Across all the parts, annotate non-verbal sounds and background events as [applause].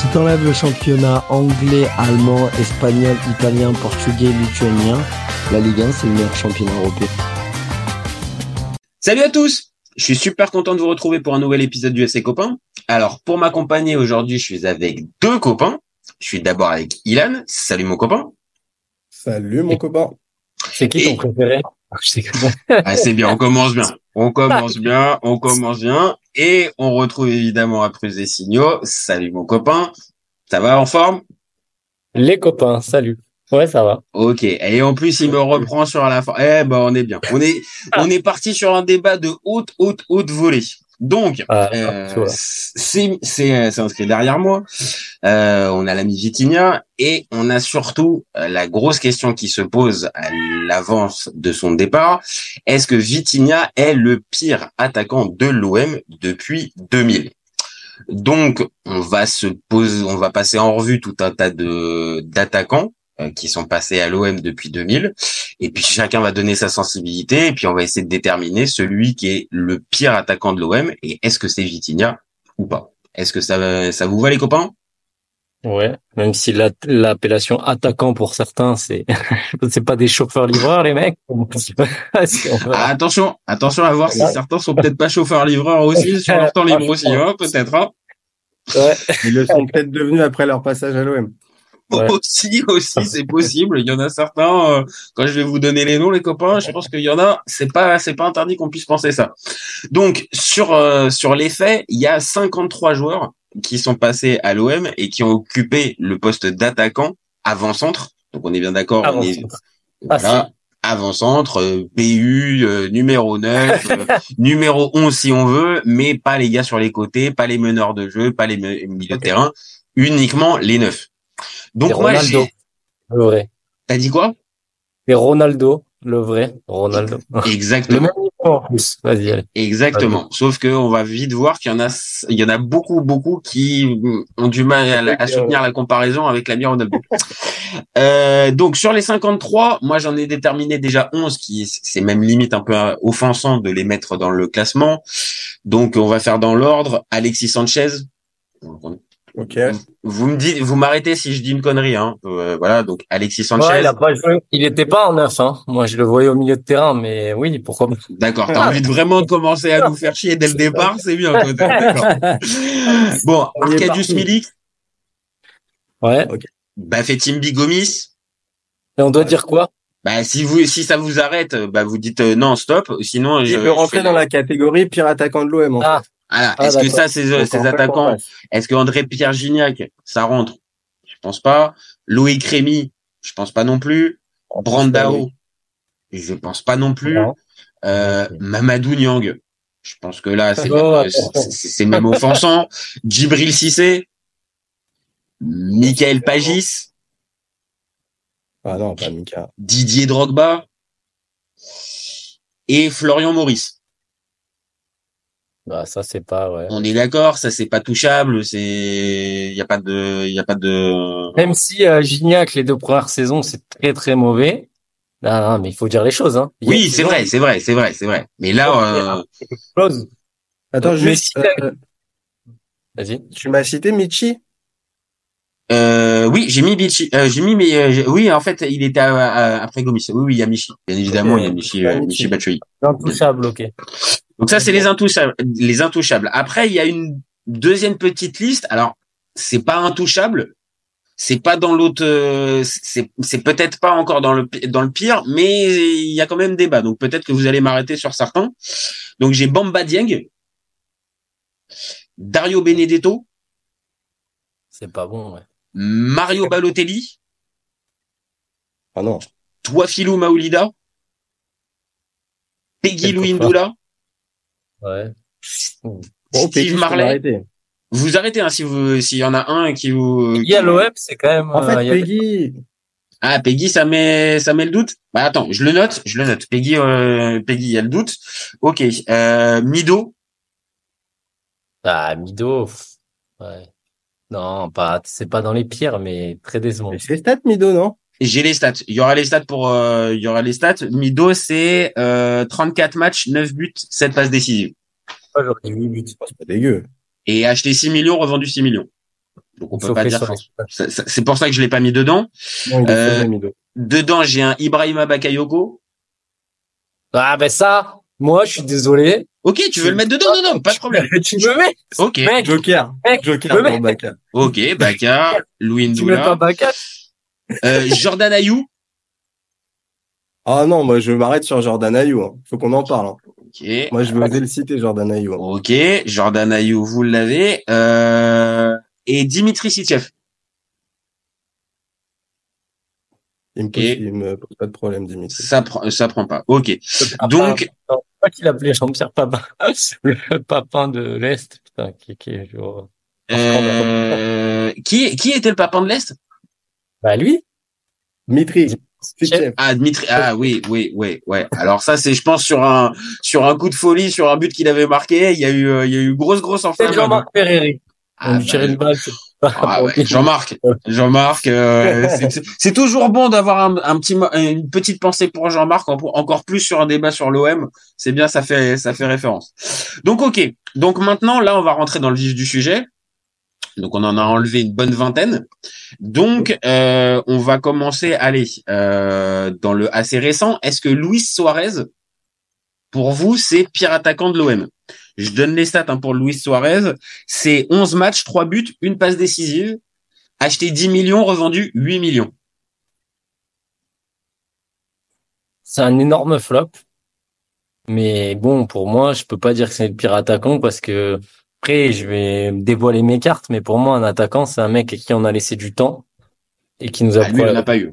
Si t'enlèves le championnat anglais, allemand, espagnol, italien, portugais, lituanien, la Ligue 1 c'est le meilleur championnat européen. Salut à tous Je suis super content de vous retrouver pour un nouvel épisode du SC Copain. Alors, pour m'accompagner aujourd'hui, je suis avec deux copains. Je suis d'abord avec Ilan. Salut mon copain. Salut mon copain. C'est qui ton Et- préféré? Ah, c'est bien, on commence bien. On [laughs] commence bien, on commence bien. Et on retrouve évidemment après des signaux. Salut mon copain. Ça va en forme? Les copains, salut. Ouais, ça va. Ok. Et en plus, il me reprend sur la fin. Eh ben, on est bien. On est, on est parti sur un débat de haute, haute, haute volée. Donc, Ah, euh, c'est, c'est, euh, c'est inscrit derrière moi. Euh, on a l'ami Vitinha et on a surtout la grosse question qui se pose à l'avance de son départ. Est-ce que Vitinha est le pire attaquant de l'OM depuis 2000? Donc, on va se poser, on va passer en revue tout un tas de d'attaquants qui sont passés à l'OM depuis 2000. Et puis chacun va donner sa sensibilité et puis on va essayer de déterminer celui qui est le pire attaquant de l'OM et est-ce que c'est Vitinha ou pas. Est-ce que ça va- ça vous va les copains? Ouais, même si la- l'appellation attaquant pour certains, c'est [laughs] c'est pas des chauffeurs-livreurs les mecs. [laughs] Ah. Attention, attention à voir si certains sont peut-être pas chauffeurs livreurs aussi [laughs] sur leur temps libre aussi, hein, peut-être. Hein Ouais. Ils le sont peut-être devenus après leur passage à l'OM. Ouais. [laughs] Aussi, aussi, c'est [laughs] possible. Il y en a certains. euh, quand je vais vous donner les noms, les copains, je pense qu'il y en a. C'est pas, c'est pas interdit qu'on puisse penser ça. Donc sur euh, sur les faits, il y a 53 joueurs qui sont passés à l'OM et qui ont occupé le poste d'attaquant avant-centre. Donc on est bien d'accord. on est- Avant-centre. Ah, Voilà. Avant-centre, euh, PU, euh, numéro 9, [laughs] euh, numéro 11 si on veut, mais pas les gars sur les côtés, pas les meneurs de jeu, pas les milieux de terrain, uniquement les neufs. Donc moi, Ronaldo, le vrai. T'as dit quoi? Et Ronaldo, le vrai. Ronaldo. [laughs] Exactement. même niveau en plus. Vas-y, allez. Exactement. Sauf que on va vite voir qu'il y en a, il y en a beaucoup, beaucoup qui ont du mal à, soutenir la comparaison avec l'ami Ronaldo. [laughs] Euh, donc sur les 53, moi j'en ai déterminé déjà 11 qui c'est même limite un peu offensant de les mettre dans le classement. Donc on va faire dans l'ordre. Alexis Sanchez. Ok. Vous me dites, vous m'arrêtez si je dis une connerie, hein. Euh, voilà. Donc Alexis Sanchez. Ouais, il a pas joué. Il était pas en neuf, hein. Moi, je le voyais au milieu de terrain, mais oui, pourquoi pas. D'accord, t'as envie de vraiment de commencer à nous faire chier dès le départ, c'est bien. [laughs] Bon, parti. Milik, Ouais. Bafetimbi Gomis. Et on doit dire quoi? Bah si vous si ça vous arrête, bah vous dites euh, non stop. Sinon Il je, peut je rentrer fais- dans la catégorie pire attaquant de l'OM. en Ah, Ah, Est-ce que ça ces, fait, attaquants, est-ce que André Pierre Gignac ça rentre? Je pense pas. Loïc Rémy, je pense pas non plus. Brandao, je pense pas non plus. Non. Euh, Mamadou Niang, je pense que là c'est [laughs] Oh, même, c'est c'est même offensant. Djibril Cissé, Michael Pagis, Ah non, pas Mika. Didier Drogba et Florian Maurice. Bah, ça, c'est pas, ouais. On est d'accord, ça c'est pas touchable, c'est il y a pas de il y a pas de Même si euh, Gignac, les deux premières saisons, c'est très très mauvais. Non, non, mais il faut dire les choses, hein. Il Oui, c'est vrai, c'est vrai, c'est vrai, c'est vrai. Mais là euh, Close. Attends, Mais juste, si euh, Vas-y. tu m'as cité Michi? Euh, oui, j'ai mis Bichi, euh, j'ai mis mais euh, oui, en fait, il était à- à- après Gomis. Oui, oui, il y a Michi. Bien évidemment, il y a Michi euh, Michi. Michi Batshuayi. Intouchable, ok. Donc ça, c'est les intouchables. Les intouchables. Après, il y a une deuxième petite liste. Alors, c'est pas intouchable. C'est pas dans l'autre. euh, C'est c'est peut-être pas encore dans le dans le pire, mais il y a quand même débat. Donc peut-être que vous allez m'arrêter sur certains. Donc j'ai Bamba Dieng, Dario Benedetto, C'est pas bon, ouais. Mario Balotelli, Ah non. Maoulida, Peggy Quelquefois. Ouais. Bon, Steve Peggy, Marley. Vous arrêtez hein, si vous s'il y en a un qui vous. Il y a l'OM, c'est quand même. En euh, fait, a- Peggy, Ah Peggy, ça met ça met le doute? Bah attends, je le note, je le note. Peggy, euh, Peggy, il y a le doute. Ok. Euh, Mido? Ah, Mido. Ouais. Non, pas, c'est pas dans les pires, mais très décevant. mais c'est stats Mido, non? J'ai les stats. Il y aura les stats pour euh, il y aura les stats. Mido, c'est euh, 34 matchs, 9 buts, 7 passes décisives. Dit huit buts. C'est pas dégueu. Et acheté 6 millions, revendu 6 millions. Donc on peut pas dire. C'est pour ça que je l'ai pas mis dedans. Non, il est Euh. Dedans, j'ai un Ibrahima Bakayoko. Ah, ben ça, moi, je suis désolé. Ok, tu veux le mettre dedans Non, non, pas de problème. [laughs] Tu me mets, Ok, mec, Joker. mec, Joker. Baka. ok, Baka, Louis tu mets pas Ndoula, Baka. Euh, Jordan Ayou. Ah non, moi je m'arrête sur Jordan Ayou. Hein. Faut qu'on en parle. hein. Moi je veux oser le citer, Jordan Ayou. hein. ok, Jordan Ayou, vous l'avez. Euh, et Dimitri Sitchev. Il me, pose, il me pose pas de problème, Dimitri. Ça prend, ça prend pas. Ok. Ah, Donc, non, pas qu'il appelait Jean-Pierre Papin. [laughs] Le papin de l'Est, putain, qui, qui est genre... euh, qui, qui était le papin de l'Est? Bah, lui. Dimitri. Sitchev. Ah, Dimitri. Ah oui, oui, oui, ouais. Alors ça, c'est, je pense, sur un, sur un coup de folie, sur un but qu'il avait marqué, il y a eu, euh, il y a eu grosse, grosse C'est enflammade. Jean-Marc Ferreri. Ah, On lui tirait bah, une balle. c'est Ah ouais, Jean-Marc, Jean-Marc, euh, c'est- c'est- c'est toujours bon d'avoir un, un petit, une petite pensée pour Jean-Marc, en- encore plus sur un débat sur l'OM. C'est bien, ça fait, ça fait référence. Donc ok, donc maintenant là, on va rentrer dans le vif du sujet. Donc on en a enlevé une bonne vingtaine. Donc euh, on va commencer, allez, euh, dans le assez récent. Est-ce que Luis Suarez, pour vous, c'est pire attaquant de l'OM Je donne les stats hein, pour Luis Suarez. C'est 11 matchs, 3 buts, une passe décisive. Acheté 10 millions, revendu 8 millions. C'est un énorme flop. Mais bon, pour moi, je peux pas dire que c'est le pire attaquant parce que après, je vais dévoiler mes cartes. Mais pour moi, un attaquant, c'est un mec à qui on a laissé du temps et qui nous a Ah, lui, il n'en a pas eu.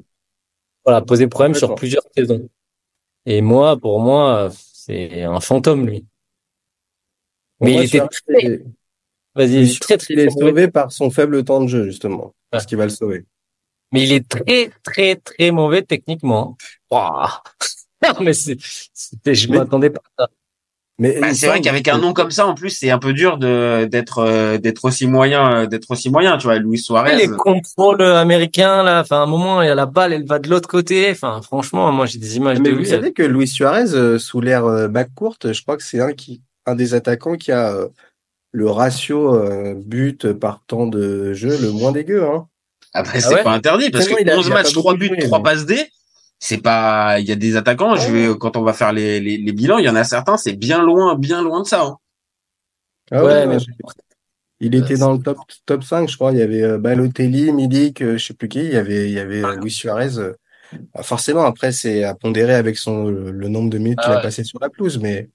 voilà, posé problème sur plusieurs saisons. Et moi, pour moi, c'est un fantôme, lui. Pour Mais moi, il était très, il- vas-y, très, très, Il est mauvais. sauvé par son faible temps de jeu, justement. Parce qu'il va le sauver. Mais il est très, très, très mauvais techniquement. Ouah. [laughs] Non, mais c'est, c'était, je m'attendais pas à ça. Mais Bah, c'est vrai qu'avec un nom comme ça, en plus, c'est un peu dur de d'être euh, d'être aussi moyen, euh, d'être aussi moyen. Tu vois, Luis Suarez. Les contrôles américains, là, enfin, à un moment, il y a la balle, elle va de l'autre côté. Enfin, franchement, moi, j'ai des images Mais de vous lui. savez que Luis Suarez, euh, sous l'ère euh, McCourt, je crois que c'est un qui, un des attaquants qui a euh, le ratio euh, but par temps de jeu le moins dégueu. Hein. Ah bah, c'est ouais? pas interdit parce que il a- 11 il a matchs, pas 3 beaucoup buts, joué, 3 mais- passes D. C'est pas, il y a des attaquants, je vais, quand on va faire les, les, les bilans, il y en a certains, c'est bien loin, bien loin de ça. hein. Ah ouais, mais Il était dans le top top 5, je crois. Il y avait euh, Balotelli, Milik, euh, je sais plus qui. Il y avait il y avait euh, Luis Suarez. euh. Ah, forcément, après c'est à pondérer avec son le, nombre de minutes Ah qu'il a ouais. passé sur la pelouse, mais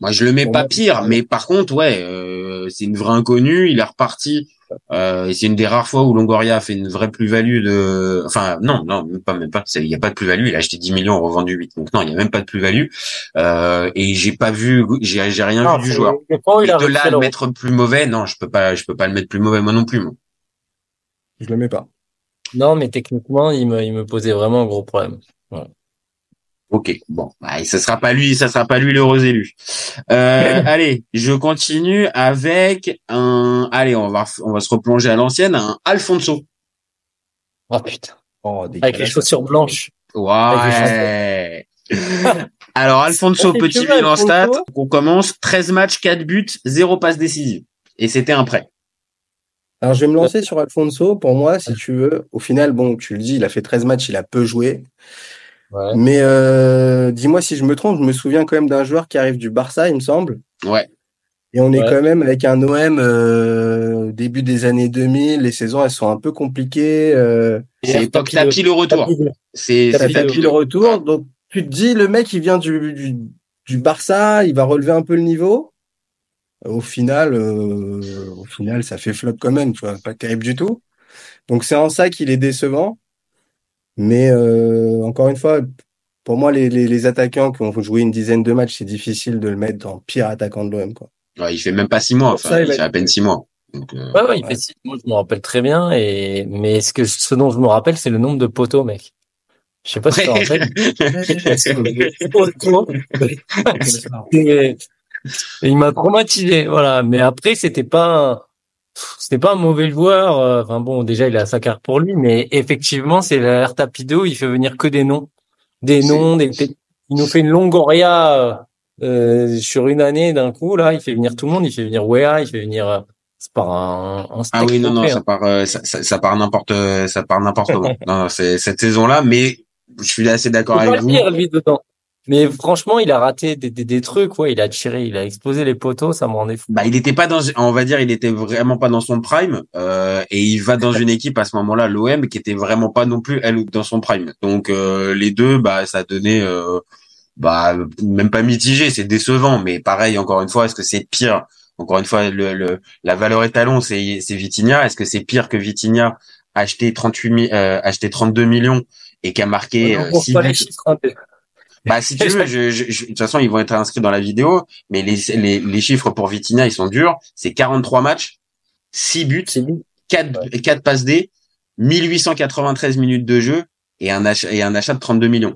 Moi, je le mets Pour pas moi, pire, mais par contre, ouais, euh, c'est une vraie inconnue. Il est reparti. Euh, c'est une des rares fois où Longoria a fait une vraie plus-value de. Enfin, non, non, même pas, même pas. c'est- Il y a pas de plus-value. Il a acheté 10 millions, revendu 8. Donc non, il y a même pas de plus-value. Euh, et j'ai pas vu, j'ai j'ai rien Non, vu du joueur. Et de là à le mettre plus mauvais, non, je peux pas, je peux pas le mettre plus mauvais moi non plus. Moi. je le mets pas. Non, mais techniquement, il me, il me posait vraiment un gros problème. Ok, bon, bah, ça sera pas lui, ça sera pas lui l'heureux élu. Euh, [laughs] allez, je continue avec un. Allez, on va, on va se replonger à l'ancienne, un Alfonso. Oh putain. Oh, Avec les chaussures blanches. Ouais. [laughs] Alors Alfonso, petit bilan stat. On commence 13 matchs, 4 buts, 0 passe décisive. Et c'était un prêt. Alors, je vais me lancer sur Alfonso. Pour moi, si tu veux, au final, bon, tu le dis, il a fait 13 matchs, il a peu joué. Ouais. Mais euh, dis-moi si je me trompe, je me souviens quand même d'un joueur qui arrive du Barça, il me semble. Ouais. Et on est Ouais. quand même avec un OM euh, début des années 2000. Les saisons, elles sont un peu compliquées. Euh, C'est Top Tapi le retour. C'est Tapi c'est le- Tapi puis le retour. Donc, tu te dis, le mec, il vient du, du, du Barça, il va relever un peu le niveau. Au final, euh, au final, ça fait flop quand même, tu vois, pas terrible du tout. Donc, c'est en ça qu'il est décevant. Mais euh, encore une fois, pour moi, les, les, les attaquants qui ont joué une dizaine de matchs, c'est difficile de le mettre dans pire attaquant de l'OM, quoi. Ouais, il fait même pas 6 mois. Enfin, ça, il il va fait à peine 6 mois. Donc, euh, Ouais, ouais, il fait six. Moi, je me rappelle très bien. Et mais ce que ce dont je me rappelle, c'est le nombre de poteaux, mec? Je sais pas si tu te rappelles. Et- [laughs] [laughs] et il m'a traumatisé, voilà. Mais après, c'était pas, un- c'était pas un mauvais joueur. euh, Enfin bon, déjà, il a sa carte pour lui, mais effectivement, c'est l'air tapido. Il fait venir que des noms, des noms, des. Il nous fait une longoria euh, sur une année d'un coup. Là, il fait venir tout le monde. Il fait venir Wea, il fait venir. euh, C'est pas un, un Ah oui, non, non, ça hein. part, euh, ça, ça, ça part n'importe, ça part n'importe comment. [laughs] Non, non, c'est cette saison-là, mais je suis assez d'accord avec vous. dire, lui, dedans. Mais franchement, il a raté des, des, des trucs, ouais, il a tiré, il a explosé les poteaux, ça me rendait fou. Bah, il était pas dans, on va dire, il était vraiment pas dans son prime, euh, et il va dans une équipe à ce moment-là, l'OM, qui était vraiment pas non plus elle dans son prime. Donc euh, les deux, bah, ça donnait, euh, bah, même pas mitigé, c'est décevant, mais pareil, encore une fois, est-ce que c'est pire? Encore une fois, le, le la valeur étalon, c'est c'est Vitinha. Est-ce que c'est pire que Vitinha acheté 38 mi- euh, acheté 32 millions et qui a marqué On euh, buts? hein, bah, si tu veux, je, je- je- de toute façon, ils vont être inscrits dans la vidéo, mais les, les, les chiffres pour Vitinha, ils sont durs. C'est 43 matchs, 6 buts, 4, 4 passes D, 1893 minutes de jeu et un achat, et un achat de 32 millions.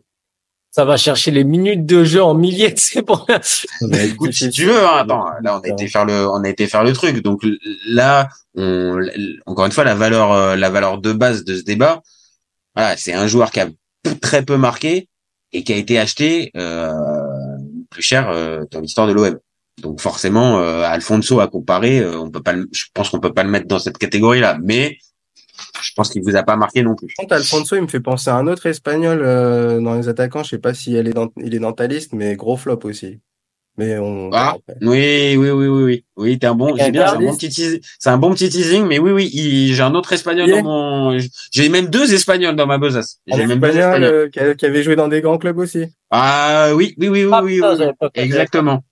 Ça va chercher les minutes de jeu en milliers, [laughs] c'est pour Bah, écoute, si tu veux, hein, attends, là, on a été faire le, on a été faire le truc. Donc là, on, encore une fois, la valeur, euh, la valeur de base de ce débat, voilà, c'est un joueur qui a très peu marqué et qui a été acheté euh, plus cher euh, dans l'histoire de l'OM. Donc forcément, euh, Alfonso à comparer, on peut pas, le- je pense qu'on peut pas le mettre dans cette catégorie-là. Mais je pense qu'il vous a pas marqué non plus. Contre, Alfonso, il me fait penser à un autre espagnol dans les attaquants. Je sais pas si est dans, il est dans ta liste, mais gros flop aussi. Mais on. Ah, oui, oui, oui, oui, oui. Oui, t'es un bon, j'ai bien, c'est un bon petit teasing, c'est un bon petit teasing, mais oui, oui, il- j'ai un autre espagnol Yeah. dans mon, j'ai même deux espagnols dans ma besace. J'ai même deux espagnol espagnols. euh, qui, avait joué dans des grands clubs aussi. Ah, oui, oui, oui, oui, Ah, oui, oui, exactement.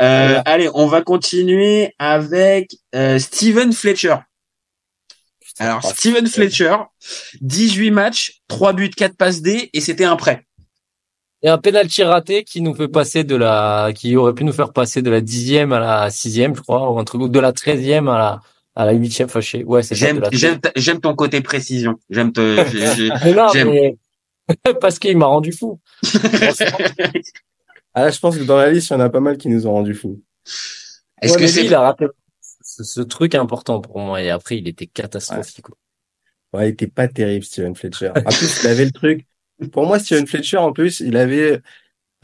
Euh, allez, on va continuer avec, euh, Steven Fletcher. Alors, Steven Fletcher, 18 matchs, 3 buts, 4 passes D, et c'était un prêt. Et un penalty raté qui nous fait passer de la, qui aurait pu nous faire passer de la dixième à la sixième, je crois, ou un truc, ou de la treizième à la, à la huitième fâché. Ouais, c'est ça. J'aime, j'aime, j'aime ton côté précision. J'aime te, [laughs] j'aime. mais- [laughs] parce qu'il m'a rendu fou. [laughs] Ah là, je pense que dans la liste, il y en a pas mal qui nous ont rendu fous. Est-ce Ouais, que c'est lui, il a raté ce, ce truc important pour moi. Et après, il était catastrophique. quoi. Ouais, il était pas terrible, Steven Fletcher. En plus, il avait le truc. Pour moi, Steven Fletcher, en plus, il avait,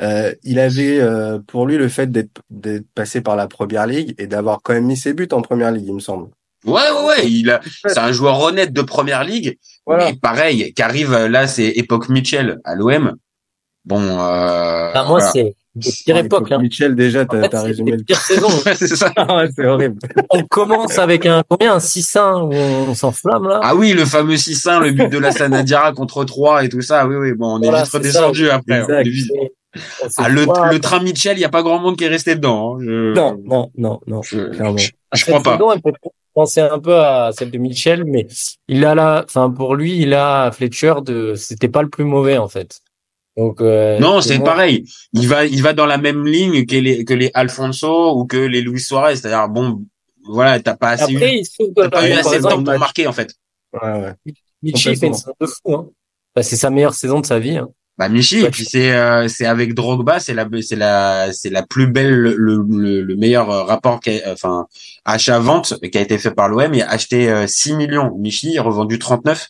euh, il avait euh, pour lui le fait d'être d'être passé par la première ligue et d'avoir quand même mis ses buts en première ligue, il me semble. Ouais, ouais, ouais, il a, c'est un joueur honnête de première ligue. Voilà. Mais pareil, qui arrive là, c'est époque Mitchell à l'OM. Bon, euh, Enfin, moi, voilà. c'est pire époque. Hein. Mitchell, déjà, En t'as fait, t'as c'est résumé le pires saisons. [laughs] Ouais, c'est ça. Ouais, c'est horrible. On commence avec un combien un 6-1 où on s'enflamme là? Ah oui, le fameux 6-1, le but de la Sanadiara contre 3 et tout ça. Oui, oui, bon, on est vite redescendu après. Exact. On est vite- On s'est Ah, le, le train Mitchell, il y a pas grand monde qui est resté dedans. hein. Je, Non, non, non, non, je, je, crois pas. saison, elle peut penser un peu à celle de Mitchell, mais il a là, enfin pour lui, il a Fletcher de, c'était pas le plus mauvais en fait. Donc euh, Non, c'est moi- pareil. Il va, il va dans la même ligne que les, que les Alfonso ou que les Luis Suarez. C'est-à-dire, bon, voilà, t'as pas assez Après, eu, t'as pas eu assez de temps pour marquer, en fait. Ouais, ouais. Michi il fait une saison de fou. Hein. Bah, c'est sa meilleure saison de sa vie. Hein. Bah Michi, Ouais, et puis c'est euh, c'est avec Drogba, c'est la c'est la c'est la plus belle le le, le meilleur euh, rapport qui a- enfin achat vente qui a été fait par l'OM, il a acheté euh, 6 millions, Michi il a revendu 39.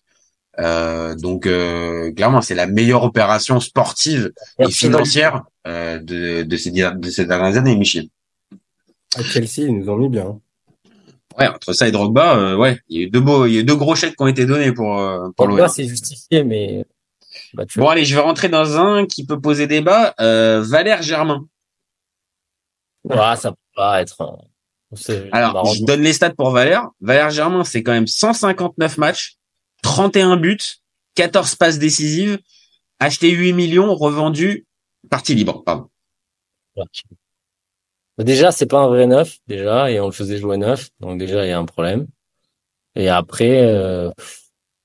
Euh, donc euh, clairement, c'est la meilleure opération sportive et financière euh, de de ces de ces dernières années, Michi. À Chelsea, ils nous ont mis bien. Ouais, entre ça et Drogba, euh, ouais, il y a eu deux beaux il y a eu deux gros chèques qui ont été donnés pour euh, pour. Drogba, c'est justifié, mais bah, tu Bon allez, je vais rentrer dans un qui peut poser débat, euh, Valère Germain. vois, ça peut pas être. c'est Alors, marrant. je donne les stats pour Valère. Valère Germain, c'est quand même 159 matchs, 31 buts, 14 passes décisives, acheté 8 millions, revendu partie libre, pardon. Bah, Déjà, c'est pas un vrai neuf, déjà, et on le faisait jouer neuf, donc déjà, il y a un problème. Et après, euh...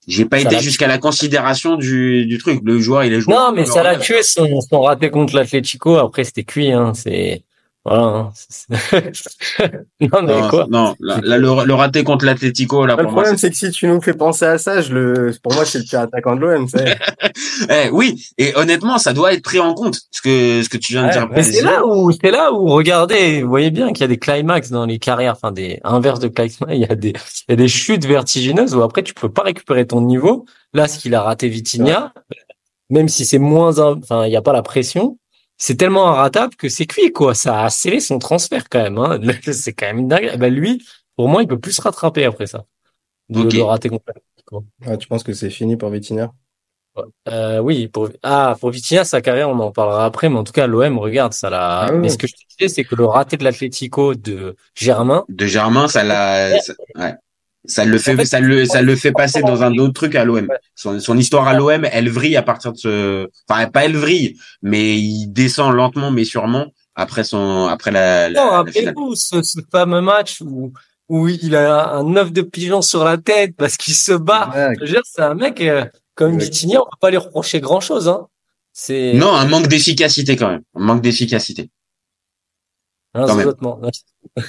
J'ai pas Ça été jusqu'à la considération du, du truc. Le joueur, il est joué. non, mais ça l'a tué son, son raté contre l'Atlético. Après, c'était cuit, hein. C'est, Voilà. Hein. [laughs] non, mais quoi non, là, le, le, raté contre l'Atletico, là, Le problème, c'est que si tu nous fais penser à ça, je le, pour moi, c'est le pire attaquant de l'OM, [laughs] eh, oui, et honnêtement, ça doit être pris en compte, ce que, ce que tu viens de dire. Mais c'est là où, c'est là où, regardez, vous voyez bien qu'il y a des climax dans les carrières, enfin, des inverses de climax, [laughs] il y a des, il y a des chutes vertigineuses où après, tu peux pas récupérer ton niveau. Là, ce qu'il a raté Vitinha, même si c'est moins, enfin, il n'y a pas la pression, c'est tellement inratable que c'est cuit, quoi. Ça a scellé son transfert, quand même. Hein. [laughs] C'est quand même dingue. Ben, lui, pour moi, il peut plus se rattraper après ça. De le rater complètement. Ah, tu penses que c'est fini pour Vitinha? Euh, oui, pour ah pour Vitinha sa carrière on en parlera après, mais en tout cas l'OM regarde ça l'a. Ah mais ce que je te disais c'est que le raté de l'Atlético de Germain. De Germain ça l'a. Ouais. Ça le fait, ça le, ça le fait passer dans un autre truc à l'OM. Son, son, histoire à l'OM, elle vrille à partir de ce, enfin pas elle vrille, mais il descend lentement mais sûrement après son, après la. la, non, après vous, ce, ce, fameux match où où il a un œuf de pigeon sur la tête parce qu'il se bat. Je veux dire, c'est un mec euh, comme Vitinha, on peut pas lui reprocher grand chose. Hein. C'est. Non, un manque d'efficacité quand même, un manque d'efficacité. Un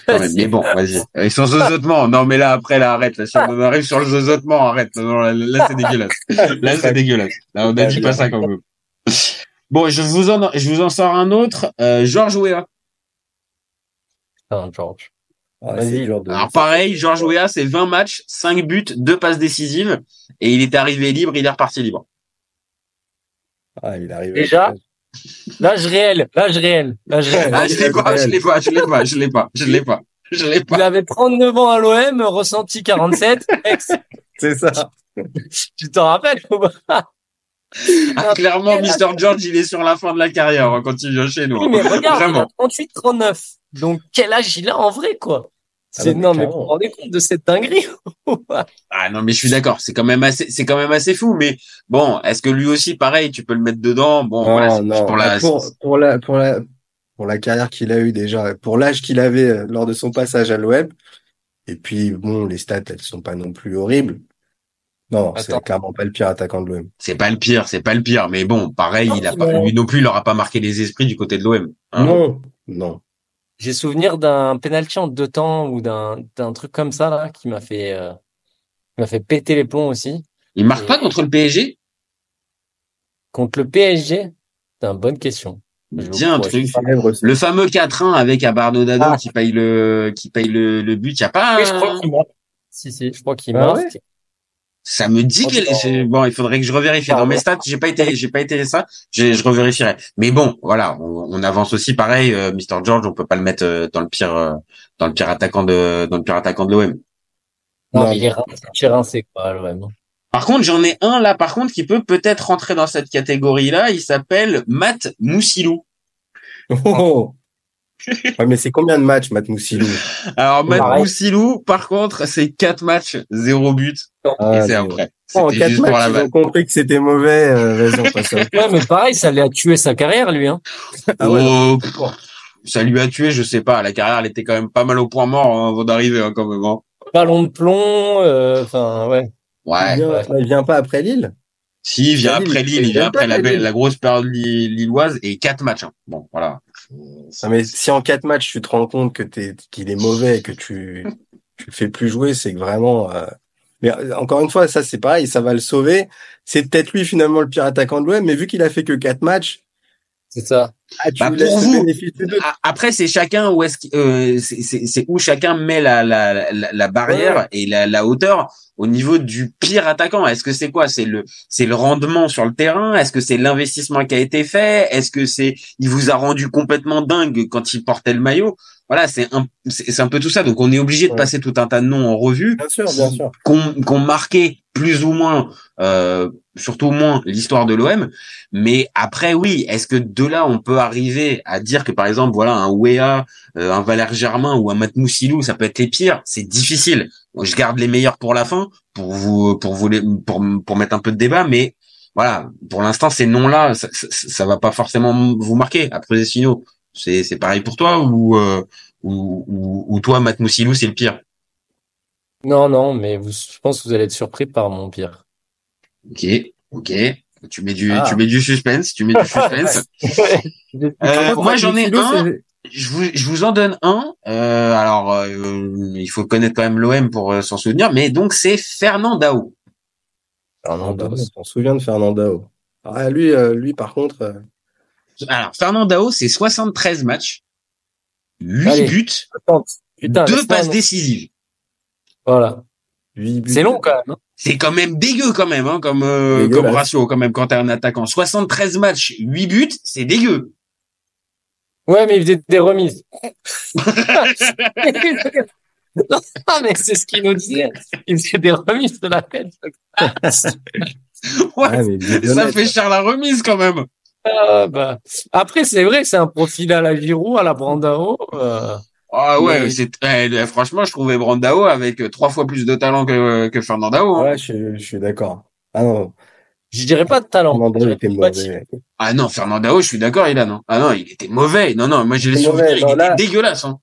mais bon, vas-y. [laughs] Et sans zozotement. Non, mais là, après, là, arrête. Là, si on arrive sur le zozotement, arrête. Non, là, c'est dégueulasse. Là, c'est dégueulasse. Là, on a dit pas ça quand même. Bon, je vous en, je vous en sors un autre. Euh, Georges Weah. Ah, Georges. Ah, vas-y, Alors pareil, Georges Weah, c'est 20 matchs, 5 buts, 2 passes décisives, et il est arrivé libre, il est reparti libre. Ah, il est arrivé. Déjà, L'âge réel, l'âge réel, l'âge réel. Ah, je l'ai pas, je l'ai pas, je l'ai pas, je l'ai pas, je l'ai pas, je l'ai pas. Il avait 39 ans à l'OM, ressenti 47, [laughs] C'est ça. tu t'en rappelles ou pas ah, clairement, Mr. George, il est sur la fin de la carrière hein, quand il vient chez nous. Oui, mais regarde, Vraiment. il a 38, 39. Donc, quel âge il a en vrai, quoi? ah c'est bah, non, mais vous vous rendez compte de cette dinguerie [laughs] Ah non, mais je suis d'accord. C'est quand même assez, c'est quand même assez fou. Mais bon, est-ce que lui aussi, pareil, tu peux le mettre dedans? Bon, voilà, pour la, pour, pour la, pour la, pour la carrière qu'il a eu déjà, pour l'âge qu'il avait euh, lors de son passage à l'OM. Et puis bon, les stats, elles sont pas non plus horribles. Non, c'est clairement pas le pire attaquant de l'OM. C'est pas le pire, c'est pas le pire. Mais bon, pareil, il a pas, lui non plus, il aura pas marqué les esprits du côté de l'OM. Hein? non, non. J'ai souvenir d'un penalty en deux temps ou d'un d'un truc comme ça là qui m'a fait euh, m'a fait péter les plombs aussi. Il marque pas contre le PSG Contre le PSG C'est une bonne question. Un truc. Le fameux 4-1 avec Abardonado ah. qui paye le qui paye le, le but, y a pas oui, je crois qu'il marque. Si si, je crois qu'il ah marque. Ça me dit que bon, il faudrait que je revérifie. Dans mes stats, j'ai pas été, j'ai pas été ça. Je, je revérifierai. Mais bon, voilà, on, on avance aussi pareil. Euh, Mr George, on peut pas le mettre euh, dans le pire, euh, dans le pire attaquant de, dans le pire attaquant de l'OM. Non, il est rincé, quoi, l'OM. Par contre, j'en ai un là, par contre, qui peut peut-être rentrer dans cette catégorie-là. Il s'appelle Matt Moussilou. Oh [laughs] ouais, mais c'est combien de matchs, Matt Moussilou Alors, Matt Moussilou, par contre, c'est 4 matchs, 0 but. Ah, et c'est après. En 4 matchs, ils ont compris que c'était mauvais, euh, raison pas ça. Ouais, mais pareil, ça lui a tué sa carrière, lui. Hein. Ah oh, ça lui a tué, je sais pas. La carrière, elle était quand même pas mal au point mort hein, avant d'arriver, hein, quand même. Hein. Ballon de plomb, euh, enfin, ouais. Ouais. Il vient, il vient pas après Lille? Si, il vient après Lille, il vient après la, la grosse période lilloise et 4 matchs. Hein. Bon, voilà. Non, mais si en quatre matchs tu te rends compte que t'es qu'il est mauvais et que tu tu le fais plus jouer, c'est que vraiment. Euh... Mais euh, encore une fois, ça c'est pareil, ça va le sauver. C'est peut-être lui finalement le pire attaquant de l'OM, mais vu qu'il a fait que quatre matchs. C'est ça. Ah, bah pour vous, après c'est chacun où est-ce euh, c'est où chacun met la la la, la barrière et la, la hauteur au niveau du pire attaquant. Est-ce que c'est quoi? C'est le c'est le rendement sur le terrain? Est-ce que c'est l'investissement qui a été fait? Est-ce que c'est il vous a rendu complètement dingue quand il portait le maillot? Voilà, c'est un c'est un peu tout ça. Donc on est obligé de passer tout un tas de noms en revue, bien sûr, bien sûr, qu'on marqué plus ou moins euh, surtout moins l'histoire de l'OM. Mais après, oui, est-ce que de là, on peut arriver à dire que, par exemple, voilà, un Wea, euh, un Valère Germain ou un Matmoussilou, ça peut être les pires? C'est difficile. Je garde les meilleurs pour la fin, pour vous, pour vous, pour, pour mettre un peu de débat, mais voilà, pour l'instant, ces noms-là, ça, ça, va pas forcément vous marquer. Après signaux, c'est, c'est pareil pour toi ou, euh, ou, ou, ou, toi, Matmoussilou, c'est le pire? Non, non, mais vous, je pense que vous allez être surpris par mon pire. Ok, ok. Tu mets du, ah. tu mets du suspense, tu mets du suspense. [laughs] euh, moi, j'en ai un. je vous, je vous en donne un. Euh, alors, euh, il faut connaître quand même l'OM pour euh, s'en souvenir, mais donc c'est Fernandao. Fernandao, on se souvient de Fernandao. Ah, lui, euh, lui, par contre. Alors, Fernandao, c'est 73 matchs, 8 Allez. buts, Attends, putain, 2 laisse-moi passes un- décisives. Voilà. huit buts. C'est long quand même. hein. C'est quand même dégueu quand même, hein, comme, euh, comme ratio quand même quand t'es un attaquant. 73 matchs, 8 buts, c'est dégueu. Ouais, mais il faisait des remises. [laughs] Ah, mais c'est ce qu'il nous disait. Il faisait des remises de la tête. [laughs] Ouais, mais ça fait cher la remise quand même. Ah, bah. Après, c'est vrai, c'est un profil à la Giroud, à la Brandao. Euh... Ah ouais, c'est eh, franchement, je trouvais Brandao avec euh, trois fois plus de talent que que Fernandao. hein. Ouais, je, je suis d'accord. Ah non, Je dirais pas de talent. Fernandao était mauvais. Ah non, Fernandao, je suis d'accord, il a non. Ah non, il était mauvais. Non non, moi j'ai les souvenirs, mauvais, il non, était là- dégueulasse. Hein.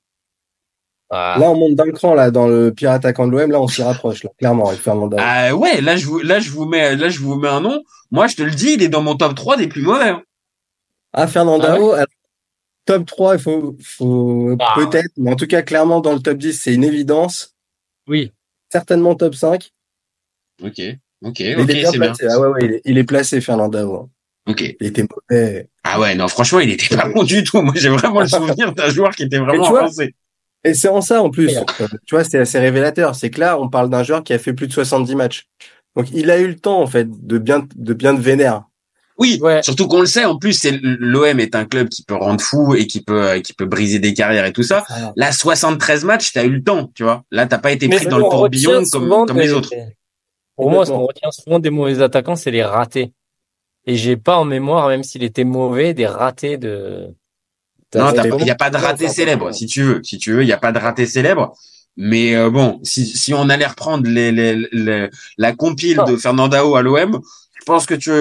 Ah. Là, on monte d'un cran, là, dans le pire attaquant de l'OM, là, on s'y rapproche, là, clairement, avec Fernandao. Ah ouais, là je vous là je vous mets là je vous mets un nom. Moi, je te le dis, il est dans mon top 3 des plus mauvais. hein. Ah, Fernandao, alors, top 3, il faut, faut Ah. peut-être, mais en tout cas, clairement, dans le top 10, c'est une évidence. Oui. Certainement top 5. OK. OK, OK, il est bien c'est bien. placé. Ah ouais, ouais, il est, il est placé, Fernandao. OK. Il était mauvais. Ah ouais, non, franchement, il était pas [laughs] bon du tout. Moi, j'ai vraiment le souvenir d'un joueur qui était vraiment avancé. Et c'est en ça, en plus. Euh, tu vois, c'est assez révélateur. C'est que là, on parle d'un joueur qui a fait plus de 70 matchs. Donc, il a eu le temps, en fait, de bien, de bien te vénérer. Oui, Ouais. surtout qu'on le sait. En plus, c'est l'OM est un club qui peut rendre fou et qui peut euh, qui peut briser des carrières et tout ça. Là, 73 matchs, t'as eu le temps, tu vois. Là, t'as pas été pris Mais dans le on tourbillon comme comme des- les autres. Pour moi, ce qu'on retient souvent des mauvais attaquants, c'est les ratés. Et j'ai pas en mémoire, même s'il était mauvais, des ratés de. Non, T'as- il y a pas de raté célèbre, si tu veux. Si tu veux, il y a pas de raté célèbre. Mais euh, bon, si, si on allait reprendre les, les, les- la compile Ah. de Fernandao à l'OM, je pense que tu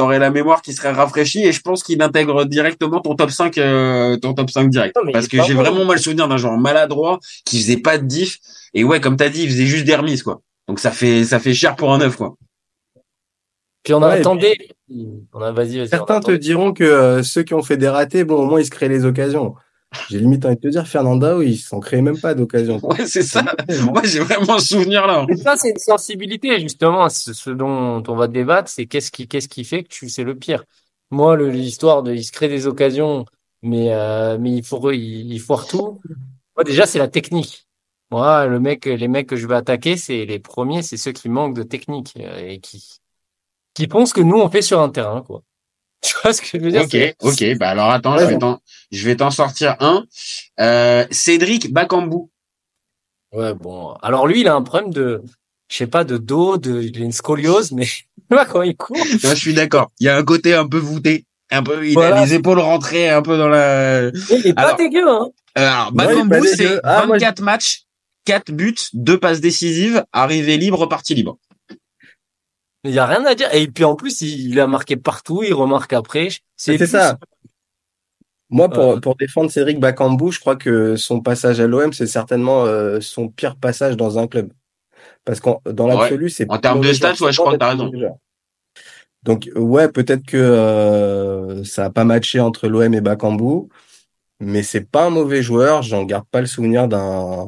aurais la mémoire qui serait rafraîchie et je pense qu'il intègre directement ton top 5 euh, ton top 5 direct. Non, Parce que j'ai bon. vraiment mal souvenir d'un genre maladroit qui faisait pas de diff et ouais, comme t'as dit, il faisait juste des remises quoi. Donc ça fait ça fait cher pour un neuf quoi. Puis on Ouais, attendait. On a, vas-y, vas-y. Certains on te diront que euh, ceux qui ont fait des ratés, bon, au moins, ils se créent les occasions. J'ai limite envie de te dire, Fernandao, il s'en crée même pas d'occasion. [laughs] Ouais, c'est ça. Moi, j'ai vraiment ce souvenir là. Et ça, c'est une sensibilité, justement. Ce, ce dont on va débattre, c'est qu'est-ce qui, qu'est-ce qui fait que tu c'est le pire. Moi, l'histoire de, il se crée des occasions, mais, euh, mais il faut, il, il foire tout. Moi, déjà, c'est la technique. Moi, le mec, les mecs que je vais attaquer, c'est les premiers, c'est ceux qui manquent de technique euh, et qui, qui ce que nous on fait sur un terrain, quoi. Tu vois ce que je veux dire? Ok, ok. Bah alors attends, je vais t'en, je vais t'en sortir un. Euh, Cédric Bakambu. Ouais, bon. Alors lui, il a un problème de, je sais pas, de dos, de, il a une scoliose, mais [laughs] tu vois quand il court. Je suis d'accord. Il y a un côté un peu voûté, un peu, il Voilà. a les épaules rentrées un peu dans la. Il est pas dégueu, hein. Alors, Bakambu, c'est Ah, moi, 24 matchs, 4 buts, 2 passes décisives, arrivée libre, partie libre. Il y a rien à dire. Et puis en plus, il, il a marqué partout, il remarque après. C'est ça. Moi, pour, Euh. pour défendre Cédric Bakambu, je crois que son passage à l'OM, c'est certainement euh, son pire passage dans un club. Parce qu'en dans l'absolu, c'est En termes de stats, ouais, je crois que t'as raison. Déjà. Donc ouais, peut-être que euh, ça a pas matché entre l'OM et Bakambu, mais c'est pas un mauvais joueur. J'en garde pas le souvenir d'un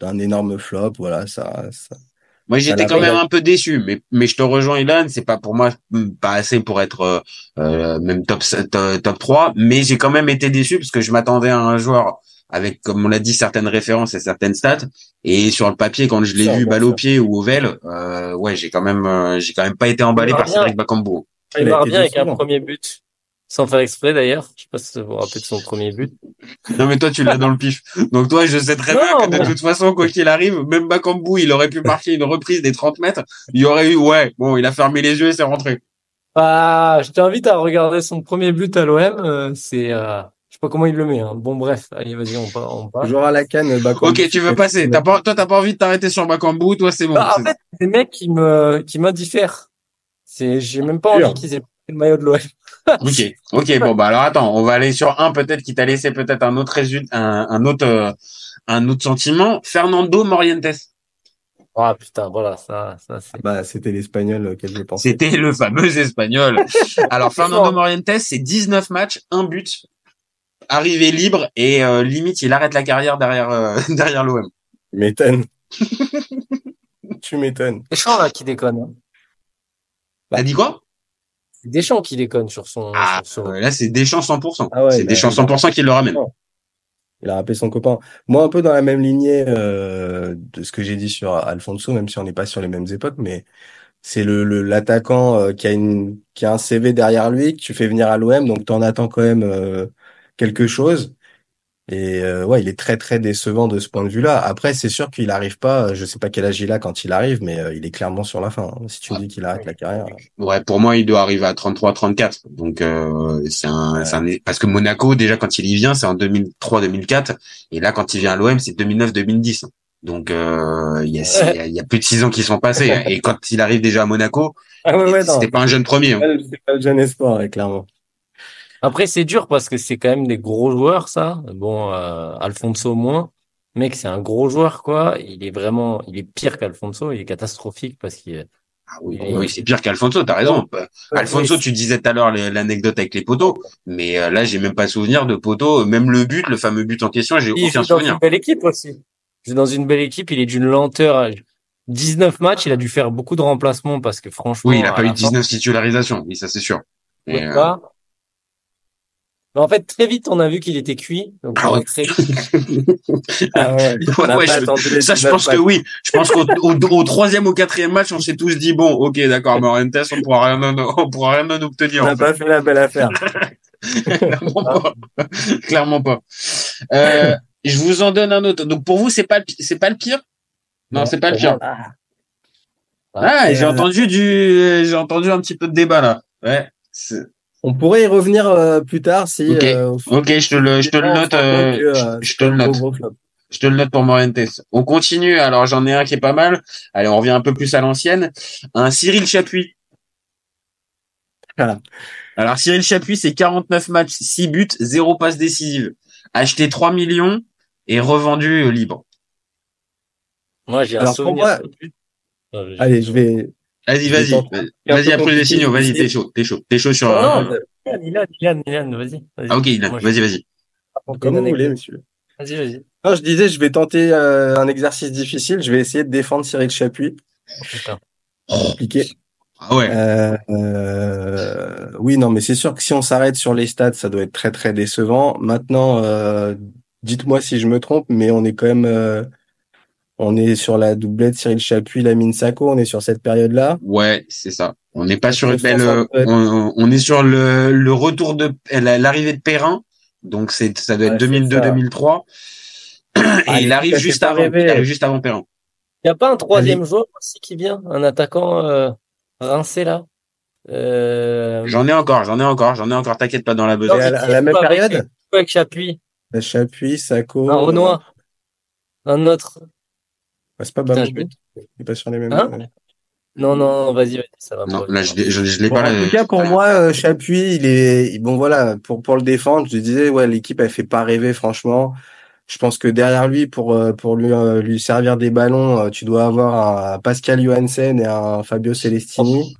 d'un énorme flop. Voilà, ça. ça... Moi, j'étais quand même un peu déçu, mais mais je te rejoins, Ilan. C'est pas pour moi hmm, pas assez pour être euh, euh, même top top 3, mais j'ai quand même été déçu parce que je m'attendais à un joueur avec, comme on l'a dit, certaines références et certaines stats. Et sur le papier, quand je l'ai vu balle au pied ou au vel, euh, ouais, j'ai quand même euh, j'ai quand même pas été emballé par. Cédric Bakambu. Il Il été bien avec un premier but. Sans faire exprès d'ailleurs. Je sais pas si vous vous rappelez de son premier but. Non mais toi tu l'as dans le pif. Donc toi je sais très Non, bien que de mais- toute façon quoi qu'il arrive, même Bakambu il aurait pu marquer une reprise des 30 mètres, il y aurait eu ouais, bon il a fermé les yeux et c'est rentré. Ah, je t'invite à regarder son premier but à l'OM. euh, c'est, euh, je sais pas comment il le met. Hein. Bon, bref. Allez, vas-y, on part. On part. Toujours à la canne, Bakambu. Ok tu veux passer, t'as pas, toi t'as pas envie de t'arrêter sur Bakambu, toi c'est bon. Bah, en C'est- fait, c'est des mecs qui me, qui m'indiffèrent. C'est, j'ai même pas envie qu'ils aient le maillot de l'OM. [laughs] Ok, ok bon bah alors attends, on va aller sur un peut-être qui t'a laissé peut-être un autre résultat, un, un autre euh, un autre sentiment. Fernando Morientes. Ah, putain, voilà, ça, ça, c'est. Bah, c'était l'espagnol auquel je pensais. C'était le fameux espagnol. [laughs] Alors Fernando Morientes c'est 19 matchs, un but. arrivé libre et euh, limite il arrête la carrière derrière euh, [laughs] derrière l'OM. Tu m'étonnes. tu m'étonnes. Deschamps là qui déconne. Hein. T'as dit quoi? C'est Deschamps qui déconne sur son. Ah, sur son- là c'est Deschamps 100%. Ah ouais, c'est bah, Deschamps 100% qui le ramène. Il a rappelé son copain. Moi, un peu dans la même lignée euh, de ce que j'ai dit sur Alfonso, même si on n'est pas sur les mêmes époques, mais c'est le le- l'attaquant euh, qui a une qui a un CV derrière lui que tu fais venir à l'OM, donc t'en attends quand même euh, quelque chose. Et euh, ouais, il est très très décevant de ce point de vue-là. Après, c'est sûr qu'il arrive pas. Je sais pas quel âge il a quand il arrive, mais euh, il est clairement sur la fin. hein. Si tu dis qu'il arrête la carrière, Ouais, pour moi, il doit arriver à 33, 34. Donc, euh, c'est un, c'est un, parce que Monaco, déjà, quand il y vient, c'est en 2003, 2004. Et là, quand il vient à l'OM, c'est 2009, 2010. Donc, euh, il y a, y a- y a plus de six ans qui sont passés. hein. Et quand il arrive déjà à Monaco, [laughs] ah ouais, ouais, c'était pas un jeune premier. hein. C'est pas le jeune espoir, ouais, clairement. Après c'est dur parce que c'est quand même des gros joueurs ça. Bon, euh, Alfonso moins. Mec, c'est un gros joueur quoi. Il est vraiment, il est pire qu'Alfonso. Il est catastrophique parce qu'il est. Ah oui, il est- oui, c'est pire qu'Alfonso, t'as raison. Euh, Alfonso, tu disais tout à l'heure l'anecdote avec les poteaux, mais euh, là, j'ai même pas souvenir de poteaux. Même le but, le fameux but en question, j'ai Il aucun joue dans souvenir. une belle équipe aussi. Il joue dans une belle équipe. Il est d'une lenteur. 19 matchs, il a dû faire beaucoup de remplacements parce que franchement. Oui, il a pas eu fin, 19 titularisations, oui, ça c'est sûr. il pouvait euh, pas. Mais en fait, très vite, on a vu qu'il était cuit. Donc, Ah ouais. très [laughs] vite, Ah ouais. Ouais, On n'a ouais, pas je- ça, je 19 pense que oui. Je pense qu'au au, au troisième, au quatrième match, on s'est tous dit bon, ok, d'accord, Morientes, on pourra rien, en- on pourra rien en obtenir. On en n'a pas fait la belle affaire. [laughs] Clairement pas. Clairement pas. Euh, je vous en donne un autre. Donc pour vous, c'est pas, c'est pas le pire? Non, c'est pas le pire. Ah, j'ai entendu du, j'ai entendu un petit peu de débat là. Ouais. On pourrait y revenir euh, plus tard si. Ok. euh, au fil Ok, je te le, je te le on se note. euh, euh, je, je te le note. Je te le note pour Morientes. On continue. Alors j'en ai un qui est pas mal. Allez, on revient un peu plus à l'ancienne. Un Cyril Chapuis. Voilà. Alors Cyril Chapuis, c'est 49 matchs, 6 buts, 0 passe décisive. Acheté 3 millions et revendu libre. Moi, j'ai un souvenir. moi- Allez, je vais. Vas-y, vas-y. Vas-y, après les signaux. Vas-y, t'es chaud, t'es chaud. T'es chaud sur. Non, euh, non, Milan, Milan, Milan, vas-y. vas-y. Ah ok, Ilan, vas-y, vas-y. Comme vous voulez, monsieur. Vas-y, vas-y. Non, je disais, je vais tenter euh, un exercice difficile. Je vais essayer de défendre Cyril Chapuis. Oh, putain. Compliqué. Ah ouais. Euh, euh, oui, non, mais c'est sûr que si on s'arrête sur les stats, ça doit être très très décevant. Maintenant, euh, dites-moi si je me trompe, mais on est quand même, euh, on est sur la doublette Cyril Chapuis, Lamine Sacco, on est sur cette période-là. Ouais, c'est ça. On n'est pas sur une belle. fait. On, on est sur le, le retour de la- l'arrivée de Perrin. Donc c'est ça doit être Ouais, c'est 2002-2003. Et Ah, il il arrive juste avant. Il arrive juste avant Perrin. Il n'y a pas un troisième joueur aussi qui vient, un attaquant euh, rincé là? Euh, J'en ai encore, j'en ai encore, j'en ai encore. T'inquiète pas dans la Et besogne. à la, à la même Avec- période, avec Chapuis, Chapuis, Sacco. un Renoir, un autre. C'est pas Putain, vais- Il est pas sur les mêmes. Hein euh. Non, non, vas-y, vas-y, ça va. Non, là je l'ai- je, je l'ai Bon, pas là. en tout cas, pour moi, euh, Chapuis, il est bon. Voilà, pour pour le défendre, je disais, ouais, l'équipe, elle fait pas rêver, franchement. Je pense que derrière lui, pour euh, pour lui euh, lui servir des ballons, euh, tu dois avoir un Pascal Johansen et un Fabio Celestini.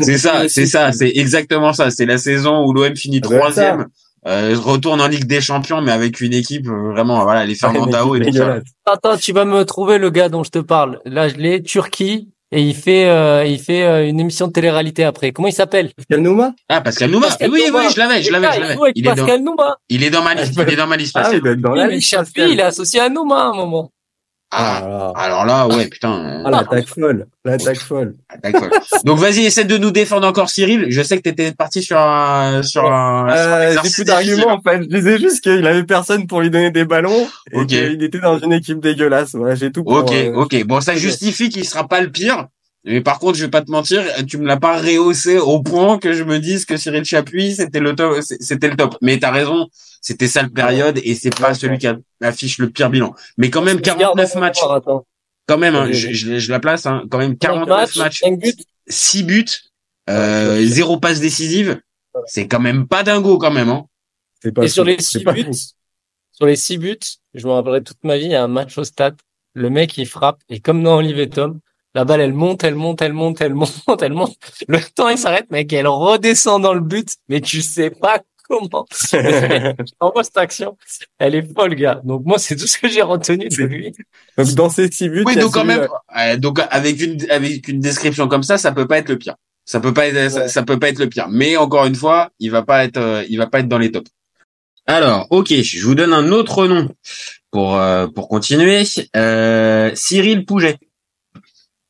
C'est ça, [laughs] c'est ça, c'est exactement ça. C'est la saison où l'OM finit doit être troisième, euh, retourne en Ligue des Champions, mais avec une équipe euh, vraiment, voilà, les Fernandao et tout ça. Attends, tu vas me trouver le gars dont je te parle. Là, je l'ai, Turquie, et il fait, euh, il fait euh, une émission de télé-réalité après. Comment il s'appelle? Pascal Nouma Ah, Pascal Nouma. Pascal Oui, Nouma. oui, je l'avais, je l'avais, Ah, je il l'avais. Il est dans, Nouma. il est dans ma liste, il est dans ma liste. Ah, il être dans la liste. Il est associé à Nouma à un moment. Ah, Ah, alors là, ouais, putain. ah, l'attaque folle, l'attaque folle. d'accord. Donc vas-y, essaie de nous défendre encore, Cyril. Je sais que t'étais parti sur un, sur un. Euh, j'ai plus d'arguments en fait. Je disais juste qu'il avait personne pour lui donner des ballons et Ok. qu'il était dans une équipe dégueulasse. Voilà, j'ai tout. Pour, Ok, euh, ok. Bon, ça justifie qu'il sera pas le pire. Mais par contre, je vais pas te mentir, tu me l'as pas rehaussé au point que je me dise que Cyril Chapuis, c'était le top, c'était le top. Mais t'as raison, c'était ça le période et c'est pas celui qui a- affiche le pire bilan. Mais quand même, Je garde 49 mon matchs. Quand même, hein, je, vas-y. je, je la place, hein, quand même 40 49 matchs, 5 buts. 6 buts, euh, 0 passe décisive. C'est quand même pas dingo quand même, hein. c'est pas Et sur les C'est 6 pas buts, fou. sur les 6 buts, je me rappellerai toute ma vie, il y a un match au stade. Le mec, il frappe, et comme dans Olivier Tom, la balle, elle monte, elle monte, elle monte, elle monte, [laughs] elle monte. Le temps, il s'arrête, mec, elle redescend dans le but, mais tu sais pas comment. en moi, cette action, elle est folle, gars. Donc moi, c'est tout ce que j'ai retenu de lui. Donc dans ces six buts, Oui, donc quand même, ouais, donc avec une avec une description comme ça, ça peut pas être le pire. Ça peut pas être ça, ça peut pas être le pire. Mais encore une fois, il va pas être euh, il va pas être dans les tops. Alors, ok, je vous donne un autre nom pour euh, pour continuer. Euh, Cyril Pouget.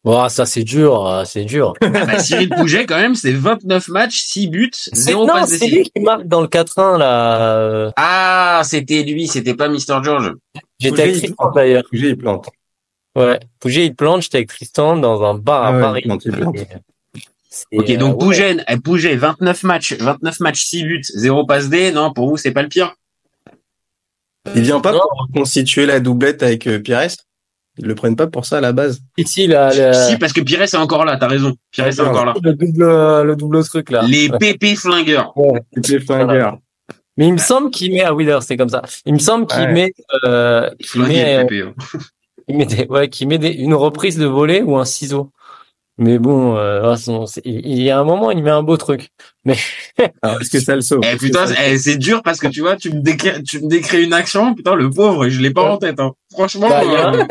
Bon, ça c'est dur, euh, c'est dur. [laughs] Ah bah, Cyril Pouget quand même, c'est 29 matchs, 6 buts, C'est 0 non, passes c'est lui qui marque dans le 4-1 là. euh, Ah, c'était lui, c'était pas Mr George. J'étais avec Tristan d'ailleurs. Pouget, il plante. Ouais, Pouget il plante, j'étais avec Tristan dans un bar Ah à ouais, Paris. il plante, il plante. Et, Ok, euh, donc ouais. Pouget, eh, Pouget, 29 matchs, 29 matchs, 6 buts, 0 passe D. Non, pour vous, c'est pas le pire? Il vient pas Non. pour constituer la doublette avec euh, Pires? Ils le prennent pas pour ça à la base. Ici là, le, Si, parce que Pires est encore là, t'as raison. Pires est encore là. le double, le double truc là. Les pépés flingueurs. Les flingueurs. Mais il me semble qu'il met, ah oui, d'ailleurs, c'est comme ça. Il me semble qu'il Ouais. met, euh, qu'il met, les euh, pépés. hein. [laughs] il met des, ouais, qu'il met des, une reprise de volée ou un ciseau. Mais bon, euh, c'est- il y a un moment, il met un beau truc. Mais [laughs] Alors, est-ce que ça le sauve? Eh putain, ça- eh, c'est dur parce que tu vois, tu me décris, tu me décris une action, putain, le pauvre, je l'ai pas en tête, hein. Franchement, Bah, il y a euh,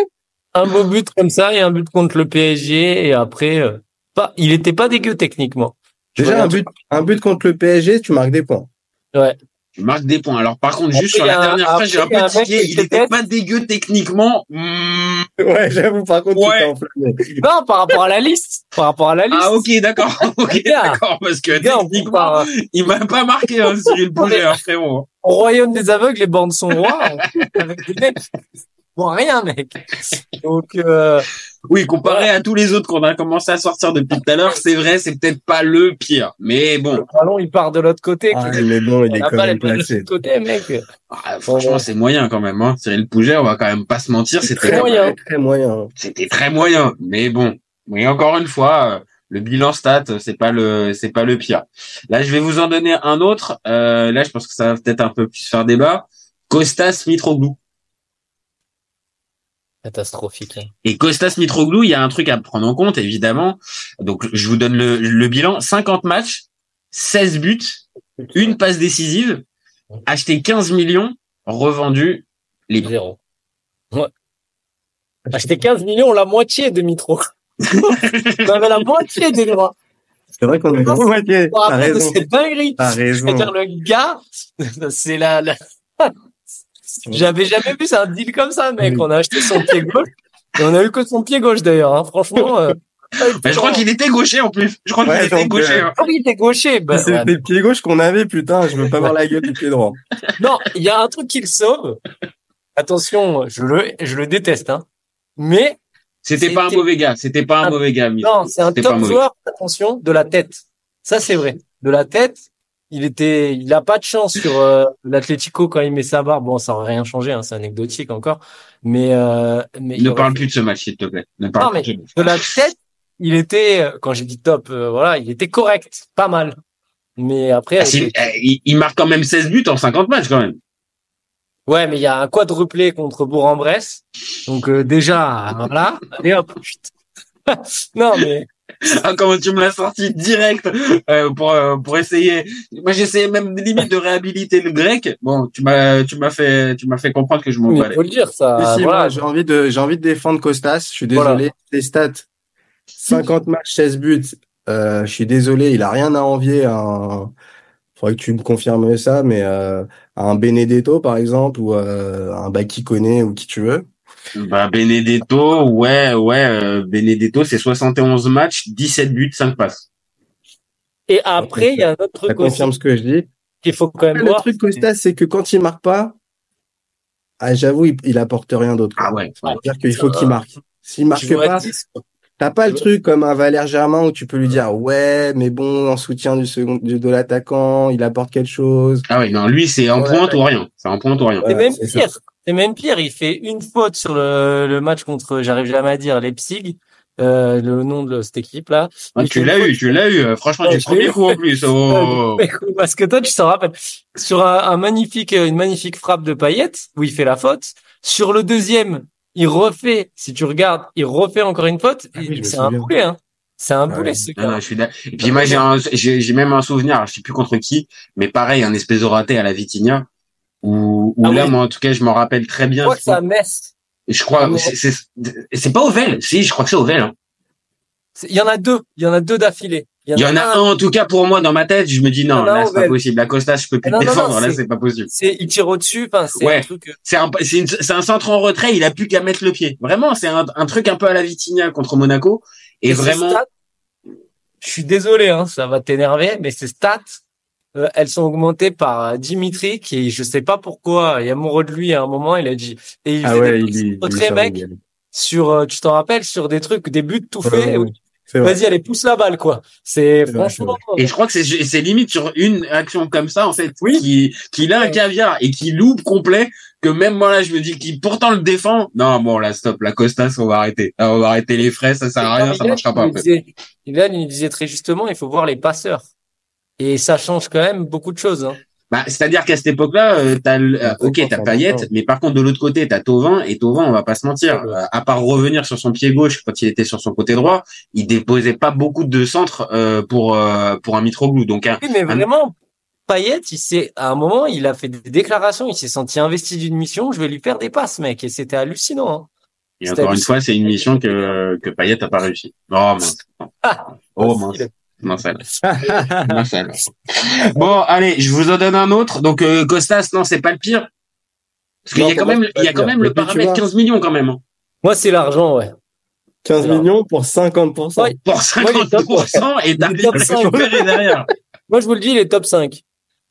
un beau but comme ça et un but contre le PSG et après, euh, pas, il était pas dégueu techniquement. Je Déjà, un but, un but contre le PSG, tu marques des points. Ouais. tu marques des points. Alors, par contre, Après, juste sur la un- dernière phrase, j'ai un peu tiqué. Il était pas dégueu techniquement. Hmm. Ouais, j'avoue, par contre, Ouais. enflammé. Non, par rapport à la liste. Par rapport à la liste. Ah, ok, d'accord. [laughs] Ok, d'accord. Parce que Gars, techniquement, compare, il m'a pas marqué, hein, Cyril Pouget, hein, frérot. Au royaume des aveugles, les bornes sont rois. avec des mecs rien, mec. [laughs] Donc, euh, Oui, comparé à tous les autres qu'on a commencé à sortir depuis tout à l'heure, c'est vrai, c'est peut-être pas le pire. Mais bon, le ballon, il part de l'autre côté. Ah, mais bon, il est quand même de placé. l'autre côté, mec. ah, franchement, c'est moyen quand même. Hein. Cyril Pouget, on va quand même pas se mentir, c'était Très moyen. Très moyen. c'était très moyen. Mais bon, mais encore une fois, euh, le bilan stat, c'est pas le, c'est pas le pire. Là, je vais vous en donner un autre. Euh, là, je pense que ça va peut-être un peu plus faire débat. Costas Mitroglou. Catastrophique. hein. Et Costas Mitroglou, il y a un truc à prendre en compte, évidemment. Donc, je vous donne le, le bilan. 50 matchs, 16 buts, une passe décisive, acheté 15 millions, revendu les Zéro. Ouais. Acheter 15 millions, la moitié de Mitro. [laughs] On avait la moitié des droits. C'est vrai qu'on est Non, moitié. T'as raison. C'est-à-dire, le gars, [laughs] c'est la, la... J'avais jamais vu un deal comme ça, mec. On a acheté son pied gauche. Et on a eu que son pied gauche, d'ailleurs, hein. Franchement, euh... Mais [laughs] je crois qu'il était gaucher en plus. Je crois qu'il Ouais, était donc, gaucher. euh, hein. Ah oui, il était gaucher. Bah, C'est ouais. le pied gauche qu'on avait, putain, je veux pas [laughs] voir la gueule du pied droit. Non, il y a un truc qui le sauve. Attention, je le, je le déteste, hein. Mais, C'était pas un C'était- mauvais gars. C'était pas un Ah, mauvais gars. Non, c'est un C'était top joueur, attention, de la tête. Ça, c'est vrai. De la tête, il était, il a pas de chance sur euh, l'Atlético quand il met sa barre. Bon, ça aurait rien changé, hein, c'est anecdotique encore. Mais, euh, mais Ne parle plus de ce match, s'il te plaît. Ne parle Non, mais de de la tête, il était, euh, quand j'ai dit top, euh, voilà, il était correct, pas mal. Mais après, Ah, eh, il, il marque quand même 16 buts en 50 matchs quand même. ouais, mais il y a un quadruplé contre Bourg-en-Bresse. Donc, euh, déjà, [laughs] voilà. Et hop, [laughs] non, mais, [laughs] Ah, comment tu me l'as sorti direct euh, pour euh, pour essayer. Moi, j'essayais même limite de réhabiliter le grec. Bon, tu m'as tu m'as fait tu m'as fait comprendre que je m'en mais balais. faut le dire, ça. Si, voilà. moi, j'ai envie de, j'ai envie de défendre Costas. Je suis Voilà. désolé. Les stats. 50 matchs, 16 buts. Euh, je suis désolé. Il a rien à envier à un, faudrait que tu me confirmes ça, mais, euh, à un Benedetto, par exemple, ou, euh, un Baki connaît ou qui tu veux. Bah Benedetto, ouais ouais, euh, Benedetto, c'est 71 matchs, 17 buts, 5 passes. Et après, il y a un autre Ça truc aussi confirme ce que je dis. qu'il faut quand même Le voir. truc Costas, c'est que quand il marque pas, ah, j'avoue, il, il apporte rien d'autre. Ah ouais. ouais. C'est-à-dire qu'il faut qu'il marque. S'il marque pas, 10, quoi. T'as pas le truc comme un Valère Germain où tu peux lui dire ouais mais bon en soutien du second du- de l'attaquant il apporte quelque chose. Ah ouais, non, lui c'est en Ouais. pointe ou rien. C'est en pointe ou rien. Même pire. C'est même pire. Il fait une faute sur le, le match contre, j'arrive jamais à dire, Leipzig, euh, le nom de cette équipe-là. Ah, Il tu l'as eu, tu l'as eu. euh, Franchement, Ouais, du premier coup en plus. Oh. [laughs] faute- Parce que toi, tu t'en rappelles. Sur un, un magnifique, une magnifique frappe de Payet, où il fait la faute. Sur le deuxième, il refait, si tu regardes, il refait encore une faute. Ah oui, c'est un boulet, hein. C'est un Ouais. boulet, ce Non, non, gars. je suis d'accord. Et puis moi j'ai un, j'ai j'ai même un souvenir, je sais plus contre qui, mais pareil, un espèce de raté à la Vitinha, où, où Ah là, oui. moi en tout cas, je m'en rappelle très Je bien. crois que c'est à Metz? Je crois, Ah, c'est c'est c'est pas Ovel, si, je crois que c'est Ovel. Hein. C'est- Il y en a deux. Il y en a deux d'affilée. Il y en a un en tout cas pour moi dans ma tête, je me dis non, là c'est pas possible. La Costa, je peux plus Non, te non, non, défendre, là c'est- c'est pas possible. C'est, il tire au-dessus. Enfin, c'est Ouais. un truc. euh, C'est un, c'est c'est un centre en retrait, il a plus qu'à mettre le pied. Vraiment, c'est un, un truc un peu à la Vitinha contre Monaco. Et, vraiment, stats, je suis désolé, hein, ça va t'énerver, mais ces stats, euh, elles sont augmentées par euh, Dimitri, qui, je sais pas pourquoi, a amoureux de lui à un moment, il a dit, et il Ah faisait ouais, des il, très mec sur, euh, tu t'en rappelles, sur des trucs, des buts tout faits. ouais, ouais. Vas-y, allez, pousse la balle, quoi. C'est vrai, franchement. et je crois que c'est, c'est limite sur une action comme ça, en fait, Oui. qui, qu'il a un caviar et qui loupe complet, que même moi là, je me dis qu'il pourtant le défend. Non, bon, là, stop, la Costas, on va arrêter. Là, on va arrêter les frais, ça sert à rien, ça marchera pas, il en fait. disait- Ilan, il disait très justement, il faut voir les passeurs. Et ça change quand même beaucoup de choses. Hein. Bah, c'est-à-dire qu'à cette époque-là, euh, euh, ok, t'as c'est Payet, important. mais par contre de l'autre côté, t'as Tovin et Tovin, on va pas se mentir, euh, à part revenir sur son pied gauche quand il était sur son côté droit, il déposait pas beaucoup de centres euh, pour euh, pour un Mitroglou. Donc un, Oui, mais un- vraiment, Payet, il s'est, à un moment, il a fait des déclarations, il s'est senti investi d'une mission, je vais lui faire des passes, mec, et c'était hallucinant. Hein. et encore une fois, c'est une mission que que Payet a pas réussi. Oh mince. [laughs] Oh mince. Mince alors. Mince alors. Bon, allez, je vous en donne un autre. Donc euh, Costas, non, c'est pas le pire. Parce qu'il Non, y a quand moi, même il y a le quand même le Et paramètre vois- 15 millions quand même. hein. Moi, c'est l'argent, ouais. 15 Alors. millions pour 50%. Ouais. Pour Moi, il est top, 50% et Il est d'arriver top à cinq. récupérer derrière. [laughs] Moi, je vous le dis, il est top 5.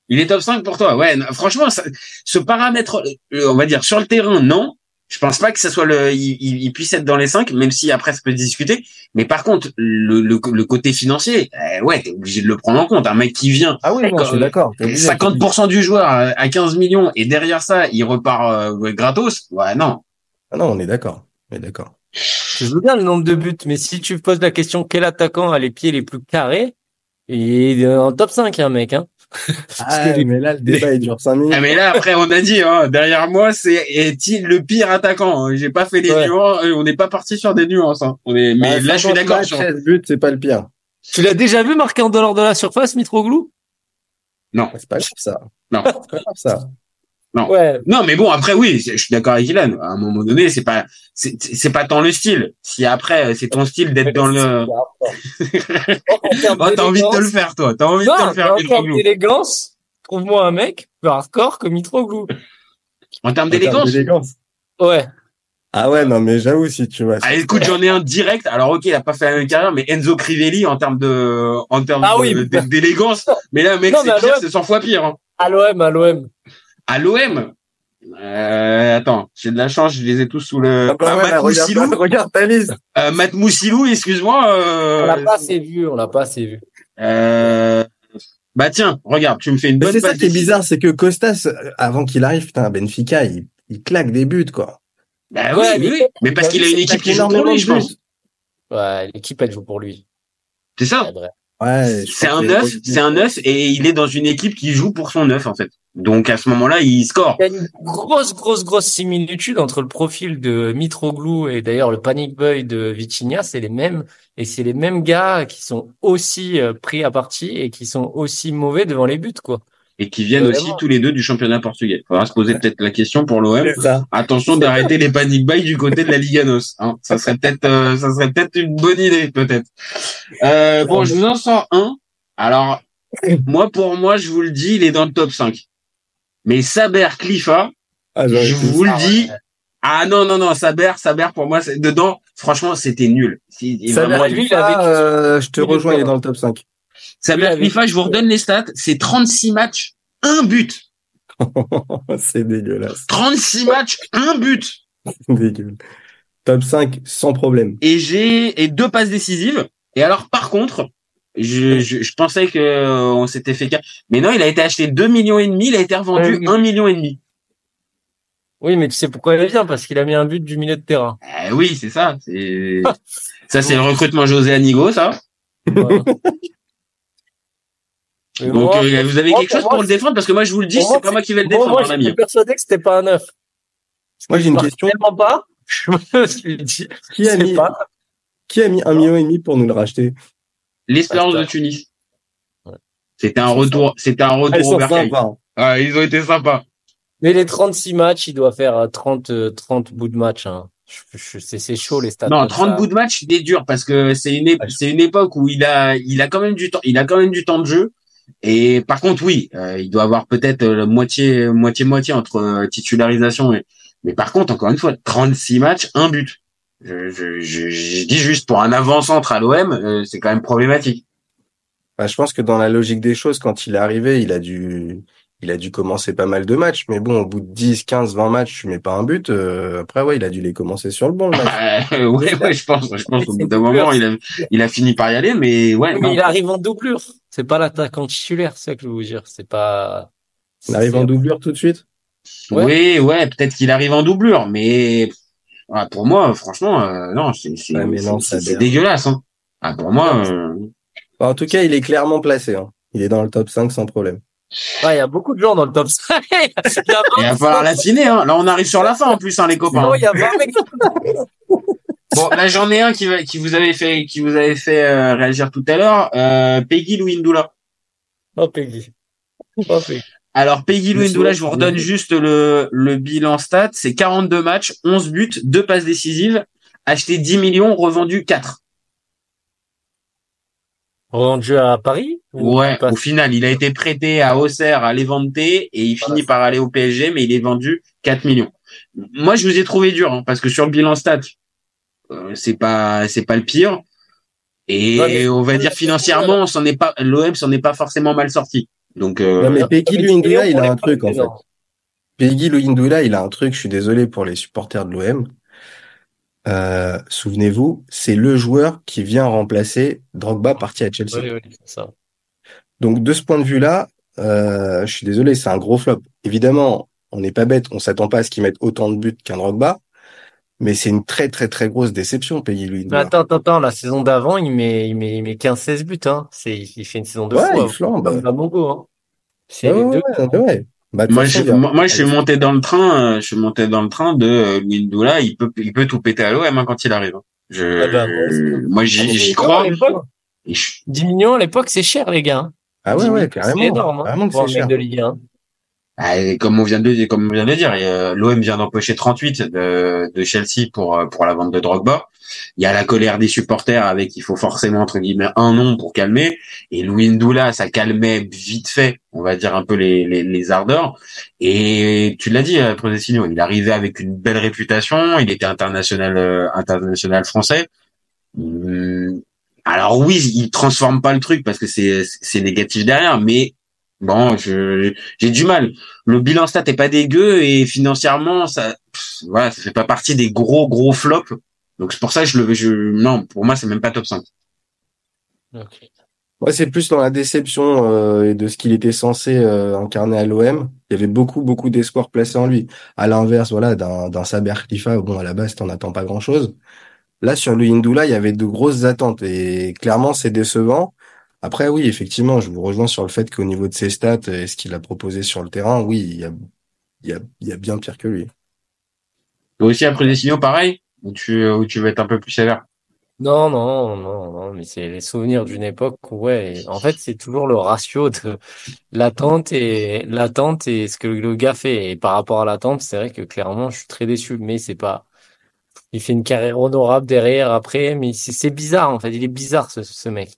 Il est top 5 pour toi. Ouais, non, franchement, ça- ce paramètre, euh, on va dire, sur le terrain, non. Je pense pas que ça soit le, il, il- puisse être dans les 5, même si après ça peut se discuter. Mais par contre, le, le, le côté financier, euh, ouais, t'es obligé de le prendre en compte. Un mec qui vient, Ah oui, non, je suis d'accord. t'es obligé. 50% du joueur à à 15 millions et derrière ça, il repart euh, ouais, gratos. Ouais, non. Ah non, on est d'accord. On est d'accord. Je veux bien le nombre de buts, mais si tu poses la question quel attaquant a les pieds les plus carrés, il est en top 5, hein, mec. Hein. [laughs] Ah, mais là, le débat, [laughs] il dure 5 minutes. Ah, mais là, après, on a dit, hein, derrière moi, c'est est-il le pire attaquant hein? J'ai pas fait les Ouais. nuances. euh, On n'est pas parti sur des nuances. Hein. On est, mais Ah, là, je suis 50 d'accord. Sur... 16 buts, c'est pas le pire. Tu l'as déjà vu marquer en dehors de la surface, Mitroglou? C'est pas grave, ça. Non. [laughs] C'est pas grave, ça. Ouais. Non, mais bon, après, oui, je suis d'accord avec Ilan. À un moment donné, c'est pas, c'est, pas tant le style. Si après, c'est ton style d'être dans le, [laughs] oh, t'as envie de te le faire, toi. T'as envie de te Non, le faire, en termes d'élégance, trouve-moi un mec plus hardcore que Mitroglou. En termes En termes d'élégance. Ouais. Ah ouais, non, mais j'avoue, si tu vois. Ah, écoute, j'en ai un direct. Alors, ok, il a pas fait la même carrière, mais Enzo Crivelli, en termes de, en termes Ah oui, d'élégance. Mais là, mec, Non, c'est 100 fois pire, hein. À l'OM, à l'OM. À l'OM. Euh, attends, j'ai de la chance, je les ai tous sous le. Ah bah Ah, ouais, Matt là, regarde, Moussilou, [laughs] regarde ta liste. euh, Matt Moussilou, excuse-moi. On l'a Euh, pas assez vu, on l'a pas assez vu. euh, bah tiens, regarde, tu me fais une bonne c'est ça qui est bizarre, c'est que Costas, euh, avant qu'il arrive, putain, Benfica, il, il claque des buts, quoi. Bah Ouais, oui, oui, mais- oui. Mais parce qu'il a une équipe qui joue pour lui, je pense. Ouais, l'équipe, elle joue pour lui. C'est ça. C'est vrai. Ouais. C'est un neuf, c'est un neuf, et il est dans une équipe qui joue pour son neuf, en fait. Donc, à ce moment-là, il score. Il y a une grosse, grosse, grosse similitude entre le profil de Mitroglou et d'ailleurs le panic boy de Vitinha, c'est les mêmes, et c'est les mêmes gars qui sont aussi euh, pris à partie et qui sont aussi mauvais devant les buts, quoi. Et qui viennent Vraiment. aussi tous les deux du championnat portugais. Faudra se poser peut-être la question pour l'OM. C'est ça. Attention d'arrêter les panic buys du côté de la Liga NOS. Hein. Ça serait peut-être, euh, ça serait peut-être une bonne idée, peut-être. Euh, bon, je vous en sors un. Alors, moi, pour moi, je vous le dis, il est dans le top 5. Mais Saber Cliffa, Ah, j'aurais je vous le Ah, dis. Ah non, non, non, Saber, Saber, pour moi, c'est dedans. Franchement, c'était nul. Vraiment, Cliffa, avait- euh, je te rejoins, il est dans le top 5. Saber avait- Cliffa, je vous redonne les stats. C'est 36 matchs, un but. [laughs] c'est dégueulasse. 36 matchs, un but. [laughs] C'est dégueulasse. Top 5 sans problème. et j'ai et deux passes décisives. Et alors par contre, je, je, je pensais que euh, on s'était fait mais non, il a été acheté 2 millions et demi, il a été revendu Ouais, oui. 1 million et demi. Oui, mais tu sais pourquoi il vient Parce qu'il a mis un but du milieu de terrain. Eh oui, c'est ça, c'est [laughs] ça c'est le recrutement José Anigo ça. Voilà. Donc moi, euh, vous avez moi, quelque chose moi, pour le défendre parce que moi je vous le dis, c'est pas moi qui vais le défendre moi, j'étais ami. persuadé que c'était pas un neuf. Moi, j'ai une question. Tellement pas. [laughs] Je me suis dit, Qui a mis, pas. Qui a mis un million et demi pour nous le racheter? L'Espérance de Tunis. C'était un retour, c'était un retour au bercail. Ah, ils ont été sympas. Mais les 36 matchs, il doit faire 30, euh, 30 bouts de match. Hein. C'est chaud les stats. Non, 30 bouts de match, il est dur parce que c'est une, c'est une époque où il a, il a quand même du temps, il a quand même du temps de jeu. Et par contre, oui, euh, il doit avoir peut-être euh, moitié, moitié, moitié entre euh, titularisation et. Mais par contre, encore une fois, 36 matchs, un but. Je, je, je, je dis juste pour un avant-centre à l'OM, c'est quand même problématique. Bah, je pense que dans la logique des choses, quand il est arrivé, il a dû, il a dû commencer pas mal de matchs. Mais bon, au bout de 10, 15, 20 matchs, tu mets pas un but. après, ouais, il a dû les commencer sur le bon, le match. [laughs] ouais, ouais, je pense, je pense qu'au bout d'un moment, il a, il a fini par y aller, mais ouais. Mais il arrive en doublure. C'est pas l'attaquant titulaire, c'est ça que je veux vous dire. C'est pas. Il arrive en doublure tout de suite? Ouais. Oui, ouais, peut-être qu'il arrive en doublure, mais pour moi, franchement, euh, non, c'est ouais, dégueulasse. Hein. Ah, pour moi. Euh... En tout cas, il est clairement placé. Hein. Il est dans le top 5 sans problème. Il y a beaucoup de gens dans le top 5. [laughs] il, va falloir l'affiner. Hein. Là, on arrive sur la fin en plus, hein, les copains. Non, il y a 20 [laughs] Bon, là j'en ai un qui, va, qui vous avait fait, qui vous avait fait euh, réagir tout à l'heure. Euh, Peggy Louindoula. Oh Peggy. Oh, Peggy. Alors Peggy Louindoula, je vous redonne juste le, le bilan stat. C'est 42 matchs, 11 buts, 2 passes décisives, acheté 10 millions, revendu 4. Revendu à Paris Ouais, au final, il a été prêté à Auxerre, à Levante, et il finit par aller au PSG, mais il est vendu 4 millions. Moi, je vous ai trouvé dur, hein, parce que sur le bilan stat, euh, c'est pas c'est pas le pire. Et on va dire financièrement, on s'en est pas l'OM s'en est pas forcément mal sorti. Donc euh... non, mais Peggy Luindula, il a un truc en fait. Peggy Luindula, il a un truc. Je suis désolé pour les supporters de l'OM. Euh, souvenez-vous, c'est le joueur qui vient remplacer Drogba parti à Chelsea. Oui, oui, ça. Donc de ce point de vue-là, euh, je suis désolé, c'est un gros flop. Évidemment, on n'est pas bête, on s'attend pas à ce qu'il mette autant de buts qu'un Drogba, mais c'est une très très très grosse déception, Peggy lui. attends, attends, attends, la saison d'avant, il met, il met, il met 15-16 buts, hein. C'est, il fait une saison de ouais, fou. Il flambe. Pas bon hein. C'est ouais, ouais, deux. ouais, bah, moi, je, moi, moi, je suis monté dans le train, euh, je suis monté dans le train de euh, Windoula, il peut, il peut tout péter à l'OM hein, quand il arrive. Hein. Je, ah bah, moi, j'y, j'y crois. 10 millions à l'époque, c'est cher, les gars. Ah ouais, ouais, carrément. C'est énorme, hein, pour un mec de Ligue 1. Ah, comme on vient de comme on vient de dire, l'OM vient d'empocher 38 de, de, Chelsea pour pour la vente de Drogba. Il y a la colère des supporters avec il faut forcément entre guillemets un nom pour calmer. Et Louis Ndoula, ça calmait vite fait, on va dire un peu les les, les ardeurs. Et tu l'as dit, Protestino, il arrivait avec une belle réputation. Il était international euh, international français. Hum, alors oui, il transforme pas le truc parce que c'est c'est négatif derrière, mais Bon, je j'ai du mal. Le bilan stat est pas dégueu et financièrement ça voilà, ça fait pas partie des gros gros flops. Donc c'est pour ça que je le je non, pour moi c'est même pas top 5. Okay. Ouais, c'est plus dans la déception euh, de ce qu'il était censé euh, incarner à l'OM. Il y avait beaucoup beaucoup d'espoir placé en lui. À l'inverse, voilà, d'un d'un Saber Khalifa, bon à la base t'en attends pas grand-chose. Là sur le Hindula, il y avait de grosses attentes et clairement c'est décevant. Après, oui, effectivement, je vous rejoins sur le fait qu'au niveau de ses stats et ce qu'il a proposé sur le terrain, oui, il y a, il y a, il y a bien pire que lui. Toi aussi, après des signaux pareils, ou tu, ou tu vas être un peu plus sévère? Non, non, non, non, mais c'est les souvenirs d'une époque où, ouais, en fait, c'est toujours le ratio de l'attente et l'attente et ce que le gars fait. Et par rapport à l'attente, c'est vrai que clairement, je suis très déçu, mais c'est pas, il fait une carrière honorable derrière après, mais c'est bizarre, en fait. Il est bizarre, ce, ce mec.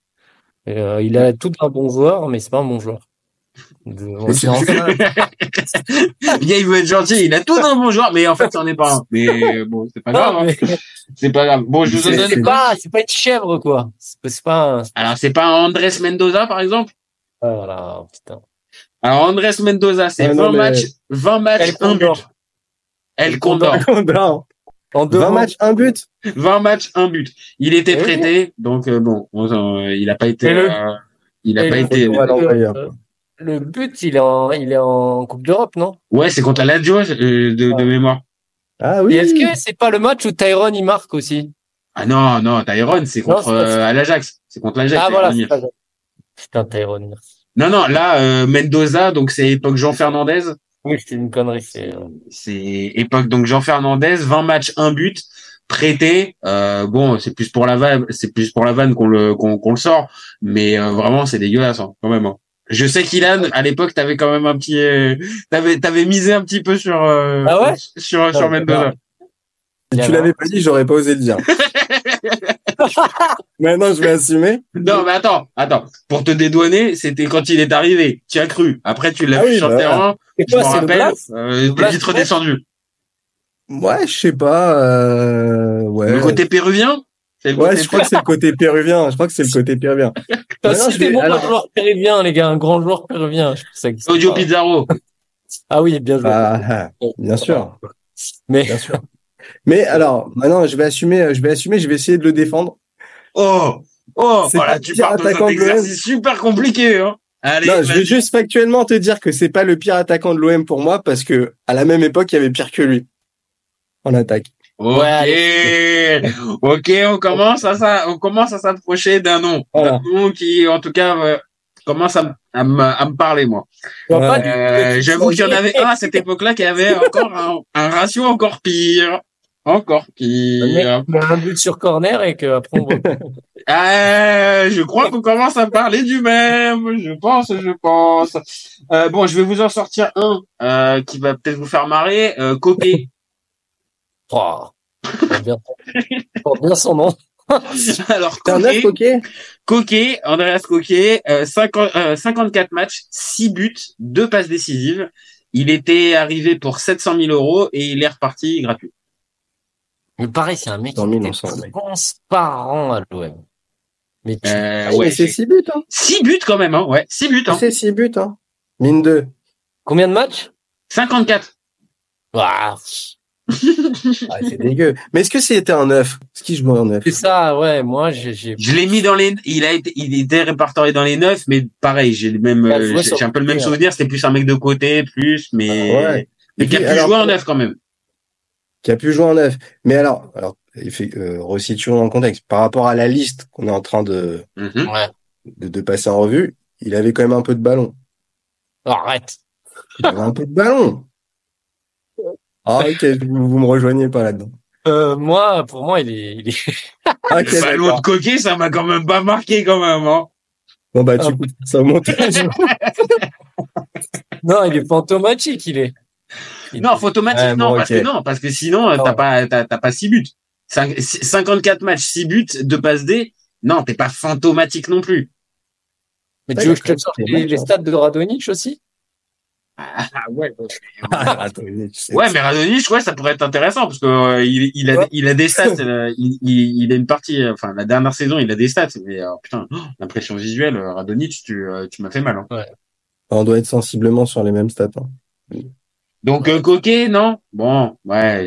Euh, il a tout un bon joueur, mais c'est pas un bon joueur. De, [laughs] il veut être gentil, il a tout un bon joueur, mais en fait, c'en est pas un. Mais bon, c'est pas grave. Hein. C'est pas grave. Bon, je vous donne. C'est pas, c'est pas une chèvre, quoi. C'est pas. Un... Alors, c'est pas un Andrés Mendoza, par exemple? Ah, voilà, putain. Alors, Andrés Mendoza, c'est 20 matchs, 20 matchs, 1 but. El Condor. El Condor. En 20 matchs, un but. 20 matchs, un but. Il était eh prêté, donc euh, bon, euh, il a pas été. Le... Euh, il a pas été. Le, le, but, il est en, il est en Coupe d'Europe, non? Ouais, c'est contre la Lazio de, de, mémoire. Ah oui. Est-ce que c'est pas le match où Tyrone il marque aussi? Ah non, non, Tyrone, c'est contre l'Ajax. C'est contre l'Ajax. Ah voilà. Putain, Tyrone. Non, non, là, Mendoza, donc c'est époque Jean Fernandez. Oui, c'est une connerie. C'est époque donc Jean Fernandez, 20 matchs, un but prêté. Euh, bon, c'est plus pour la vanne, c'est plus pour la vanne qu'on le qu'on qu'on le sort, mais euh, vraiment c'est dégueulasse hein, quand même. hein. Je sais qu'Ilan, à l'époque, t'avais quand même un petit, euh, t'avais t'avais misé un petit peu sur euh, Ah ouais? sur sur Mendoza. Si tu l'avais pas dit, j'aurais pas osé le dire. [laughs] Maintenant, je vais assumer. Non, mais attends, attends. Pour te dédouaner, c'était quand il est arrivé. Tu as cru. Après, tu l'as Ah vu oui, sur bah le terrain. C'est Je me rappelle. Euh, vite redescendu. Ouais, je sais pas. Euh, ouais. Le côté péruvien? Le Ouais, côté je crois que c'est le côté péruvien. Je crois que c'est le côté péruvien. [laughs] Alors- un joueur péruvien, les gars, un grand joueur péruvien. Je sais que c'est Audio pas- Pizarro. Ah oui, bien joué. Ah, bien sûr, Mais bien sûr. Mais alors, maintenant, je vais assumer. Je vais assumer. Je vais essayer de le défendre. Oh, oh, C'est voilà, pas tu pire pars dans attaquant un de l'OM. exercice super compliqué, hein. Allez, non, je vais juste factuellement te dire que c'est pas le pire attaquant de l'OM pour moi parce que à la même époque, il y avait pire que lui en attaque. Ok, Ouais, ok, on commence à ça, on commence à s'approcher d'un nom, Voilà. d'un nom qui, en tout cas, euh, commence à, à me, à me parler moi. Euh, J'avoue qu'il y en avait un à cette époque-là qui avait encore un, un ratio encore pire, encore Le mec met un but sur corner et que après on voit. Euh, [laughs] [laughs] je crois qu'on commence à parler du même. Je pense, je pense. Euh, bon, je vais vous en sortir un euh, qui va peut-être vous faire marrer. Euh, Coquet. Oh, bien, bien son nom. [laughs] Alors Coquet, ok Coquet, Andreas Coquet, euh, 50, euh, 54 matchs, 6 buts, 2 passes décisives. Il était arrivé pour 700 000 euros et il est reparti gratuit. Mais pareil, c'est un mec qui mec. transparent à l'OM. Mais tu... Euh, ouais, c'est 6 buts, hein. 6 buts quand même, hein. Ouais, 6 buts, hein. C'est 6 buts, hein. Mine 2. combien de matchs? 54. ah, Ah, c'est dégueu. Mais est-ce que c'était un neuf? Est-ce qu'il jouait en neuf? C'est ça, ouais. Moi, j'ai, j'ai... Je l'ai mis dans les, il a été, il était répertorié dans les neufs, mais pareil, j'ai le même, j'ai un peu le même souvenir, c'était plus un mec de côté, plus, mais, Ah ouais. mais qui a pu alors, jouer en neuf quand même. Qui a pu jouer en neuf. Mais alors, alors, il fait, euh, resituons dans le contexte. Par rapport à la liste qu'on est en train de, Mhm. Ouais. de, de passer en revue, il avait quand même un peu de ballon. Arrête. Il avait un peu de ballon. [laughs] Ah, ok, vous, vous me rejoignez pas là-dedans. Euh, moi, pour moi, il est, il est... [laughs] Ok, Le ballon de coquet, ça m'a quand même pas marqué quand même, hein. Bon, bah, tu Ah. coupes ça au montage. [laughs] non, il est fantomatique, il est. Non, photomatique, Ouais, non, bon, parce que non, parce que sinon, euh, Non. t'as pas, t'as, t'as pas 6 buts. Cinq- 54 matchs, 6 buts, 2 passes D. Non, t'es pas fantomatique non plus. Mais Ouais, tu veux que je te sorte les, stats de Radonic aussi? Ah, ouais. Ah, sais. [laughs] Ouais, mais Radonjic, ouais, ça pourrait être intéressant parce que euh, il, il a, Ouais. il a des stats. [laughs] euh, il, il, il a une partie. Enfin, la dernière saison, il a des stats. Mais euh, putain, oh, l'impression visuelle, Radonjic, tu, euh, tu m'as fait mal. hein. On doit être sensiblement sur les mêmes stats. hein. Donc euh, Coquet, non? Bon, ouais,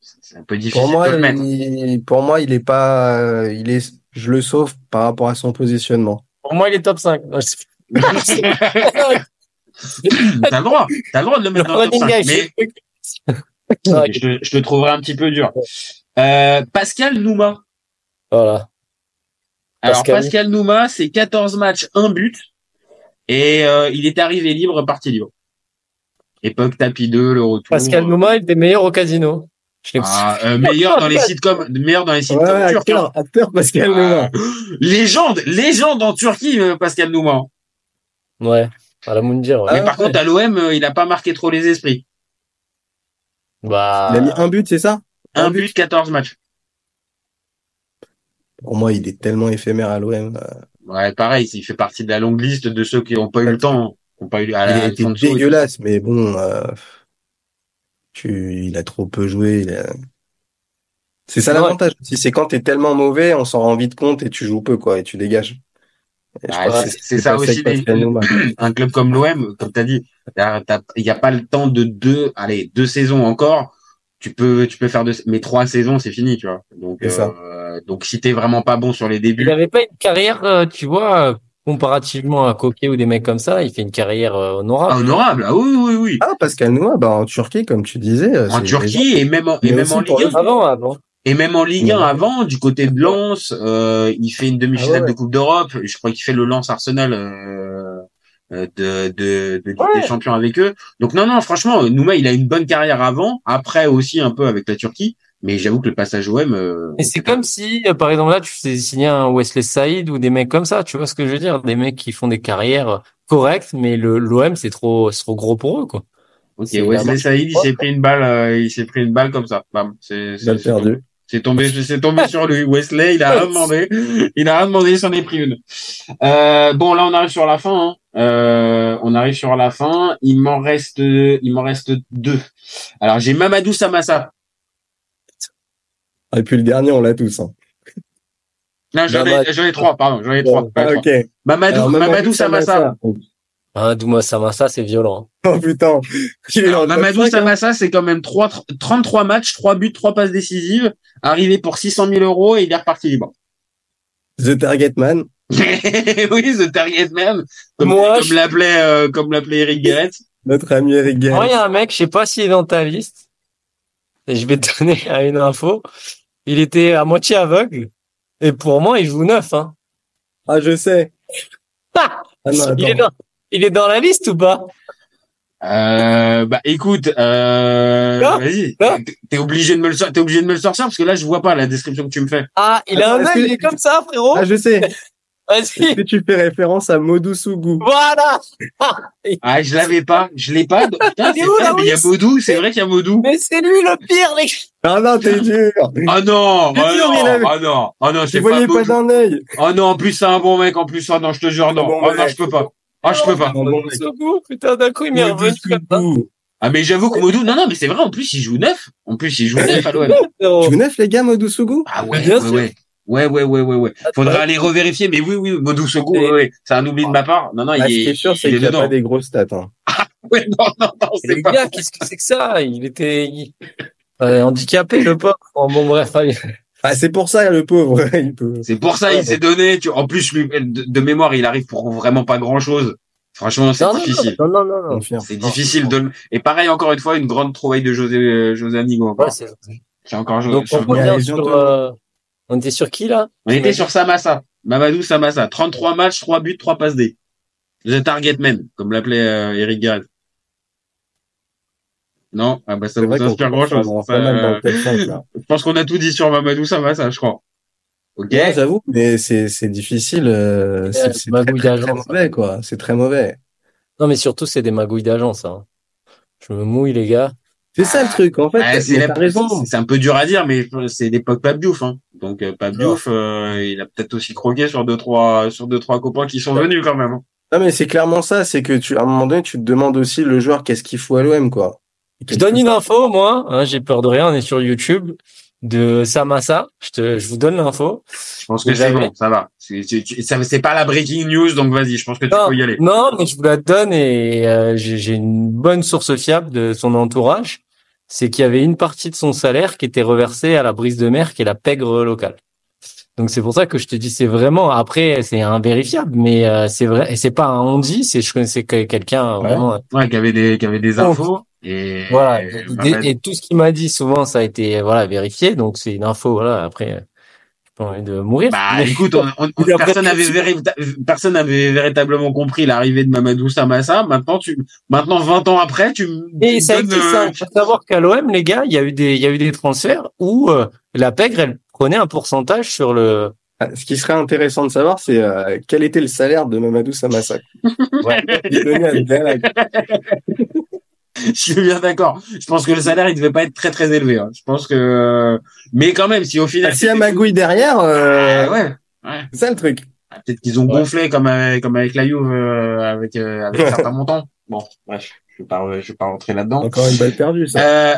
c'est un peu difficile Pour moi, de le mettre. il, pour moi, il est pas, euh, il est, je le sauve par rapport à son positionnement. Pour moi, il est top 5. Non, je sais pas. T'as le droit, t'as le droit de le mettre dans le top Running 5, guy, mais je- Ouais, je, te- je te trouverai un petit peu dur. Euh, Pascal Nouma. Voilà. Alors Pascal. Pascal Nouma, c'est 14 matchs, un but, et euh, il est arrivé libre, parti libre. Époque tapis 2, le retour. Pascal Nouma, il était meilleur au casino. Ah, euh, meilleur dans les [laughs] sitcoms, meilleur dans les sitcoms Ouais, turcs. hein. acteur, acteur Pascal Ah, Nouma. légende, légende en Turquie, euh, Pascal Nouma. Ouais. À la Moundir, ouais. Ah, Mais par ouais. contre, à l'OM, euh, il a pas marqué trop les esprits. Bah. Il a mis un but, c'est ça? Un Un but, 14 matchs. Pour moi, il est tellement éphémère à l'OM. euh, Ouais, pareil, il fait partie de la longue liste de ceux qui n'ont pas eu le temps, qui n'ont pas eu à Il a été dégueulasse, mais bon, euh, tu, il a trop peu joué. il a- C'est ça l'avantage. Si c'est quand t'es tellement mauvais, on s'en rend vite compte et tu joues peu, quoi, et tu dégages. C'est- ça aussi, les- un club comme l'OM, comme tu as dit, t'as- t'as- il n'y a pas le temps de deux, allez, deux saisons encore. Tu peux, tu peux faire deux, mais trois saisons, c'est fini, tu vois. Donc, C'est ça. euh, donc si t'es vraiment pas bon sur les Il débuts, n'avait pas une carrière, euh, tu vois, comparativement à Coquet ou des mecs comme ça, il fait une carrière euh, ah, honorable? honorable, ah oui, oui, oui. Ah, Pascal Nouma, bah, en Turquie, comme tu disais. euh, En c'est Turquie et même en, et même en Ligue le 1. Avant, avant. Et même en Ligue 1 Ouais. avant, du côté de Lens, euh, il fait une demi-finale Ah ouais. de Coupe d'Europe. Je crois qu'il fait le Lens Arsenal euh, euh, de, de, de Ligue Ouais. des Champions avec eux. Donc non, non, franchement, Nouma, il a une bonne carrière avant. Après aussi un peu avec la Turquie. Mais j'avoue que le passage OM. Euh... Et c'est comme si, euh, par exemple, là, tu faisais signer un Wesley Saïd ou des mecs comme ça. Tu vois ce que je veux dire? Des mecs qui font des carrières correctes, mais le l'OM c'est trop, c'est trop gros pour eux, quoi. Ok, Wesley Saïd, il s'est pris une balle, euh, il s'est pris une balle comme ça. Bam, c'est perdue. C'est tombé, [laughs] c'est tombé sur lui. Wesley, il a rien demandé. Il a rien demandé, il s'en est pris une. Euh, bon, là, on arrive sur la fin. Hein. Euh, on arrive sur la fin. Il m'en reste, il m'en reste deux. Alors, j'ai Mamadou Samassa. Ah, et puis le dernier, on l'a tous. Hein. Non, j'en ai, j'en ai trois, pardon, j'en ai trois. Ah, ok. Mamadou, Mamadou Samassa. Ah, Douma Samassa, c'est violent. [laughs] Oh putain. Alors, Mamadou hein. Samassa, c'est quand même trois, 33 matchs, 3 buts, 3 passes décisives, arrivé pour 600 000 euros et il est reparti libre. The Target Man. [laughs] oui, The Target Man, comme, Moi, comme je- l'appelait, euh, comme l'appelait Eric Guéret. Notre ami Eric Guerre. Moi, il y a un mec, je sais pas s'il est dans ta liste. Et je vais te [laughs] donner une info. Il était à moitié aveugle. Et pour moi, il joue neuf, hein. Ah, je sais. Ah Ah non, il, est dans, il est dans la liste ou pas? Euh, bah, écoute, euh, vas-y. T'es- obligé de me le sortir, t'es obligé de me le sortir parce que là, je vois pas la description que tu me fais. Ah, il a un œil, que- il est comme ça, frérot. Ah, je sais. [laughs] Est-ce Vas-y. que tu fais référence à Modou Sougou Voilà. Ah, je l'avais pas, je l'ai pas. Putain, c'est mais il y a Modou, c'est vrai qu'il y a Modou. Mais c'est lui le pire, les Ah non, t'es dur. Ah non, ah non, ah non, ah non, c'est pas voyais pas Modou. d'un œil. Oh non, en plus c'est un bon mec, en plus ah non, je te jure non. bon Oh non, je peux pas. Ah je peux pas. Sougou, putain, d'un coup, il m'est Modou revenu comme. Ah mais j'avoue que Modou, non non, mais c'est vrai en plus il joue neuf. En plus il joue neuf à l'OM. frérot. Tu joues neuf, les gars, Modou Sougou Ah ouais, Bien ouais, sûr. ouais. Ouais, ouais, ouais, ouais, ouais. Faudra aller revérifier, mais oui, oui, Modou Sogou, ouais, ouais. C'est un oubli de ma part. Non, non, Ah, il Ce qui est sûr, c'est il est qu'il n'y a dedans. pas des grosses stats. Hein. [laughs] Ouais, non, non, non, c'est pas. gars, qu'est-ce que c'est que ça? Il était il- euh, handicapé, le pauvre. Oh, bon, bref, allez. Ah, c'est pour ça, le pauvre. [laughs] il peut... C'est pour ça, il s'est donné, tu, en plus, lui, de, de mémoire, il arrive pour vraiment pas grand chose. Franchement, c'est difficile. non, non, non, non. C'est difficile de, et pareil, encore une fois, une grande trouvaille de José, euh, José encore. Ouais, c'est encore Jo- Donc, on revient sur, euh, on était sur qui, là? on était sur Samassa. Mamadou Samassa. 33 matchs, 3 buts, 3 passes D. The Target Man, comme l'appelait euh, Eric Garrett. Non, ah bah ça vous inspire grand chose. prendre pas mal dans le top 5, là. Je pense qu'on a tout dit sur Mamadou Samassa, je crois. Ok. Ouais, j'avoue, mais c'est c'est difficile. euh, c'est mauvais, quoi. C'est très mauvais. Non, mais surtout, c'est des magouilles d'agence, hein. Je me mouille, les gars. C'est ça le truc, en fait. Mais c'est la- raison. c'est- un peu dur à dire, mais c'est l'époque Pape Diouf, hein. Donc euh, euh, il a peut-être aussi croqué sur deux trois sur deux trois copains qui sont venus quand même. hein. Non, mais c'est clairement ça. C'est que tu, à un moment donné, tu te demandes aussi le joueur qu'est-ce qu'il faut à l'OM, quoi. Je donne une info, moi, hein, j'ai peur de rien, on est sur YouTube, de Samassa. Je te, je vous donne l'info. Je pense que c'est bon, ça va. C'est pas la breaking news, donc vas-y, je pense que tu Non, peux y aller. non, mais je vous la donne et euh, j'ai j'ai une bonne source fiable de son entourage. C'est qu'il y avait une partie de son salaire qui était reversée à la brise de mer, qui est la pègre locale. Donc c'est pour ça que je te dis, c'est vraiment. Après, c'est invérifiable, mais euh, c'est vrai. Et c'est pas un on dit, c'est je connaissais que- quelqu'un vraiment. Ouais, qui avait des qui avait des infos et Voilà. et, Et, bah, et tout ce qu'il m'a dit, souvent, ça a été voilà vérifié. Donc c'est une info. Voilà. Après, euh, pas envie de mourir. Bah Mais- écoute, on, on- personne n'avait personne véritablement compris l'arrivée de Mamadou Samassa. Maintenant, tu, maintenant 20 ans après, tu, me- tu Et me ça donnes, existe, euh. Faut savoir qu'à l'OM, les gars, il y a eu des, il y a eu des transferts où euh, la pègre, elle prenait un pourcentage sur le. Ah, Ce qui serait intéressant de savoir, c'est euh, quel était le salaire de Mamadou Samassa. [laughs] [laughs] [laughs] Je suis bien d'accord. Je pense que le salaire, il devait pas être très très élevé. hein. Je pense que, mais quand même, si au final, Ah, S'il y a Magouille derrière, euh, Ah ouais, ouais. c'est ça le truc. Ah, Peut-être qu'ils ont gonflé comme avec, comme avec la Juve euh, avec euh, avec [laughs] certains montants. Bon, bref, je vais pas je vais pas rentrer là-dedans. Encore une balle perdue, ça. Euh,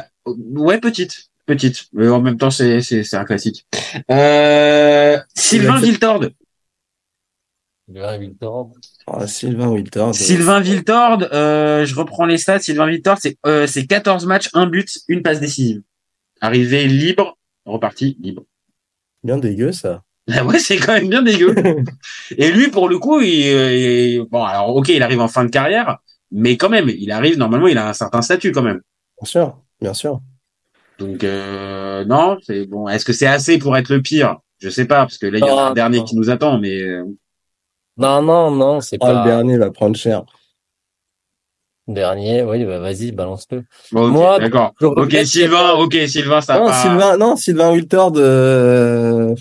ouais, petite, petite, mais en même temps c'est c'est c'est un classique. Euh, Sylvain Viltord. Ah, Sylvain Wiltord. Sylvain Viltord, euh, je reprends les stats. Sylvain Viltord, c'est euh, c'est 14 matchs, un but, une passe décisive. Arrivé libre, reparti libre. Bien dégueu, ça. [laughs] Ah ouais, c'est quand même bien dégueu. [laughs] Et lui, pour le coup, il, il- bon, alors ok, il arrive en fin de carrière, mais quand même, il arrive normalement, il a un certain statut quand même. Bien sûr, bien sûr. Donc euh, non, c'est bon. Est-ce que c'est assez pour être le pire? Je sais pas, parce que là, il y en a Ah, un dernier non. qui nous attend, mais euh, Non, non, non, c'est Ah, pas. le dernier va prendre cher. Dernier, oui, bah vas-y, balance-le. Bon, Moi, d'accord. je Ok, Sylvain, ok, Sylvain, ça Non, va. Sylvain, non, Sylvain Wiltord, euh...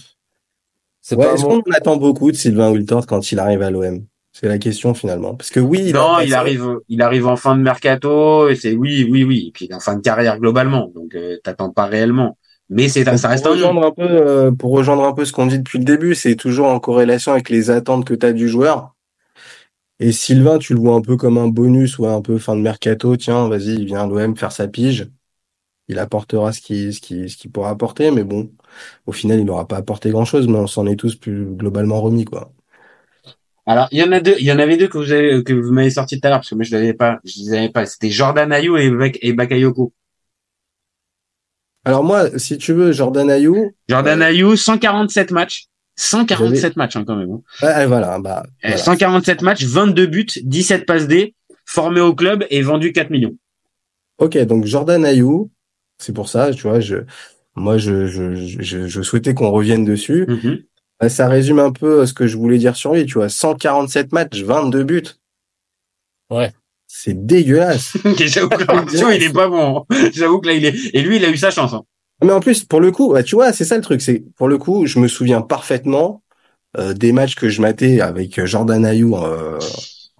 C'est ouais, pas est-ce qu'on attend beaucoup de Sylvain Wiltord quand il arrive à l'OM? C'est la question finalement. Parce que oui, il a Non, il arrive, il arrive en fin de mercato, et c'est oui, oui, oui. Et puis il est en fin de carrière globalement, donc euh, t'attends pas réellement. Mais c'est, ça reste pour un rejoindre un peu, euh, pour rejoindre un peu ce qu'on dit depuis le début, c'est toujours en corrélation avec les attentes que tu as du joueur. Et Sylvain, tu le vois un peu comme un bonus ou un peu fin de mercato. Tiens, vas-y, il vient à l'OM faire sa pige. Il apportera ce qu'il ce qui, ce qu'il pourra apporter, mais bon, au final, il n'aura pas apporté grand-chose, mais on s'en est tous plus globalement remis, quoi. Alors, il y en a deux, il y en avait deux que vous avez, que vous m'avez sorti tout à l'heure, parce que moi je l'avais pas, je les avais pas. C'était Jordan Ayou et Bakayoko. Alors moi, si tu veux, Jordan Ayou, Jordan Ayou, 147 matchs. 147 matchs, hein, quand même. hein. ouais, voilà, bah, Euh, voilà. 147 matchs, 22 buts, 17 passes D, formé au club et vendu 4 millions. Ok, donc Jordan Ayou, c'est pour ça, tu vois, je, moi, je, je, je, je souhaitais qu'on revienne dessus. Mhm. Bah, ça résume un peu euh, ce que je voulais dire sur lui, tu vois, 147 matchs, 22 buts. Ouais. C'est dégueulasse. [laughs] J'avoue que la réaction, il est pas bon. hein. J'avoue que là, il est, et lui, il a eu sa chance. hein. Mais en plus, pour le coup, bah, tu vois, c'est ça le truc, c'est pour le coup, je me souviens parfaitement euh, des matchs que je matais avec Jordan Ayou euh,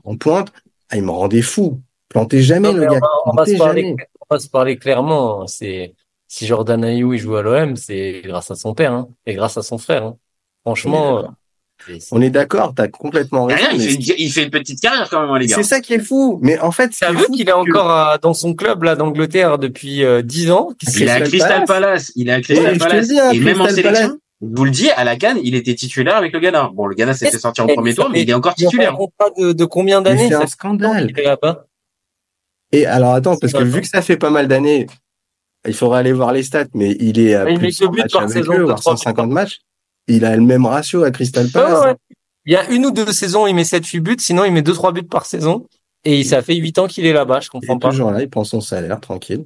en pointe. Ah, il me rendait fou. Plantait jamais Non, le gars. on, va, on va se Plantait parler, jamais. on va se parler clairement. C'est si Jordan Ayou il joue à l'OM, c'est grâce à son père hein, et grâce à son frère. hein. Franchement, euh, On est d'accord, t'as complètement raison. il, mais fait, il fait une petite carrière quand même, hein, les gars. C'est ça qui est fou. Mais en fait, T'as vu qu'il est encore à- dans son club là d'Angleterre depuis euh, 10 ans. Il est à Crystal Crystal Palace. Palace. Il est à Crystal Palace. dis, hein, et même en sélection, Palace. vous le dis, à la Cannes, il était titulaire avec le Ghana. Bon, le Ghana s'est fait sortir en premier tour, mais il est encore titulaire. Un de, de combien d'années c'est un scandale. Et alors attends, parce que vu que ça fait pas mal d'années, il faudra aller voir les stats, mais il est à Mais il plus de deux 100 buts matchs par avec saison, eux, deux, voire trois buts 150 matchs. Il a le même ratio à Crystal Palace. Ouais. Il y a une ou deux saisons, il met 7-8 buts, sinon il met 2-3 buts par saison. Et ça fait 8 ans qu'il est là-bas, je Il comprends est pas. toujours là, il prend son salaire, tranquille.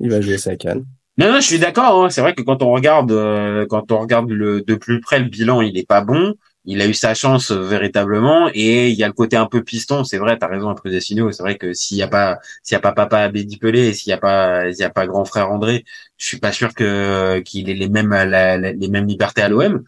Il va jouer sa canne. Non, non, je suis d'accord. hein. C'est vrai que quand on regarde, euh, quand on regarde le, de plus près le bilan, il est pas bon. Il a eu sa chance euh, véritablement, et il y a le côté un peu piston. C'est vrai, t'as raison, après des signaux. C'est vrai que s'il y a pas, s'il y a pas papa Abedi Pelé, s'il y a pas, s'il y a pas grand frère André, je suis pas sûr que qu'il ait les mêmes, les mêmes libertés à l'OM.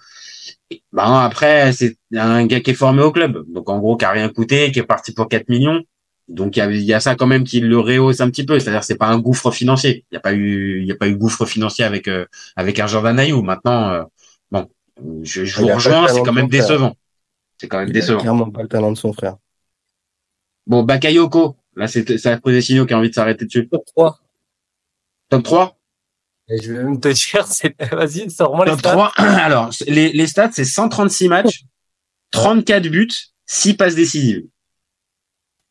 Ben après, c'est un gars qui est formé au club, donc en gros qui a rien coûté, qui est parti pour 4 millions. Donc il y a, y a ça quand même qui le rehausse un petit peu, c'est-à-dire c'est pas un gouffre financier. Il y a pas eu, il y a pas eu gouffre financier avec euh, avec un Jordan Ayou. Maintenant, euh, je, je Il vous rejoins, c'est quand même décevant. C'est quand même Il a décevant. clairement pas le talent de son frère. Bon, Bakayoko, là c'est c'est Après Signaux qui a envie de s'arrêter dessus. Top 3. Top 3 Et je vais même te dire, [laughs] c'est, vas-y, sors-moi les Top stats. 3. [clears throat] Alors, les, les stats, c'est 136 matchs, 34 buts, 6 passes décisives.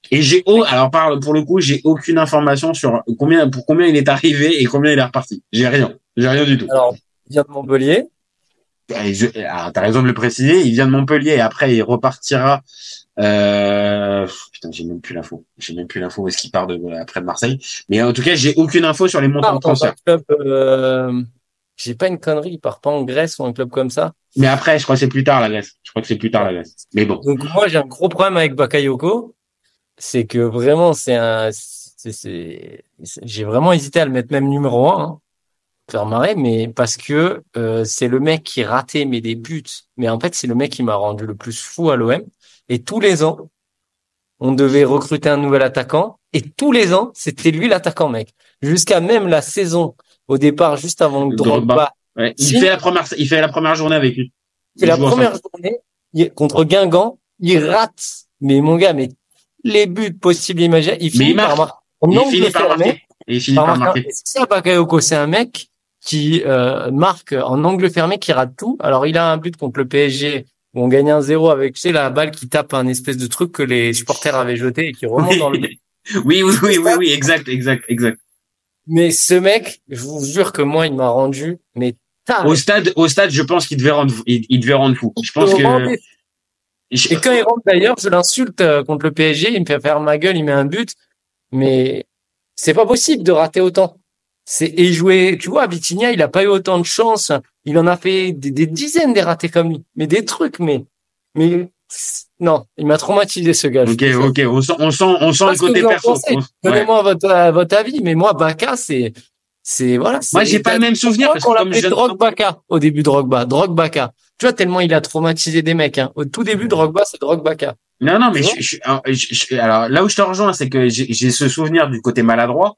Et j'ai, oh, alors par, pour le coup, j'ai aucune information sur combien, pour combien il est arrivé et combien il est reparti. J'ai rien. J'ai rien du tout. Alors, il vient de Montpellier. Et je- alors, t'as raison de le préciser. Il vient de Montpellier et après, il repartira, euh, putain, j'ai même plus l'info. J'ai même plus l'info où est-ce qu'il part de, après de Marseille? Mais en tout cas, j'ai aucune info sur les montants de transfert. euh, j'ai pas une connerie, il part pas en Grèce ou un club comme ça. Mais après, je crois que c'est plus tard, la Grèce. Je crois que c'est plus tard, la Grèce. Mais bon. Donc moi j'ai un gros problème avec Bakayoko, c'est que vraiment c'est un, c'est, c'est, c'est- j'ai vraiment hésité à le mettre même numéro un, hein, faire marrer, mais parce que euh, c'est le mec qui ratait mais des buts, mais en fait c'est le mec qui m'a rendu le plus fou à l'OM. Et tous les ans, on devait recruter un nouvel attaquant, et tous les ans c'était lui l'attaquant mec, jusqu'à même la saison au départ juste avant que Drogba. Ouais, il Si. fait la première, il fait la première journée avec lui. C'est Ils la première ensemble. journée il- contre Guingamp, il rate. Mais mon gars, mais les buts possibles imaginables, il il Il finit par marquer. Et il finit par marquer. C'est ça, Bakayoko, c'est un mec qui euh, marque en angle fermé, qui rate tout. Alors, il a un but contre le PSG où on gagne un 0 avec, tu sais, la balle qui tape un espèce de truc que les supporters avaient jeté et qui remonte dans le but. [laughs] Oui, oui, oui, oui, oui, exact, exact, exact. Mais ce mec, je vous jure que moi, il m'a rendu, mais taré. Au stade, au stade, je pense qu'il devait rendre, fou- il, il devait rendre fou. Je pense que, rendez- je- Et quand il rentre d'ailleurs, je l'insulte euh, contre le PSG, il me fait faire ma gueule, il met un but, mais c'est pas possible de rater autant. C'est et jouer, tu vois, Vitinha, il a pas eu autant de chance. Il en a fait des, des dizaines des ratés comme lui, mais des trucs, mais mais non, il m'a traumatisé ce gars. Ok, ok, on sent, on sent, on sent le côté perso. Donnez-moi votre, votre avis, mais moi, Baka, c'est, c'est voilà. Moi, j'ai pas le même souvenir parce qu'on l'appelait Baka au début de Drogba, Baka. Tu vois tellement il a traumatisé des mecs. Hein. Au tout début de Drogba, c'est Baka. Non, non, mais je, je, alors là où je te rejoins, c'est que j'ai ce souvenir du côté maladroit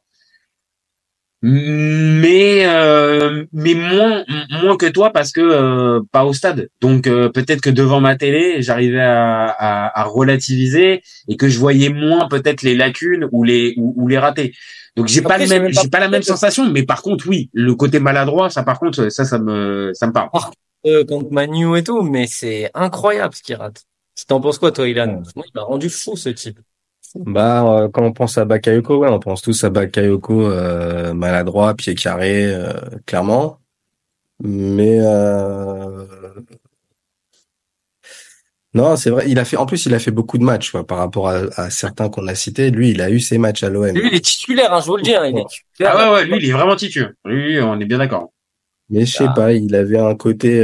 mais euh, mais moins moins que toi parce que euh, pas au stade. Donc euh, peut-être que devant ma télé j'arrivais à, à, à, relativiser et que je voyais moins peut-être les lacunes ou les ou, les ratés. Donc j'ai pas le même j'ai pas la même sensation mais par contre oui le côté maladroit ça par contre ça ça me ça me parle. Euh, contre Manu et tout mais c'est incroyable ce qu'il rate. T'en penses quoi toi Ilan? Moi il m'a rendu fou ce type bah, euh, quand on pense à Bakayoko, ouais, on pense tous à Bakayoko euh, maladroit, pied carré, euh, clairement. Mais euh... non, c'est vrai. Il a fait, en plus, il a fait beaucoup de matchs quoi, par rapport à, certains qu'on a cités. Lui, il a eu ses matchs à l'OM. Lui, il est titulaire, hein, je vous le dis. Hein, il est Ah ouais, ouais, lui, il est vraiment titulaire. Lui, on est bien d'accord. Mais je sais ah. pas, il avait un côté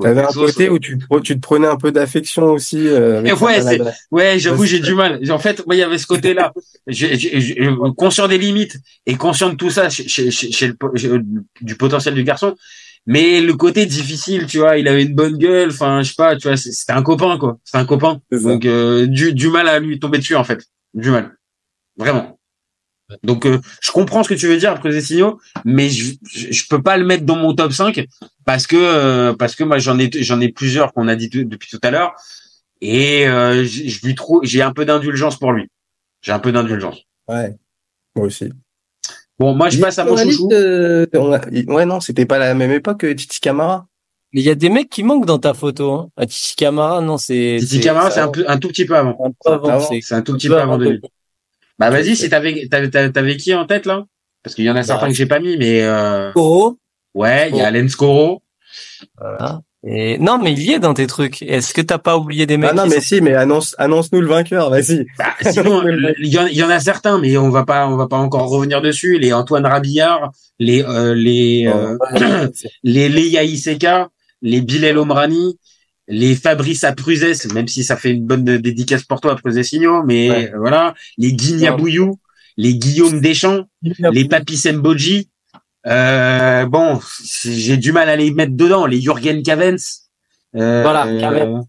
T'avais un côté où tu, tu te prenais un peu d'affection aussi. Euh, ouais, ouais, j'avoue, j'ai du mal. En fait, moi, il y avait ce côté-là. [laughs] conscient des limites et conscient de tout ça chez, chez, chez le, du potentiel du garçon. Mais le côté difficile, tu vois, il avait une bonne gueule. Enfin, je sais pas, tu vois, c'était un copain, quoi. C'était un copain. Donc, euh, du, du mal à lui tomber dessus, en fait. Du mal. Vraiment. Donc euh, je comprends ce que tu veux dire après signaux, mais je, je, peux pas le mettre dans mon top 5 parce que euh, parce que moi j'en ai j'en ai plusieurs qu'on a dit depuis tout à l'heure et euh, je lui trouve j'ai un peu d'indulgence pour lui. J'ai un peu d'indulgence. Ouais. Moi aussi. Bon, moi je passe à mon chouchou. Ouais non, c'était pas la même époque que Titi Camara. Mais il y a des mecs qui manquent dans ta photo. Hein. À Titi Camara, non, c'est. Titi Camara, c'est un, un, tout petit peu avant. C'est un tout petit peu avant de bah vas-y, si t'avais t'avais qui en tête là? Parce qu'il y en a certains bah, que j'ai pas mis, mais euh... Ouais, il y a Alain Scoro. Voilà. Et non, mais il y est dans tes trucs. Est-ce que t'as pas oublié des mecs Ah non, mais si, mais annonce annonce-nous le vainqueur, vas-y. Bah, sinon, [laughs] il y, en a certains, mais on va pas on va pas encore revenir dessus. Les Antoine Rabillard, les euh, les euh, [clears throat] les Leia Iseka, les Bilal Omrani, les Fabrice Apruzès, même si ça fait une bonne dédicace pour toi Signaux, mais voilà, les Guigna Bouillou, les Guillaume Deschamps, les Papi Semboji. Euh, bon, j'ai du mal à les mettre dedans. Les Jürgen Cavens. Euh, voilà, Cavens.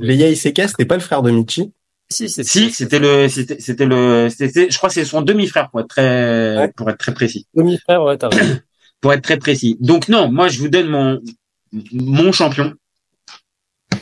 les Yaï c'était pas le frère de Michi Si, c'était le, c'était, c'était le, c'était, je crois que c'est son demi-frère pour être très, pour être très précis. Demi-frère, ouais, t'as [coughs] pour être très précis. Donc non, moi je vous donne mon, mon champion.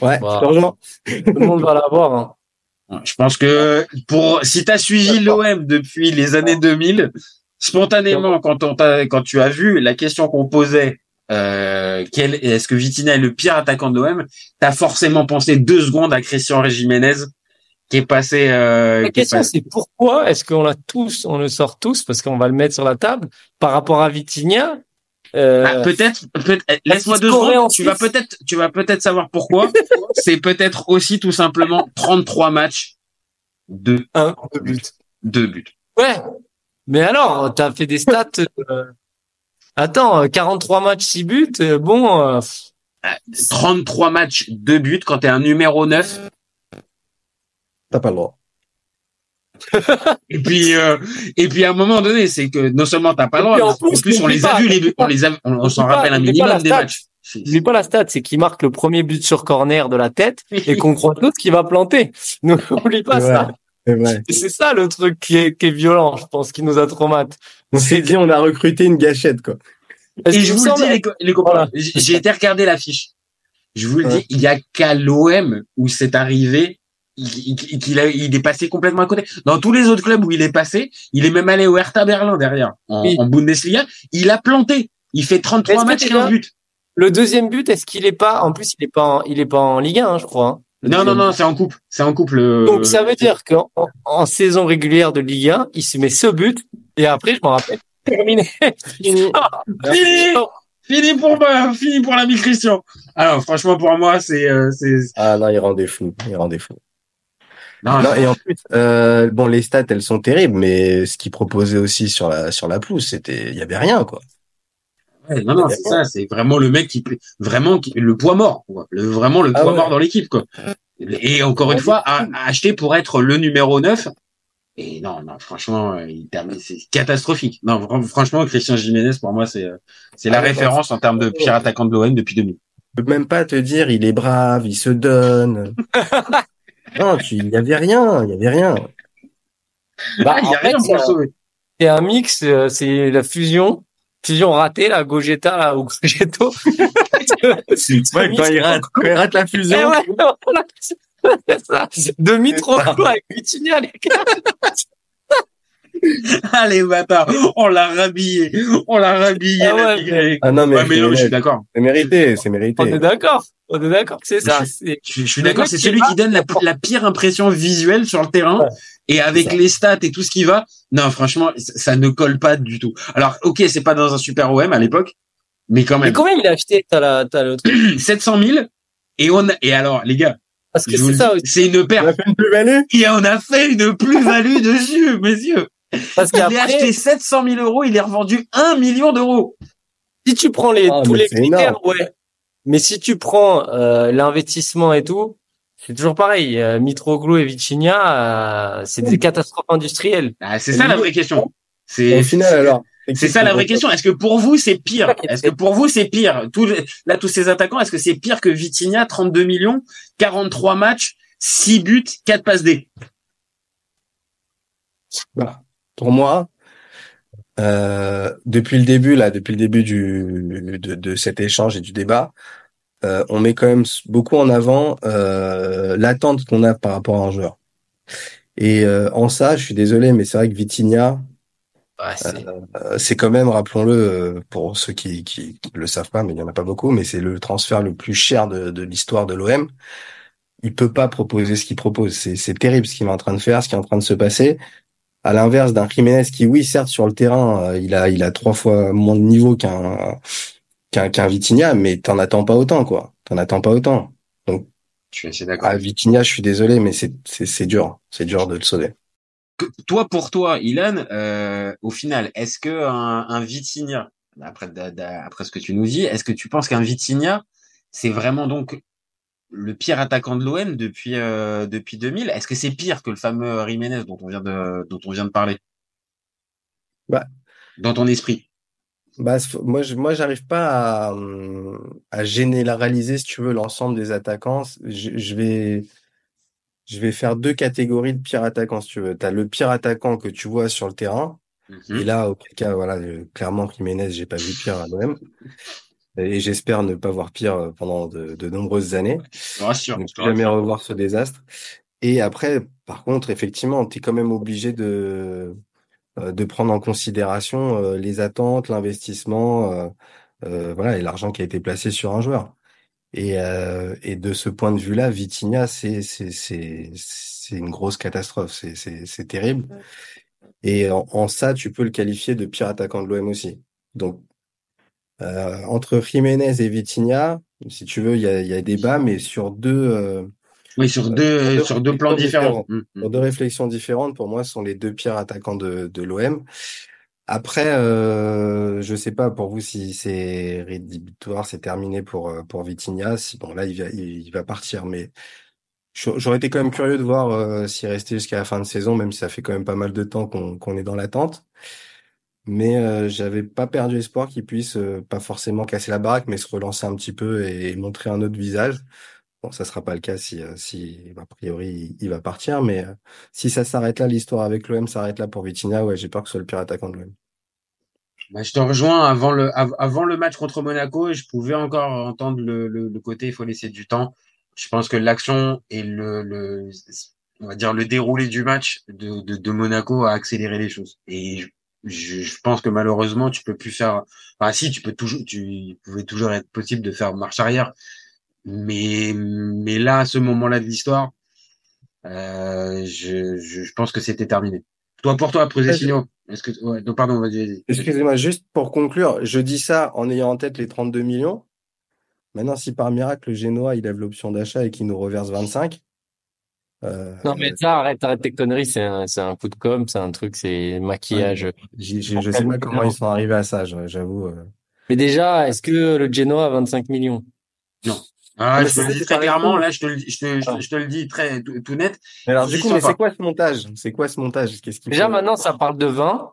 Ouais, bah, Tout le monde va l'avoir. Hein. Je pense que pour si tu as suivi l'OM depuis les années 2000, spontanément quand on quand tu as vu la question qu'on posait euh, quel est-ce que Vitina est le pire attaquant de l'OM, tu as forcément pensé deux secondes à Christian Régiménez qui est passé euh, La question c'est pourquoi est-ce qu'on l'a tous on le sort tous parce qu'on va le mettre sur la table par rapport à Vitinha euh, ah, peut-être, peut laisse-moi deux secondes. Tu vas peut-être, tu vas peut-être savoir pourquoi. [laughs] c'est peut-être aussi tout simplement 33 matchs, de un, deux buts. Deux buts. Ouais. Mais alors, t'as fait des stats. Euh... Attends, 43 matchs, 6 buts. Euh, bon. 33 euh, matchs, 2 buts quand t'es un numéro 9. T'as pas le droit. [laughs] et puis euh, et puis à un moment donné, c'est que non seulement t'as pas le droit, en plus, on les a vus, les, on les a, on, s'en rappelle un minimum des matchs. N'oublie pas la stat, c'est qu'il marque le premier but sur corner de la tête et qu'on croit tous qu'il va planter. [laughs] N'oublie pas ça. C'est ça le truc qui est, qui est violent, je pense, qui nous a traumatisé. On s'est dit, on a recruté une gâchette, quoi. Et je vous le dis, les, copains, j'ai été regarder l'affiche. Je vous le dis, il y a qu'à l'OM où c'est arrivé il, il, est passé complètement à côté. Dans tous les autres clubs où il est passé, il est même allé au Hertha Berlin derrière, en, Bundesliga. Il a planté. Il fait 33 matchs, 15 buts. Le deuxième but, est-ce qu'il est pas, en plus, il est pas en, il est pas en Ligue 1, hein, je crois. Hein, non, non, non, c'est en coupe. C'est en couple. Donc, ça veut dire qu'en en saison régulière de Ligue 1, il se met ce but, et après, je me rappelle, terminé. [laughs] fini. [laughs] fini. pour moi, fini pour l'ami Christian. Alors, franchement, pour moi, c'est, euh, c'est. Ah non, il rendait fou. Il rendait fou. Non, et en plus, euh, bon, les stats, elles sont terribles, mais ce qu'il proposait aussi sur la sur la pelouse, c'était, il y avait rien, quoi. Ouais, non, non, c'est ça, c'est vraiment le mec qui, vraiment, qui, le poids mort, quoi. Le, vraiment le Ah poids ouais. mort dans l'équipe, quoi. Et encore une fois, à, à acheter pour être le numéro 9. Et non, non, franchement, il termine, c'est catastrophique. Non, fran- franchement, Christian Jiménez, pour moi, c'est, euh, c'est la Ah référence en termes de pire attaquant de l'OM depuis 2000. Je peux même pas te dire, il est brave, il se donne. [laughs] non, tu, il y avait rien, il y avait rien. Bah, Ah, il y a fait, rien c'est pour le un- sauver. c'est un mix, euh, c'est la fusion, fusion ratée, la Gogeta, là, ou Gogeto. [laughs] Ouais, quand il rate, quand il rate la fusion. Eh ouais, voilà. C'est ça. Demi trop avec Vitinha, les gars. [laughs] Allez, bâtard, on l'a rhabillé, on l'a rhabillé. Ah ouais. Ah non, mais, Ouais, mais non, je suis d'accord. c'est mérité, c'est On est mérité. d'accord. On est d'accord que c'est ça. Je C'est- Je, je suis d'accord, c'est celui qui donne la, la pire impression visuelle sur le terrain Ouais, et avec les stats et tout ce qui va. Non, franchement, ça ne colle pas du tout. Alors, ok, c'est pas dans un super OM à l'époque, mais quand Mais même. combien il a acheté, t'as la, t'as le truc? [clears throat] 700 000 et on a, et alors, les gars, Parce que c'est ça aussi. c'est une On a perte. fait une plus-value? Et on a fait une plus-value dessus, [laughs] messieurs. Parce Il a qu'après, acheté 700 000 euros, il est revendu 1 million d'euros. si tu prends les, Ah, tous mais les critères, énorme. ouais. Mais si tu prends, euh, l'investissement et tout, c'est toujours pareil. Euh, Mitroglou et Vitinha, euh, c'est des catastrophes industrielles. Ah, c'est ça la vraie question. C'est Au final, alors. C'est ça la vraie question. Est-ce que pour vous c'est pire? Est-ce que pour vous c'est pire? Les- là tous ces attaquants, est-ce que c'est pire que Vitinha 32 millions, 43 matchs, 6 buts, 4 passes D? Bah, pour moi, euh, depuis le début, là, depuis le début du, de, de cet échange et du débat, euh, on met quand même beaucoup en avant euh, l'attente qu'on a par rapport à un joueur. Et euh, en ça, je suis désolé, mais c'est vrai que Vitinha, Ouais, c'est- euh, c'est quand même, rappelons-le, euh, pour ceux qui, qui le savent pas, mais il y en a pas beaucoup, mais c'est le transfert le plus cher de, l'histoire de l'OM. Il peut pas proposer ce qu'il propose. C'est terrible ce qu'il est en train de faire, ce qui est en train de se passer. À l'inverse d'un Jiménez qui, oui, certes, sur le terrain, euh, il a, il a trois fois moins de niveau qu'un, qu'un, Vitinha, mais t'en attends pas autant, quoi. T'en attends pas autant. Donc, Je suis assez d'accord. à Vitinha, je suis désolé, mais c'est, dur. C'est dur de le sauver. Toi pour toi, Ilan, euh, au final, est-ce que un, un Vitinha, après après ce que tu nous dis, est-ce que tu penses qu'un Vitinha, c'est vraiment donc le pire attaquant de l'OM depuis euh, depuis 2000 Est-ce que c'est pire que le fameux Jiménez dont on vient de dont on vient de parler? Bah. Dans ton esprit. Bah, moi, je, moi, j'arrive pas à, à généraliser, si tu veux, l'ensemble des attaquants. Je, je vais, je vais faire deux catégories de pires attaquants, si tu veux. T'as le pire attaquant que tu vois sur le terrain. Mhm. Et là, auquel cas, voilà, euh, clairement, Jiménez, j'ai pas vu pire à l'OM. Et j'espère ne pas voir pire euh, pendant de, de nombreuses années. Rassure. Ne jamais rassure. revoir ce désastre. Et après, par contre, effectivement, tu es quand même obligé de, euh, de prendre en considération euh, les attentes, l'investissement, euh, voilà, et l'argent qui a été placé sur un joueur. Et, euh, et de ce point de vue-là, Vitinha, c'est c'est c'est c'est une grosse catastrophe. C'est c'est c'est terrible. Et en, en ça, tu peux le qualifier de pire attaquant de l'OM aussi. Donc euh, entre Jiménez et Vitinha, si tu veux, il y a y a débat, mais sur deux euh, Oui, sur deux, sur deux plans différents. Mhm. pour deux réflexions différentes, pour moi, ce sont les deux pires attaquants de, de l'OM. Après, euh, je sais pas pour vous si c'est rédhibitoire, c'est terminé pour euh, pour Vitinha. Si bon là il va il, va partir, mais j'aurais j'aurais été quand même curieux de voir euh, s'il restait jusqu'à la fin de saison, même si ça fait quand même pas mal de temps qu'on qu'on est dans l'attente. Mais euh, j'avais pas perdu espoir qu'il puisse euh, pas forcément casser la baraque, mais se relancer un petit peu et, montrer un autre visage. Bon, ça sera pas le cas si, euh, si a priori il, va partir, mais euh, si ça s'arrête là, l'histoire avec l'OM s'arrête là pour Vitinha, ouais, j'ai peur que ce soit le pire attaquant de l'OM. Bah, je te rejoins avant le, av- avant le match contre Monaco, je pouvais encore entendre le, le, le côté il faut laisser du temps. Je pense que l'action et le, le, on va dire le déroulé du match de, de, de Monaco a accéléré les choses. Et je, je, je pense que malheureusement, tu peux plus faire, enfin, si, tu peux toujours, tu, il pouvait toujours être possible de faire marche arrière. Mais, mais là, à ce moment-là de l'histoire, euh, je, je, je pense que c'était terminé. Toi, pour toi, Prozesino, est-ce que, ouais, non, pardon, vas-y, vas-y. Excusez-moi, juste pour conclure, je dis ça en ayant en tête les 32 millions. Maintenant, si par miracle, le Génois, il lève l'option d'achat et qu'il nous reverse 25, euh, Non, mais ça, arrête, arrête tes conneries, c'est un, c'est un coup de com', c'est un truc, c'est maquillage. j'ai- j'ai- je sais pas comment ils sont arrivés à ça, je- j'avoue. euh. Mais déjà, est-ce que le Genoa a 25 millions? Non. Ah, Mais je te le dis très clairement, là, je te le, dis- je te, je te- je te le dis très tout, tout net. Mais alors, du coup, mais c'est quoi ce montage? C'est quoi ce montage? Qu'est-ce qu'il Déjà, faut- maintenant, ça parle de 20.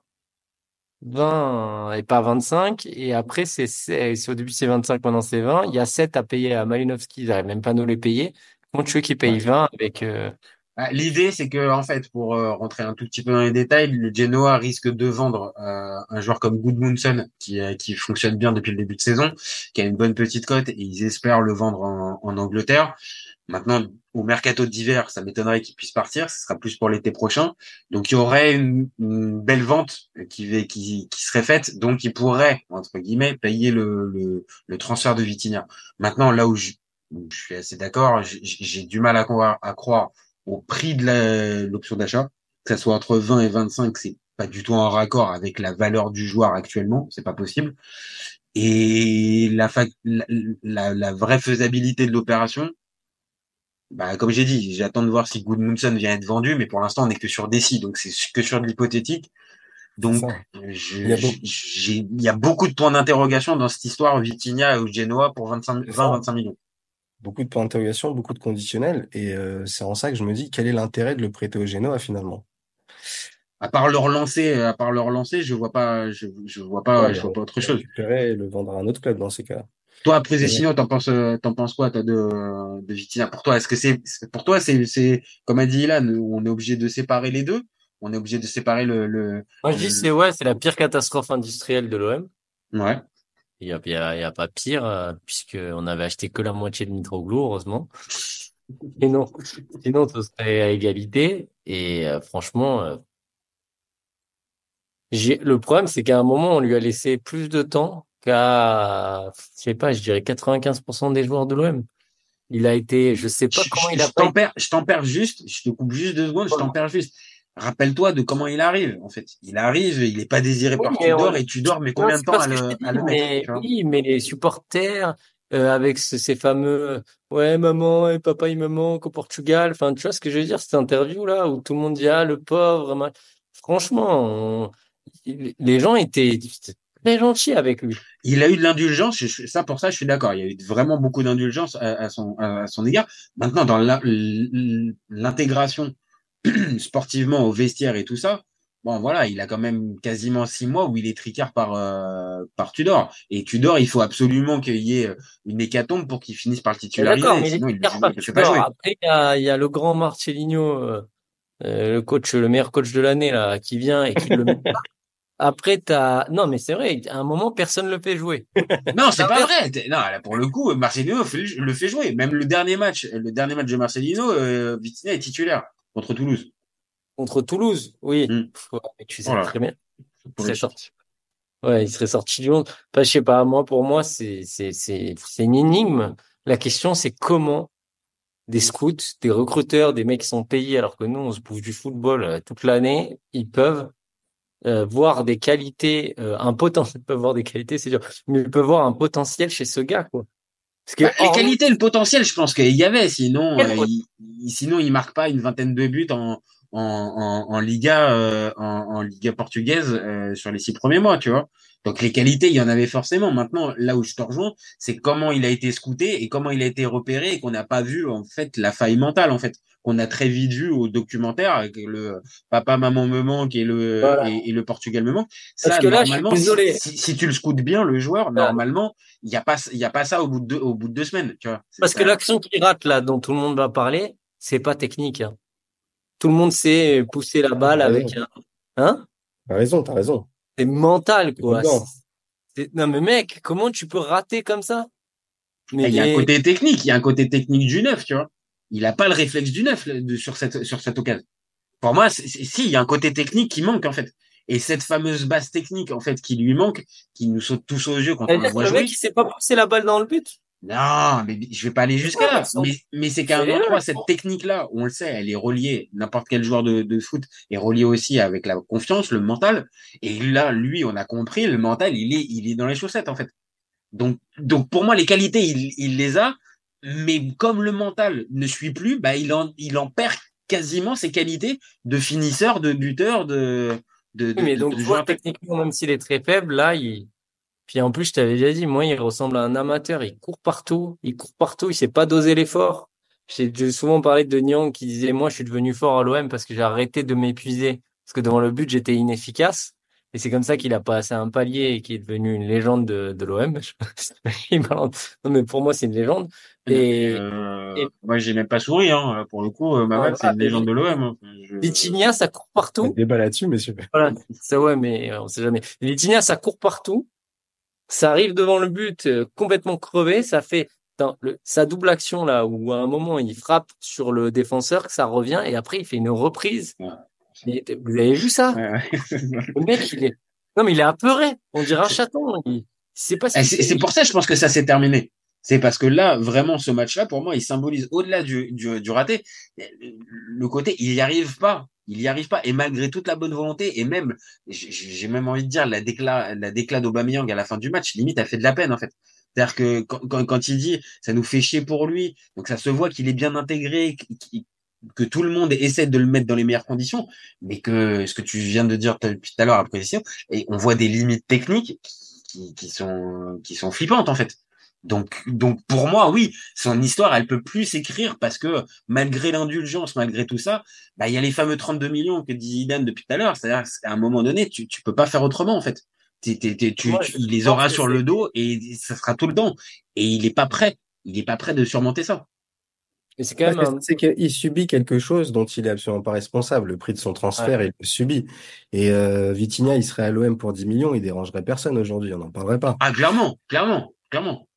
20 et pas 25. Et après, c'est, c'est, c'est- au début, c'est 25, maintenant c'est 20. Il y a 7 à payer à Malinowski. Ils n'arrivent même pas à nous les payer. Payent 20 avec, euh, Ah, L'idée, c'est que, en fait, pour euh, rentrer un tout petit peu dans les détails, le Genoa risque de vendre euh, un joueur comme Goodmunson, qui, qui fonctionne bien depuis le début de saison, qui a une bonne petite cote, et ils espèrent le vendre en, en Angleterre. Maintenant, au mercato d'hiver, ça m'étonnerait qu'il puisse partir. Ce sera plus pour l'été prochain. Donc, il y aurait une, une belle vente qui, qui, qui serait faite. Donc, il pourrait, entre guillemets, payer le, le, le transfert de Vitinha. Maintenant, là où je, je suis assez d'accord, j'ai du mal à croire, à croire au prix de l'option d'achat, que ça soit entre 20 et 25, c'est pas du tout en raccord avec la valeur du joueur actuellement, c'est pas possible. Et la, la, la, la vraie faisabilité de l'opération, bah, comme j'ai dit, j'attends de voir si Goodmunson vient être vendu, mais pour l'instant, on n'est que sur des si, donc c'est que sur de l'hypothétique. Donc, je- Il y il y a beaucoup de points d'interrogation dans cette histoire Vitinha ou Genoa pour 25, C'est ça. 20-25 millions. Beaucoup de points d'interrogation, beaucoup de conditionnels. Et euh, c'est en ça que je me dis, quel est l'intérêt de le prêter au Genoa, finalement? À part le relancer, à part le relancer, je vois pas, je, je vois pas, Ouais, je vois pas autre chose. récupérer et le vendre à un autre club dans ces cas-là. Toi, après Zessino, t'en penses, euh, t'en penses quoi, toi, de, de? Pour toi, est-ce que c'est, pour toi, c'est, c'est, comme a dit Ilan, on est obligé de séparer les deux? On est obligé de séparer le, le, moi, je dis, c'est, ouais, c'est la pire catastrophe industrielle de l'OM. ouais. Il y a, y a, il y a pas pire, euh, puisque on avait acheté que la moitié de Mitroglou, heureusement. Et non, sinon, ce serait à égalité. Et euh, franchement, euh, j'ai, le problème, c'est qu'à un moment, on lui a laissé plus de temps qu'à, je sais pas, je dirais 95% des joueurs de l'OM. Il a été, je sais pas Je, comment je- il a je pas t'en perds, je t'en perds juste, je te coupe juste deux secondes, je t'en perds juste. Rappelle-toi de comment il arrive, en fait. Il arrive, il est pas désiré Oui, par mais on- Tudor, et Tudor Non, combien de temps à le, à mais mettre, oui, mais les supporters euh, avec ce- ces fameux euh, ouais maman et papa il me manque au Portugal. Enfin, tu vois ce que je veux dire cette interview là où tout le monde dit ah le pauvre. ma- Franchement, on- les gens étaient, très gentils avec lui. Il a eu de l'indulgence, ça pour ça je suis d'accord. Il y a eu vraiment beaucoup d'indulgence à, à son à son égard. Maintenant dans l'intégration [clears throat] sportivement au vestiaire et tout ça, bon voilà, il a quand même quasiment six mois où il est tricard par euh, par Tudor. Et Tudor, il faut absolument qu'il y ait une hécatombe pour qu'il finisse par le titulariser. D'accord, mais Sinon, il ne pas jouer. Après il y a, il y a le grand Marcelinho, euh, euh, le coach, le meilleur coach de l'année là, qui vient et qui le met pas. Après, t'as, non, mais c'est vrai, à un moment, personne le fait jouer. [laughs] Non, c'est pas vrai. Non, là, pour le coup, Marcelino le fait jouer. Même le dernier match, le dernier match de Marcelino, euh, Vitinha est titulaire contre Toulouse. Contre Toulouse, oui. Mm. Ouais, mais tu sais Voilà. très bien. Il serait sorti. Ouais, il serait sorti du monde. Enfin, je sais pas, moi, pour moi, c'est, c'est, c'est, c'est une énigme. La question, c'est comment des scouts, des recruteurs, des mecs qui sont payés alors que nous, on se bouffe du football euh, toute l'année, ils peuvent euh, voir des qualités, euh, un potentiel, [laughs] ils peuvent voir des qualités, c'est dur, mais ils peuvent voir un potentiel chez ce gars, quoi. Parce que Bah, les qualités, le potentiel, je pense qu'il y avait. Sinon, euh, il, sinon, il marque pas une vingtaine de buts en, en, en, en Liga, euh, en, en Liga portugaise euh, sur les six premiers mois, tu vois. Donc les qualités, il y en avait forcément. Maintenant, là où je te rejoins, c'est comment il a été scouté et comment il a été repéré et qu'on n'a pas vu en fait la faille mentale en fait qu'on a très vite vu au documentaire avec le papa maman me manque et le Voilà. et, et le Portugal me manque. Parce que là, je suis normalement, désolé. si, si tu le scoutes bien le joueur, normalement il y a pas il y a pas ça au bout de deux, au bout de deux semaines, tu vois. Parce ça. que l'action qu'il rate là, dont tout le monde va parler, c'est pas technique. hein. Tout le monde sait pousser la balle avec un, hein? T'as raison, t'as raison. C'est mental quoi. Non mais mec, comment tu peux rater comme ça? Mais il y a un côté technique, il y a un côté technique du neuf, tu vois. Il a pas le réflexe du neuf de- sur cette sur cette occasion. Pour moi, si il y a un côté technique qui manque en fait. Et cette fameuse base technique en fait qui lui manque, qui nous saute tous aux yeux quand on le que voit le jouer. mec il sait pas pousser la balle dans le but. Non, mais je vais pas aller jusqu'à là. Mais c'est qu'à un endroit, cette technique-là, on le sait, elle est reliée. N'importe quel joueur de, de foot est relié aussi avec la confiance, le mental. Et là, lui, on a compris, le mental, il est, il est dans les chaussettes, en fait. Donc, donc pour moi, les qualités, il, il les a. Mais comme le mental ne suit plus, bah, il en, il en perd quasiment ses qualités de finisseur, de buteur, de, de, de, mais donc de joueur techniquement même s'il est très faible là, il Puis en plus, je t'avais déjà dit, moi, il ressemble à un amateur. Il court partout, il court partout, il sait pas doser l'effort. J'ai souvent parlé de Nyang qui disait, moi, je suis devenu fort à l'OM parce que j'ai arrêté de m'épuiser. Parce que devant le but, j'étais inefficace. Et c'est comme ça qu'il a passé un palier et qu'il est devenu une légende de, de l'OM. [laughs] non, mais pour moi, c'est une légende. Et, euh, et... moi, j'ai même pas souri, hein. Pour le coup, euh, Mamad, c'est une légende de l'OM. Hein. Je... Vitinia, ça court partout. débat là-dessus, messieurs. Voilà. Ça, ouais, mais euh, on sait jamais. Vitinia, ça court partout. Ça arrive devant le but euh, complètement crevé. Ça fait dans le, sa double action là où à un moment il frappe sur le défenseur, ça revient et après il fait une reprise. Ouais. Vous avez vu ça? Le mec, il est non mais il est apeuré. On dirait un chaton. Il sait pas. Si c'est pour ça, je pense que ça s'est terminé. C'est parce que là, vraiment, ce match-là, pour moi, il symbolise au-delà du, du, du raté, le côté, il y arrive pas. Il y arrive pas. Et malgré toute la bonne volonté, et même, j'ai même envie de dire, la déclat, la déclat d'Aubameyang à la fin du match, limite, a fait de la peine, en fait. C'est-à-dire que quand, quand, quand, il dit, ça nous fait chier pour lui, donc ça se voit qu'il est bien intégré, que tout le monde essaie de le mettre dans les meilleures conditions, mais que ce que tu viens de dire depuis tout à l'heure après et on voit des limites techniques qui, qui, sont qui sont flippantes en fait. Donc donc pour moi oui, son histoire elle peut plus s'écrire parce que malgré l'indulgence, malgré tout ça, bah il y a les fameux 32 millions que dit Zidane depuis tout à l'heure, c'est-à-dire qu'à un moment donné tu tu peux pas faire autrement en fait. T'es, t'es, t'es, tu, tu, il les aura sur le dos et ça sera tout le temps. Et il est pas prêt. Il est pas prêt de surmonter ça. Et c'est quand même un... c'est qu'il subit quelque chose dont il est absolument pas responsable. Le prix de son transfert, ouais. il le subit. Et euh, Vitinha, il serait à l'OM pour 10 millions, il dérangerait personne aujourd'hui. On n'en parlerait pas. Ah clairement, clairement, clairement.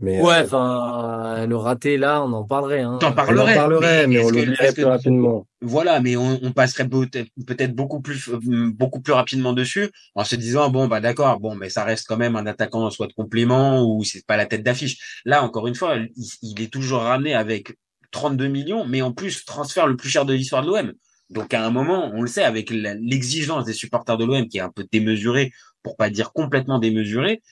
Mais ouais, enfin, euh, le raté là, on en parlerait. Hein. T'en parlerais, on en parlerait, mais, mais on l'oublierait plus rapidement. Voilà, mais on, on passerait peut-être beaucoup plus beaucoup plus rapidement dessus en se disant bon bah d'accord, bon mais ça reste quand même un attaquant soit de complément ou c'est pas la tête d'affiche. Là encore une fois, il, il, est toujours ramené avec 32 millions, mais en plus transfert le plus cher de l'histoire de l'OM. Donc à un moment, on le sait, avec l'exigence des supporters de l'OM qui est un peu démesurée, pour pas dire complètement démesurée,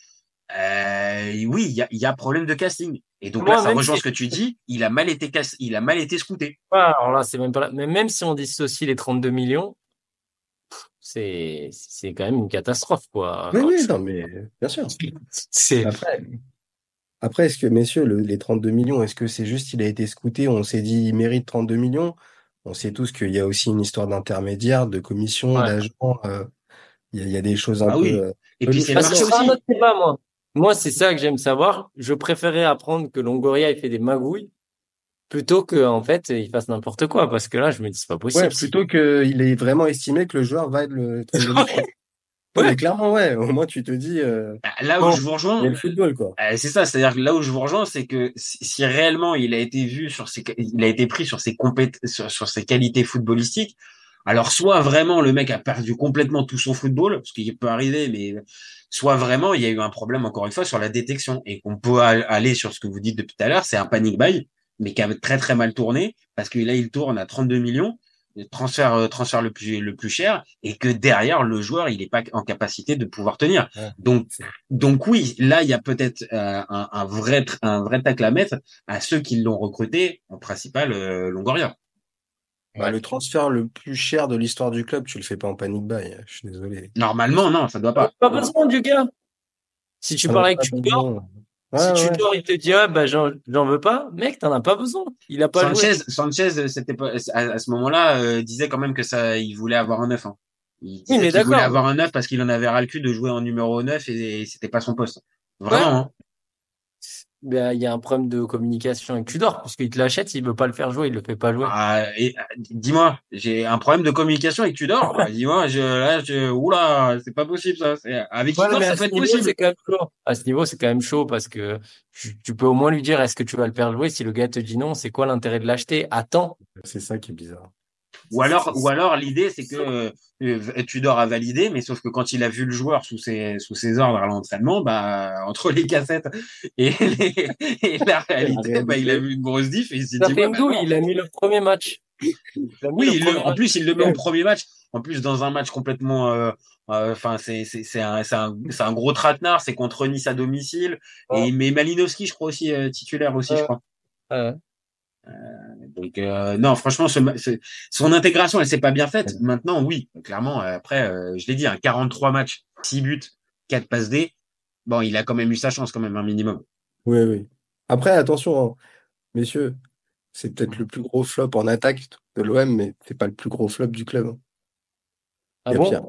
euh, oui, il y a, y a, problème de casting. Et donc Moi, là, ça rejoint si... ce que tu dis. Il a mal été cass... il a mal été scouté. Ouais, alors là, c'est même pas là. Mais même si on dissocie les 32 millions, c'est c'est quand même une catastrophe, quoi. Oui, oui, non, mais bien sûr. [laughs] c'est après. Après, est-ce que, messieurs, le, les 32 millions, est-ce que c'est juste il a été scouté, on s'est dit il mérite 32 millions? On sait tous qu'il y a aussi une histoire d'intermédiaire, de commission, ouais. d'agent. Euh, il, y a, il y, a des choses un ah peu. Oui. Euh, Et puis c'est Parce que c'est un autre débat, moi. Moi, c'est ça que j'aime savoir. Je préférais apprendre que Longoria il fait des magouilles plutôt que en fait il fasse n'importe quoi parce que là je me dis c'est pas possible. Ouais, plutôt qu'il ait vraiment estimé que le joueur va être le. [laughs] ouais. Mais clairement ouais. Au moins tu te dis. Euh... Là où je vous rejoins. Il y a le football quoi. Euh, c'est ça, c'est-à-dire que là où je vous rejoins, c'est que si réellement il a été vu sur ses, il a été pris sur ses compét, sur, sur ses qualités footballistiques. Alors soit vraiment le mec a perdu complètement tout son football, ce qui peut arriver, mais soit vraiment il y a eu un problème encore une fois sur la détection et qu'on peut aller sur ce que vous dites depuis tout à l'heure, c'est un panic buy, mais qui a très très mal tourné parce que là il tourne à 32 millions, transfert transfert le plus le plus cher et que derrière le joueur il n'est pas en capacité de pouvoir tenir. Ouais. Donc donc oui, là il y a peut-être euh, un, un, vrai un vrai tacle à mettre à ceux qui l'ont recruté en principal euh, Longoria. Bah, le transfert le plus cher de l'histoire du club, tu le fais pas en panic buy. Je suis désolé. Normalement, non, ça doit pas. Pas besoin du gars. Si tu parles avec Tudor, ouais, si ouais. Tudor il te dit ah bah j'en veux pas, mec t'en as pas besoin. Il a pas Sanchez, joué. C'était c'était pas à, à ce moment-là euh, disait quand même que ça, il voulait avoir un neuf. Hein. Il, oui, mais il voulait avoir un neuf parce qu'il en avait ras le cul de jouer en numéro 9 et, et c'était pas son poste. Vraiment. Hein. Ben, il y a un problème de communication avec Tudor, parce qu'il te l'achète, s'il veut pas le faire jouer, il le fait pas jouer. Ah, et, dis-moi, j'ai un problème de communication avec Tudor. [laughs] bah, dis-moi, je, là, je, oula, c'est pas possible, ça. Avec ouais, Tudor, ça peut être possible. C'est quand même chaud. À ce niveau, c'est quand même chaud parce que tu, tu, peux au moins lui dire, est-ce que tu vas le faire jouer? Si le gars te dit non, c'est quoi l'intérêt de l'acheter? Attends. C'est ça qui est bizarre. Ou alors, ou alors l'idée c'est que euh, Tudor a validé, mais sauf que quand il a vu le joueur sous ses sous ses ordres à l'entraînement, bah [laughs] entre les cassettes et, les, et la réalité, bah il a vu une grosse diff et il s'est dit. Ouais, bah, il a mis le premier match. Oui, le, en plus il le met au premier match. En plus dans un match complètement, enfin euh, c'est c'est c'est un c'est un c'est un gros traquenard. C'est contre Nice à domicile et mais Malinowski je crois aussi euh, titulaire aussi je crois. Euh, donc euh, non, franchement, ce, ce, son intégration, elle s'est pas bien faite. Maintenant, oui, clairement. Après, euh, je l'ai dit, un hein, 43 matchs, 6 buts. 4 passes D. Bon, il a quand même eu sa chance, quand même, un minimum. Oui, oui. Après, attention, hein, messieurs, c'est peut-être le plus gros flop en attaque de l'OM, mais c'est pas le plus gros flop du club. hein. Ah bon? Pire.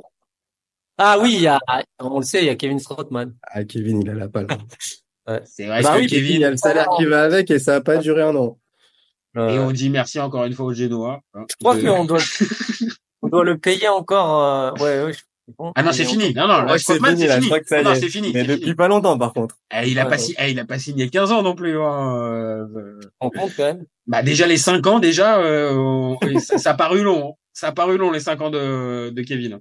Ah oui, il y a, on le sait, il y a Kevin Strootman. Ah, Kevin, il a la palle. Ouais. C'est vrai Bah que oui, Kevin, il y a le salaire qui va avec et ça a pas duré un an. Et on dit merci encore une fois au Genoa. hein, Je crois de- qu'on doit, [laughs] on doit le payer encore. euh, ouais, ouais. je- bon, Ah non, c'est fini. Non, non, Je là, crois que c'est fini, c'est là, je fini. crois que ça Non, c'est fini. Mais c'est depuis fini. pas longtemps, par contre. Eh, il a Ouais, pas ouais. si, eh, il a pas signé 15 ans non plus. Hein. euh, On compte quand même. Bah déjà les 5 ans déjà, euh, on- ça, ça a paru long. hein. Ça a paru long les 5 ans de, de Kevin.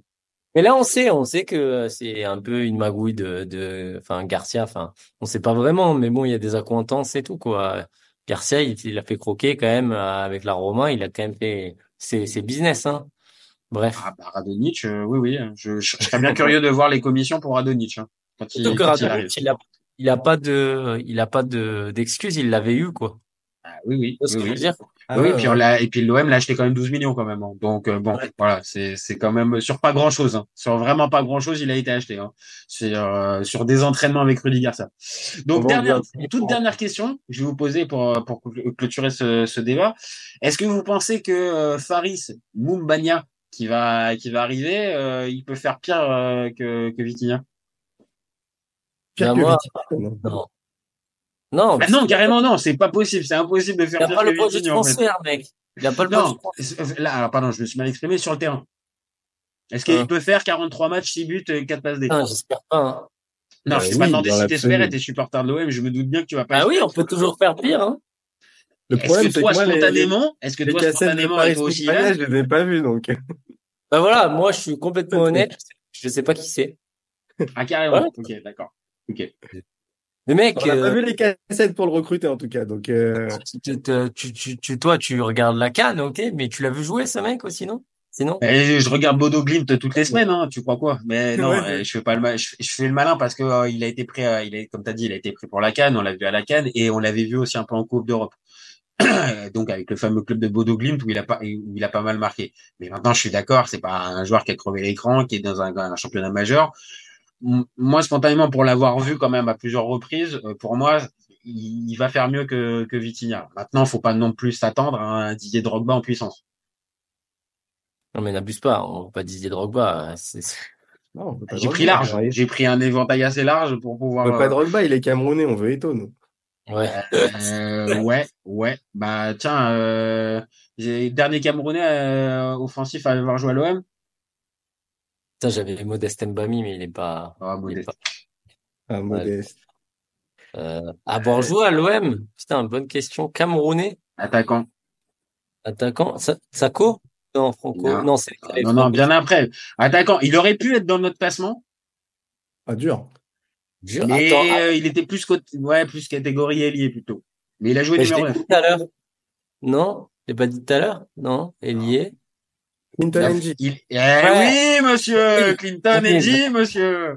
Mais là, on sait, on sait que euh, c'est un peu une magouille de, de, enfin, Garcia, enfin, on sait pas vraiment, mais bon, il y a des accointances et tout, quoi. Garcia, il, il a fait croquer quand même euh, avec la Roma, il a quand même fait ses, ses business, hein. Bref. Ah bah Radonic, euh, oui oui, je, je, je serais bien curieux de voir les commissions pour Radonic. Hein, quand il, Surtout que quand il a, il a pas de, il a pas de, d'excuses, il l'avait eu, quoi. Ah, oui oui, oui, que je oui. veux dire? Ah oui, ouais, puis on ouais. l'a et puis l'OM l'a acheté quand même 12 millions quand même. hein. Donc euh, bon, Ouais. voilà, c'est c'est quand même sur pas grand chose, hein. sur vraiment pas grand chose, il a été acheté. Hein. C'est euh, sur des entraînements avec Rudy Garcia. Donc dernière, toute dernière question, que je vais vous poser pour pour cl- clôturer ce, ce débat. Est-ce que vous pensez que euh, Faris Moumbania qui va qui va arriver, euh, il peut faire pire euh, que que Vitinha? Pire Bah, que moi, Vitinha, non. Non. Non, bah Non, carrément non, c'est pas possible, c'est impossible de il faire a pire pas le projet de Vitinha en fait. transfert, mec. Il a pas le projet de Non, transfert. c'est- là, alors pardon, je me suis mal exprimé sur le terrain. Est-ce qu'il Hein. peut faire 43 matchs, 6 buts, et 4 passes D? Putain, j'espère pas, hein. Non, Euh, je t'ai pas oui, demandé dans si t'espérais, t'es supporter de l'OM, je me doute bien que tu vas pas. Ah oui, on peut toujours faire pire, hein. Le Est-ce problème, que c'est toi, que moi, les, spontanément, est-ce que les toi, de spontanément, toi aussi, là, je les ai pas vus, donc. Bah voilà, moi, je suis complètement honnête. Je sais pas qui c'est. ah, carrément. Ok, d'accord. Ok. Mais mec, On pas euh, vu les cassettes pour le recruter, en tout cas, donc, euh, tu, tu, tu, tu, tu- toi, tu regardes la canne, ok, mais tu l'as vu jouer, ce mec, aussi, non? Sinon? Et je regarde Bodo Glimt toutes les semaines, hein, tu crois quoi? Mais [laughs] non, Ouais. euh, je fais pas le mal, je, je fais le malin parce que euh, il a été pris, euh, il est comme t'as dit, il a été pris pour la Cannes, on l'a vu à la Cannes et on l'avait vu aussi un peu en Coupe d'Europe. [coughs] Donc avec le fameux club de Bodo Glimt où il a pas, où il a pas mal marqué. Mais maintenant, je suis d'accord, c'est pas un joueur qui a crevé l'écran, qui est dans un, un championnat majeur. Moi, spontanément, pour l'avoir vu quand même à plusieurs reprises, euh, pour moi, il, va faire mieux que, que Vitinha. Maintenant, faut pas non plus s'attendre à un Didier Drogba en puissance. Non, mais n'abuse pas, on va pas Didier Drogba, on pas J'ai pris large, on j'ai pris un éventail assez large pour On pouvoir. veut pas euh, Drogba, il est Camerounais, on veut Eto'o, nous. ouais. Euh, ouais, ouais. Bah tiens, euh, dernier Camerounais euh, offensif à avoir joué à l'OM. Putain, j'avais Modeste Mbami, mais il est pas, Ah, il est modeste. pas, Ah, modeste. euh, joué à l'OM. Putain, bonne question. Camerounais, Attaquant. attaquant, Sa- Sako? Non, Franco. Non. Non, c'est, Non, non, bien après. Attaquant. Il aurait pu être dans notre classement, Ah, dur. Dur. mais Attends, euh, il était plus côté, ouais, plus catégorie ailier plutôt. Mais il a joué mais numéro l'ai 9. dit tout à l'heure. Non? Je l'ai pas dit tout à l'heure? Non? Ailier? Clinton Il a- NG. il- Eh Ouais. oui, monsieur. Clinton dit, monsieur.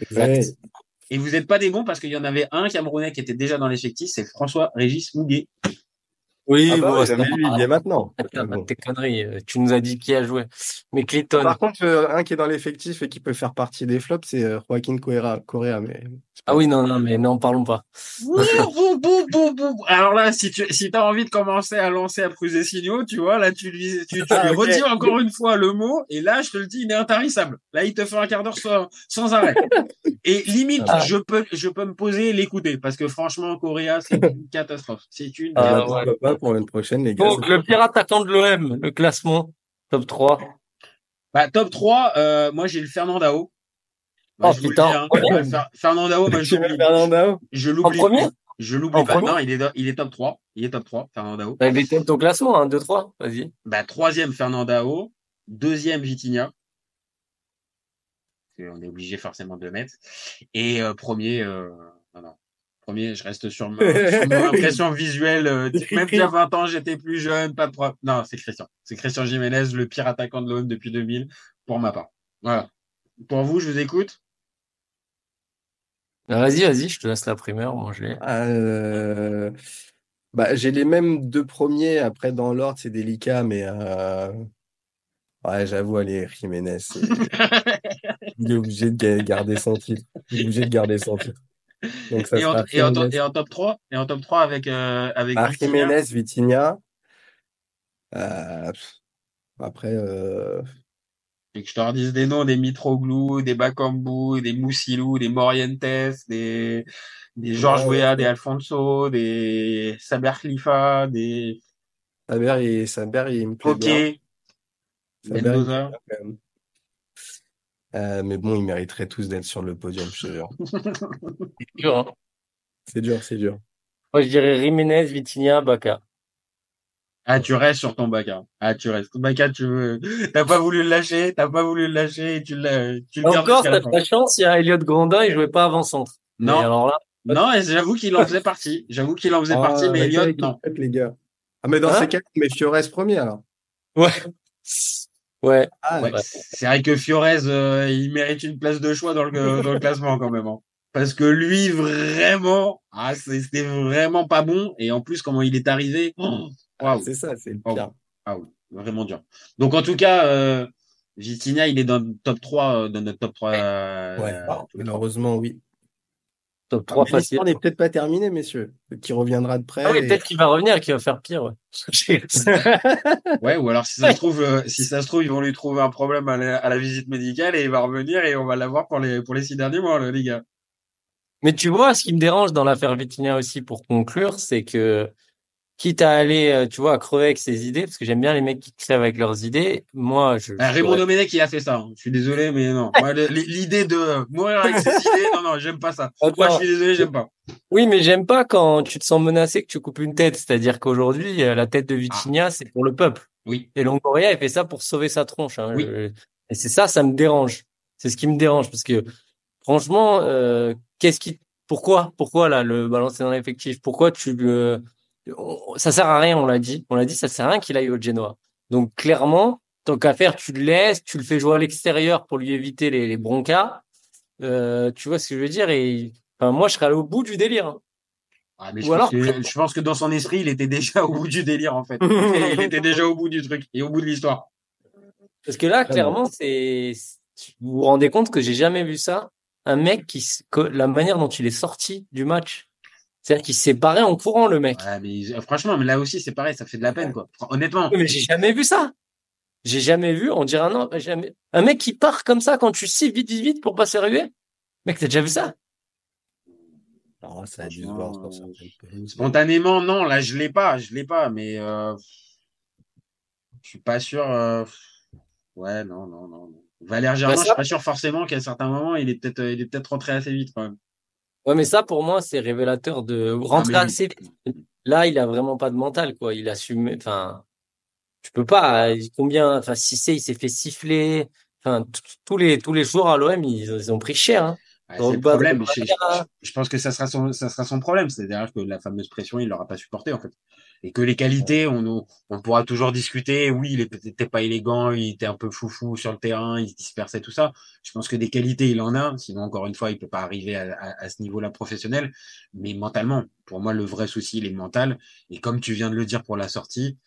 Exact. Ouais. Et vous êtes pas des bons parce qu'il y en avait un Camerounais qui était déjà dans l'effectif, c'est François Régis Mouguet. Oui, Ah bah bon, ouais, il y est maintenant. Attends, Bon. tes conneries. euh, Tu nous as dit qui a joué. Mais Clinton. Par contre, euh, un qui est dans l'effectif et qui peut faire partie des flops, c'est euh, Joaquin Correa, Correa, mais Ah oui, non, non, mais non, parlons pas. Alors là, si tu si as envie de commencer à lancer à Prus et Signaux, tu vois, là, tu lui, tu, tu Ah, lui redis encore une fois le mot, et là, je te le dis, il est intarissable. Là, il te fait un quart d'heure sans, sans arrêt. [laughs] Et limite, Ah. je peux, je peux me poser et l'écouter, parce que franchement, Correa, c'est [laughs] une catastrophe. C'est une Ah, Ah, catastrophe. pourquoi pas pour l'année prochaine, les gars. Donc, le pire attaquant de l'OM, le classement, top 3. Bah, top 3, euh, moi, j'ai le Fernandao. Bah, Oh, je vous le putain. dis, hein. Fer- Fernandao, [laughs] je l'oublie. Je l'oublie. En premier Je l'oublie pas. premier Non, il est, il est top 3. Il est top 3, Fernandao. Bah, il était ton classement, hein, 2-3. Vas-y. Bah, troisième, Fernandao. Deuxième, Vitinha. Qu'on est obligé forcément de le mettre. Et euh, premier, euh, non, non. Premier, je reste sur, ma, sur mon [laughs] impression visuelle. euh, même s'il y a 20 ans, j'étais plus jeune, pas de problème. Non, c'est Christian. C'est Christian Jiménez, le pire attaquant de l'OM depuis 2000, pour ma part. Voilà. Pour vous, je vous écoute. Bah, vas-y, vas-y, je te laisse la primeur. Moi, je l'ai. Euh, bah, j'ai les mêmes deux premiers. Après, dans l'ordre, c'est délicat, mais euh, Ouais, j'avoue, allez, Jiménez. [laughs] Il est obligé de ga- garder son titre. Il est obligé de garder son titre. Donc ça Et en, sera et, en, top- Jiménez. et en top 3 Et en top 3 avec, euh, avec Ah. Jiménez, Vitinha. Euh, après, euh, Et que je te redise des noms, des Mitroglou, des Bakambu, des Moussilou, des Morientes, des, des Georges Ouais, Weah, des Alfonso, des Saber Khalifa, des Saber, il, Saber, il me plaît bien. Koké, Saber, il me plaît Mendoza. bien quand même. Euh, mais bon, ils mériteraient tous d'être sur le podium, je te jure. C'est dur, hein. C'est dur, c'est dur. Moi, je dirais Jiménez, Vitinha, Baka. Ah, tu restes sur ton Baka. Ah, tu restes. Baka, tu veux, t'as pas voulu le lâcher, t'as pas voulu le lâcher et tu l'as, tu le Encore, t'as de la chance, il y a Elliot Grandin, il jouait pas avant-centre. Mais Non. alors là, Non, et j'avoue qu'il en faisait partie. J'avoue qu'il en faisait partie, mais Elliot, non. les trucs, les gars. Ah, mais dans Hein ces cas, mais Fiores premier, alors. ouais. Ouais. Ah, Ouais, c'est vrai que Fiorez, euh, il mérite une place de choix dans le, dans le classement quand même. hein. Parce que lui, vraiment, ah, c'était vraiment pas bon. Et en plus, comment il est arrivé, oh, waouh. c'est ça, c'est le Oh. pire. Ah oui, vraiment dur. Donc en tout cas, euh, Vitinha, il est dans le top 3, euh, dans notre top 3. euh, Ouais, ah, malheureusement, oui. Top Ah, 3 mais facile. N'est peut-être pas terminée, messieurs. Qui reviendra de près. Ah oui, et- peut-être qu'il va revenir et qu'il va faire pire, ouais. [laughs] Ouais, ou alors si ça se trouve, euh, si ça se trouve, ils vont lui trouver un problème à la, à la visite médicale et il va revenir et on va l'avoir pour les pour les six derniers mois, là, les gars. Mais tu vois, ce qui me dérange dans l'affaire Vitinha aussi, pour conclure, c'est que, quitte à aller, euh, tu vois, à crever avec ses idées, parce que j'aime bien les mecs qui crèvent avec leurs idées, moi, je... Ah, Raymond Domenech, il a fait ça. hein. Je suis désolé, mais non. L'idée de euh, mourir avec ses [laughs] idées, non, non, j'aime pas ça. Moi, je Attends. suis désolé, j'aime pas. Oui, mais j'aime pas quand tu te sens menacé que tu coupes une tête. C'est-à-dire qu'aujourd'hui, euh, la tête de Vitinha, c'est pour le peuple. Oui. Et Longoria, il fait ça pour sauver sa tronche. Hein. Oui. Je- Et c'est ça, ça me dérange. C'est ce qui me dérange parce que franchement, euh, qu'est-ce qui, pourquoi, pourquoi là le balancer dans l'effectif? Pourquoi tu le, ça sert à rien, on l'a dit, on l'a dit, ça sert à rien qu'il aille au Genoa. Donc clairement, tant qu'à faire, tu le laisses, tu le fais jouer à l'extérieur pour lui éviter les, les broncas. Euh, tu vois ce que je veux dire? Et enfin, moi, je serais allé au bout du délire. hein. Ah, mais je, Ou pense alors- que, je pense que dans son esprit, il était déjà au bout du délire, en fait. [laughs] il était déjà au bout du truc et au bout de l'histoire. Parce que là, clairement, c'est, vous vous rendez compte que j'ai jamais vu ça. Un mec qui, la manière dont il est sorti du match. C'est-à-dire qu'il s'est barré en courant, le mec. Ouais, mais euh, franchement, mais là aussi, c'est pareil, ça fait de la peine, quoi. Honnêtement. Mais j'ai jamais vu ça. J'ai jamais vu, on dirait un, an- jamais, un mec qui part comme ça quand tu sais vite, vite, vite pour pas s'éruer. Mec, t'as déjà vu ça? Alors, ça a dû se voir pelouses. Spontanément, non, là, je l'ai pas, je l'ai pas, mais euh, je suis pas sûr. euh, Ouais, non, non, non. non. Valère Germain, Bah, je ça- suis pas sûr forcément qu'à certains moments, il est peut-être, euh, il est peut-être rentré assez vite, quand même. Ouais, mais ça, pour moi, c'est révélateur de rentrer Ah, mais- assez vite. Là, il a vraiment pas de mental, quoi. Il assume, enfin, tu peux pas, euh, combien, enfin, Cissé, il s'est fait siffler. Enfin, tous les, tous les joueurs à l'OM, ils, ils ont pris cher, hein. Ouais, c'est le problème. Je, barrière. je- je pense que ça sera son, ça sera son problème. C'est-à-dire que la fameuse pression, il l'aura pas supporté, en fait. Et que les qualités, on, on pourra toujours discuter. Oui, il était pas élégant, il était un peu foufou sur le terrain, il se dispersait, tout ça. Je pense que des qualités, il en a. Sinon, encore une fois, il peut pas arriver à, à- à ce niveau-là professionnel. Mais mentalement, pour moi, le vrai souci, il est mental. Et comme tu viens de le dire pour la sortie,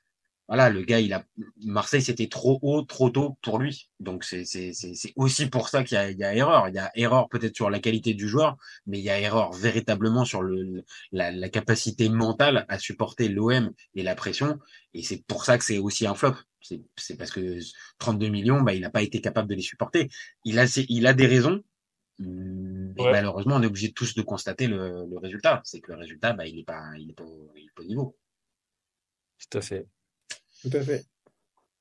voilà, le gars, il a Marseille, c'était trop haut, trop tôt pour lui. Donc c'est c'est c'est c'est aussi pour ça qu'il y a il y a erreur. Il y a erreur peut-être sur la qualité du joueur, mais il y a erreur véritablement sur le la, la capacité mentale à supporter l'OM et la pression. Et c'est pour ça que c'est aussi un flop. C'est c'est parce que 32 millions, bah il n'a pas été capable de les supporter. Il a ses- il a des raisons. Mais Ouais. malheureusement, on est obligé tous de constater le, le résultat. C'est que le résultat, bah, il est pas, il est pas, il est pas au niveau. Tout à fait. Tout à fait.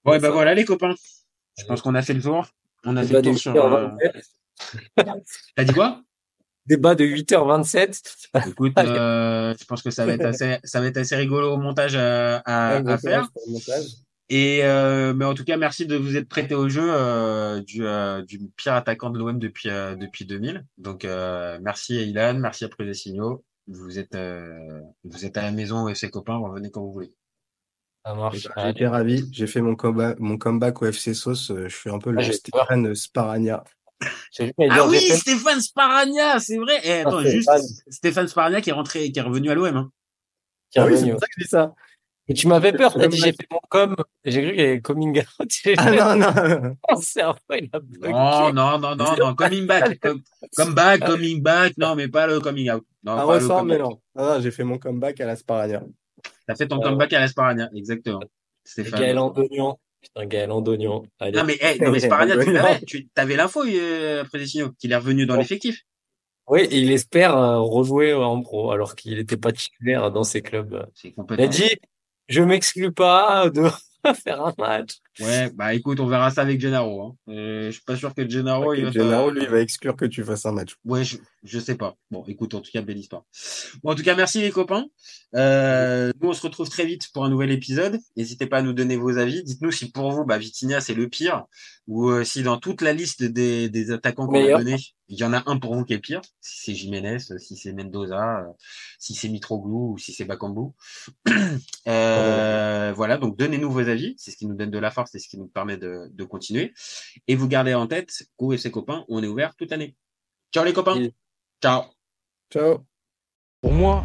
Ouais, bah voilà, les copains. Je pense qu'on a fait le tour. On a fait le tour sur. euh, 8h27. T'as dit quoi? Débat de 8h27. Écoute, euh, je pense que ça va être assez, ça va être assez rigolo au montage à, à, Ouais, à bon faire. Et euh, mais en tout cas, merci de vous être prêté au jeu euh, du, euh, du pire attaquant de l'OM depuis euh, depuis 2000. Donc euh, merci à Ilan, merci à Près des Signaux. Vous êtes euh, vous êtes à la maison au FC copains, revenez quand vous voulez. Ça marche. J'ai été ravi. J'ai fait mon comeback, mon comeback au FC Sauce. Euh, Je suis un peu le Ah, Stéphane Sparagna. Ah oui, Stéphane Sparagna, c'est vrai. Et attends, Ah, juste Stéphane. Stéphane Sparagna qui est rentré, qui est revenu à l'OM. Hein. qui est Ah oui, c'est ça que je dis ça. Et tu m'avais peur, t'as dit j'ai fait mon com, j'ai cru qu'il y avait coming out. [laughs] Ah non, non. [laughs] Mon cerveau, il a bloqué. Non, non, non, non, non, coming back, [laughs] com- come back, coming back, non, mais pas le coming out. Non, pas ressort, come mais non. Non, non, j'ai fait mon comeback à la Sparania. T'as fait ton comeback à l'Esparania, exactement. Stéphane. Gaël Andonian. Putain, Gaël Andonian. Allez. Non, mais, hey, non, mais [laughs] tu avais l'info, euh, après des signaux, qu'il est revenu dans l'effectif. Oui, et il espère euh, rejouer en pro, alors qu'il n'était pas titulaire dans ses clubs. Il a dit, je m'exclus pas de [laughs] faire un match. Ouais, bah écoute, on verra ça avec Gennaro. Hein. Euh, je suis pas sûr que Gennaro, il va Gennaro, lui, il va exclure que tu fasses un match. Ouais, je, je sais pas. Bon, écoute, en tout cas, belle histoire. Bon, en tout cas, merci les copains. Euh, nous, on se retrouve très vite pour un nouvel épisode. N'hésitez pas à nous donner vos avis. Dites-nous si pour vous, bah, Vitinha, c'est le pire, ou euh, si dans toute la liste des, des attaquants qu'on a donné, il y en a un pour vous qui est pire. Si c'est Jiménez, si c'est Mendoza, euh, si c'est Mitroglou ou si c'est Bakambu. [clears throat] Euh, voilà, donc donnez-nous vos avis. C'est ce qui nous donne de la force, c'est ce qui nous permet de, de continuer. Et vous gardez en tête, Kou et ses copains, on est ouvert toute l'année. Ciao les copains. Oui. Ciao. Ciao. Pour moi,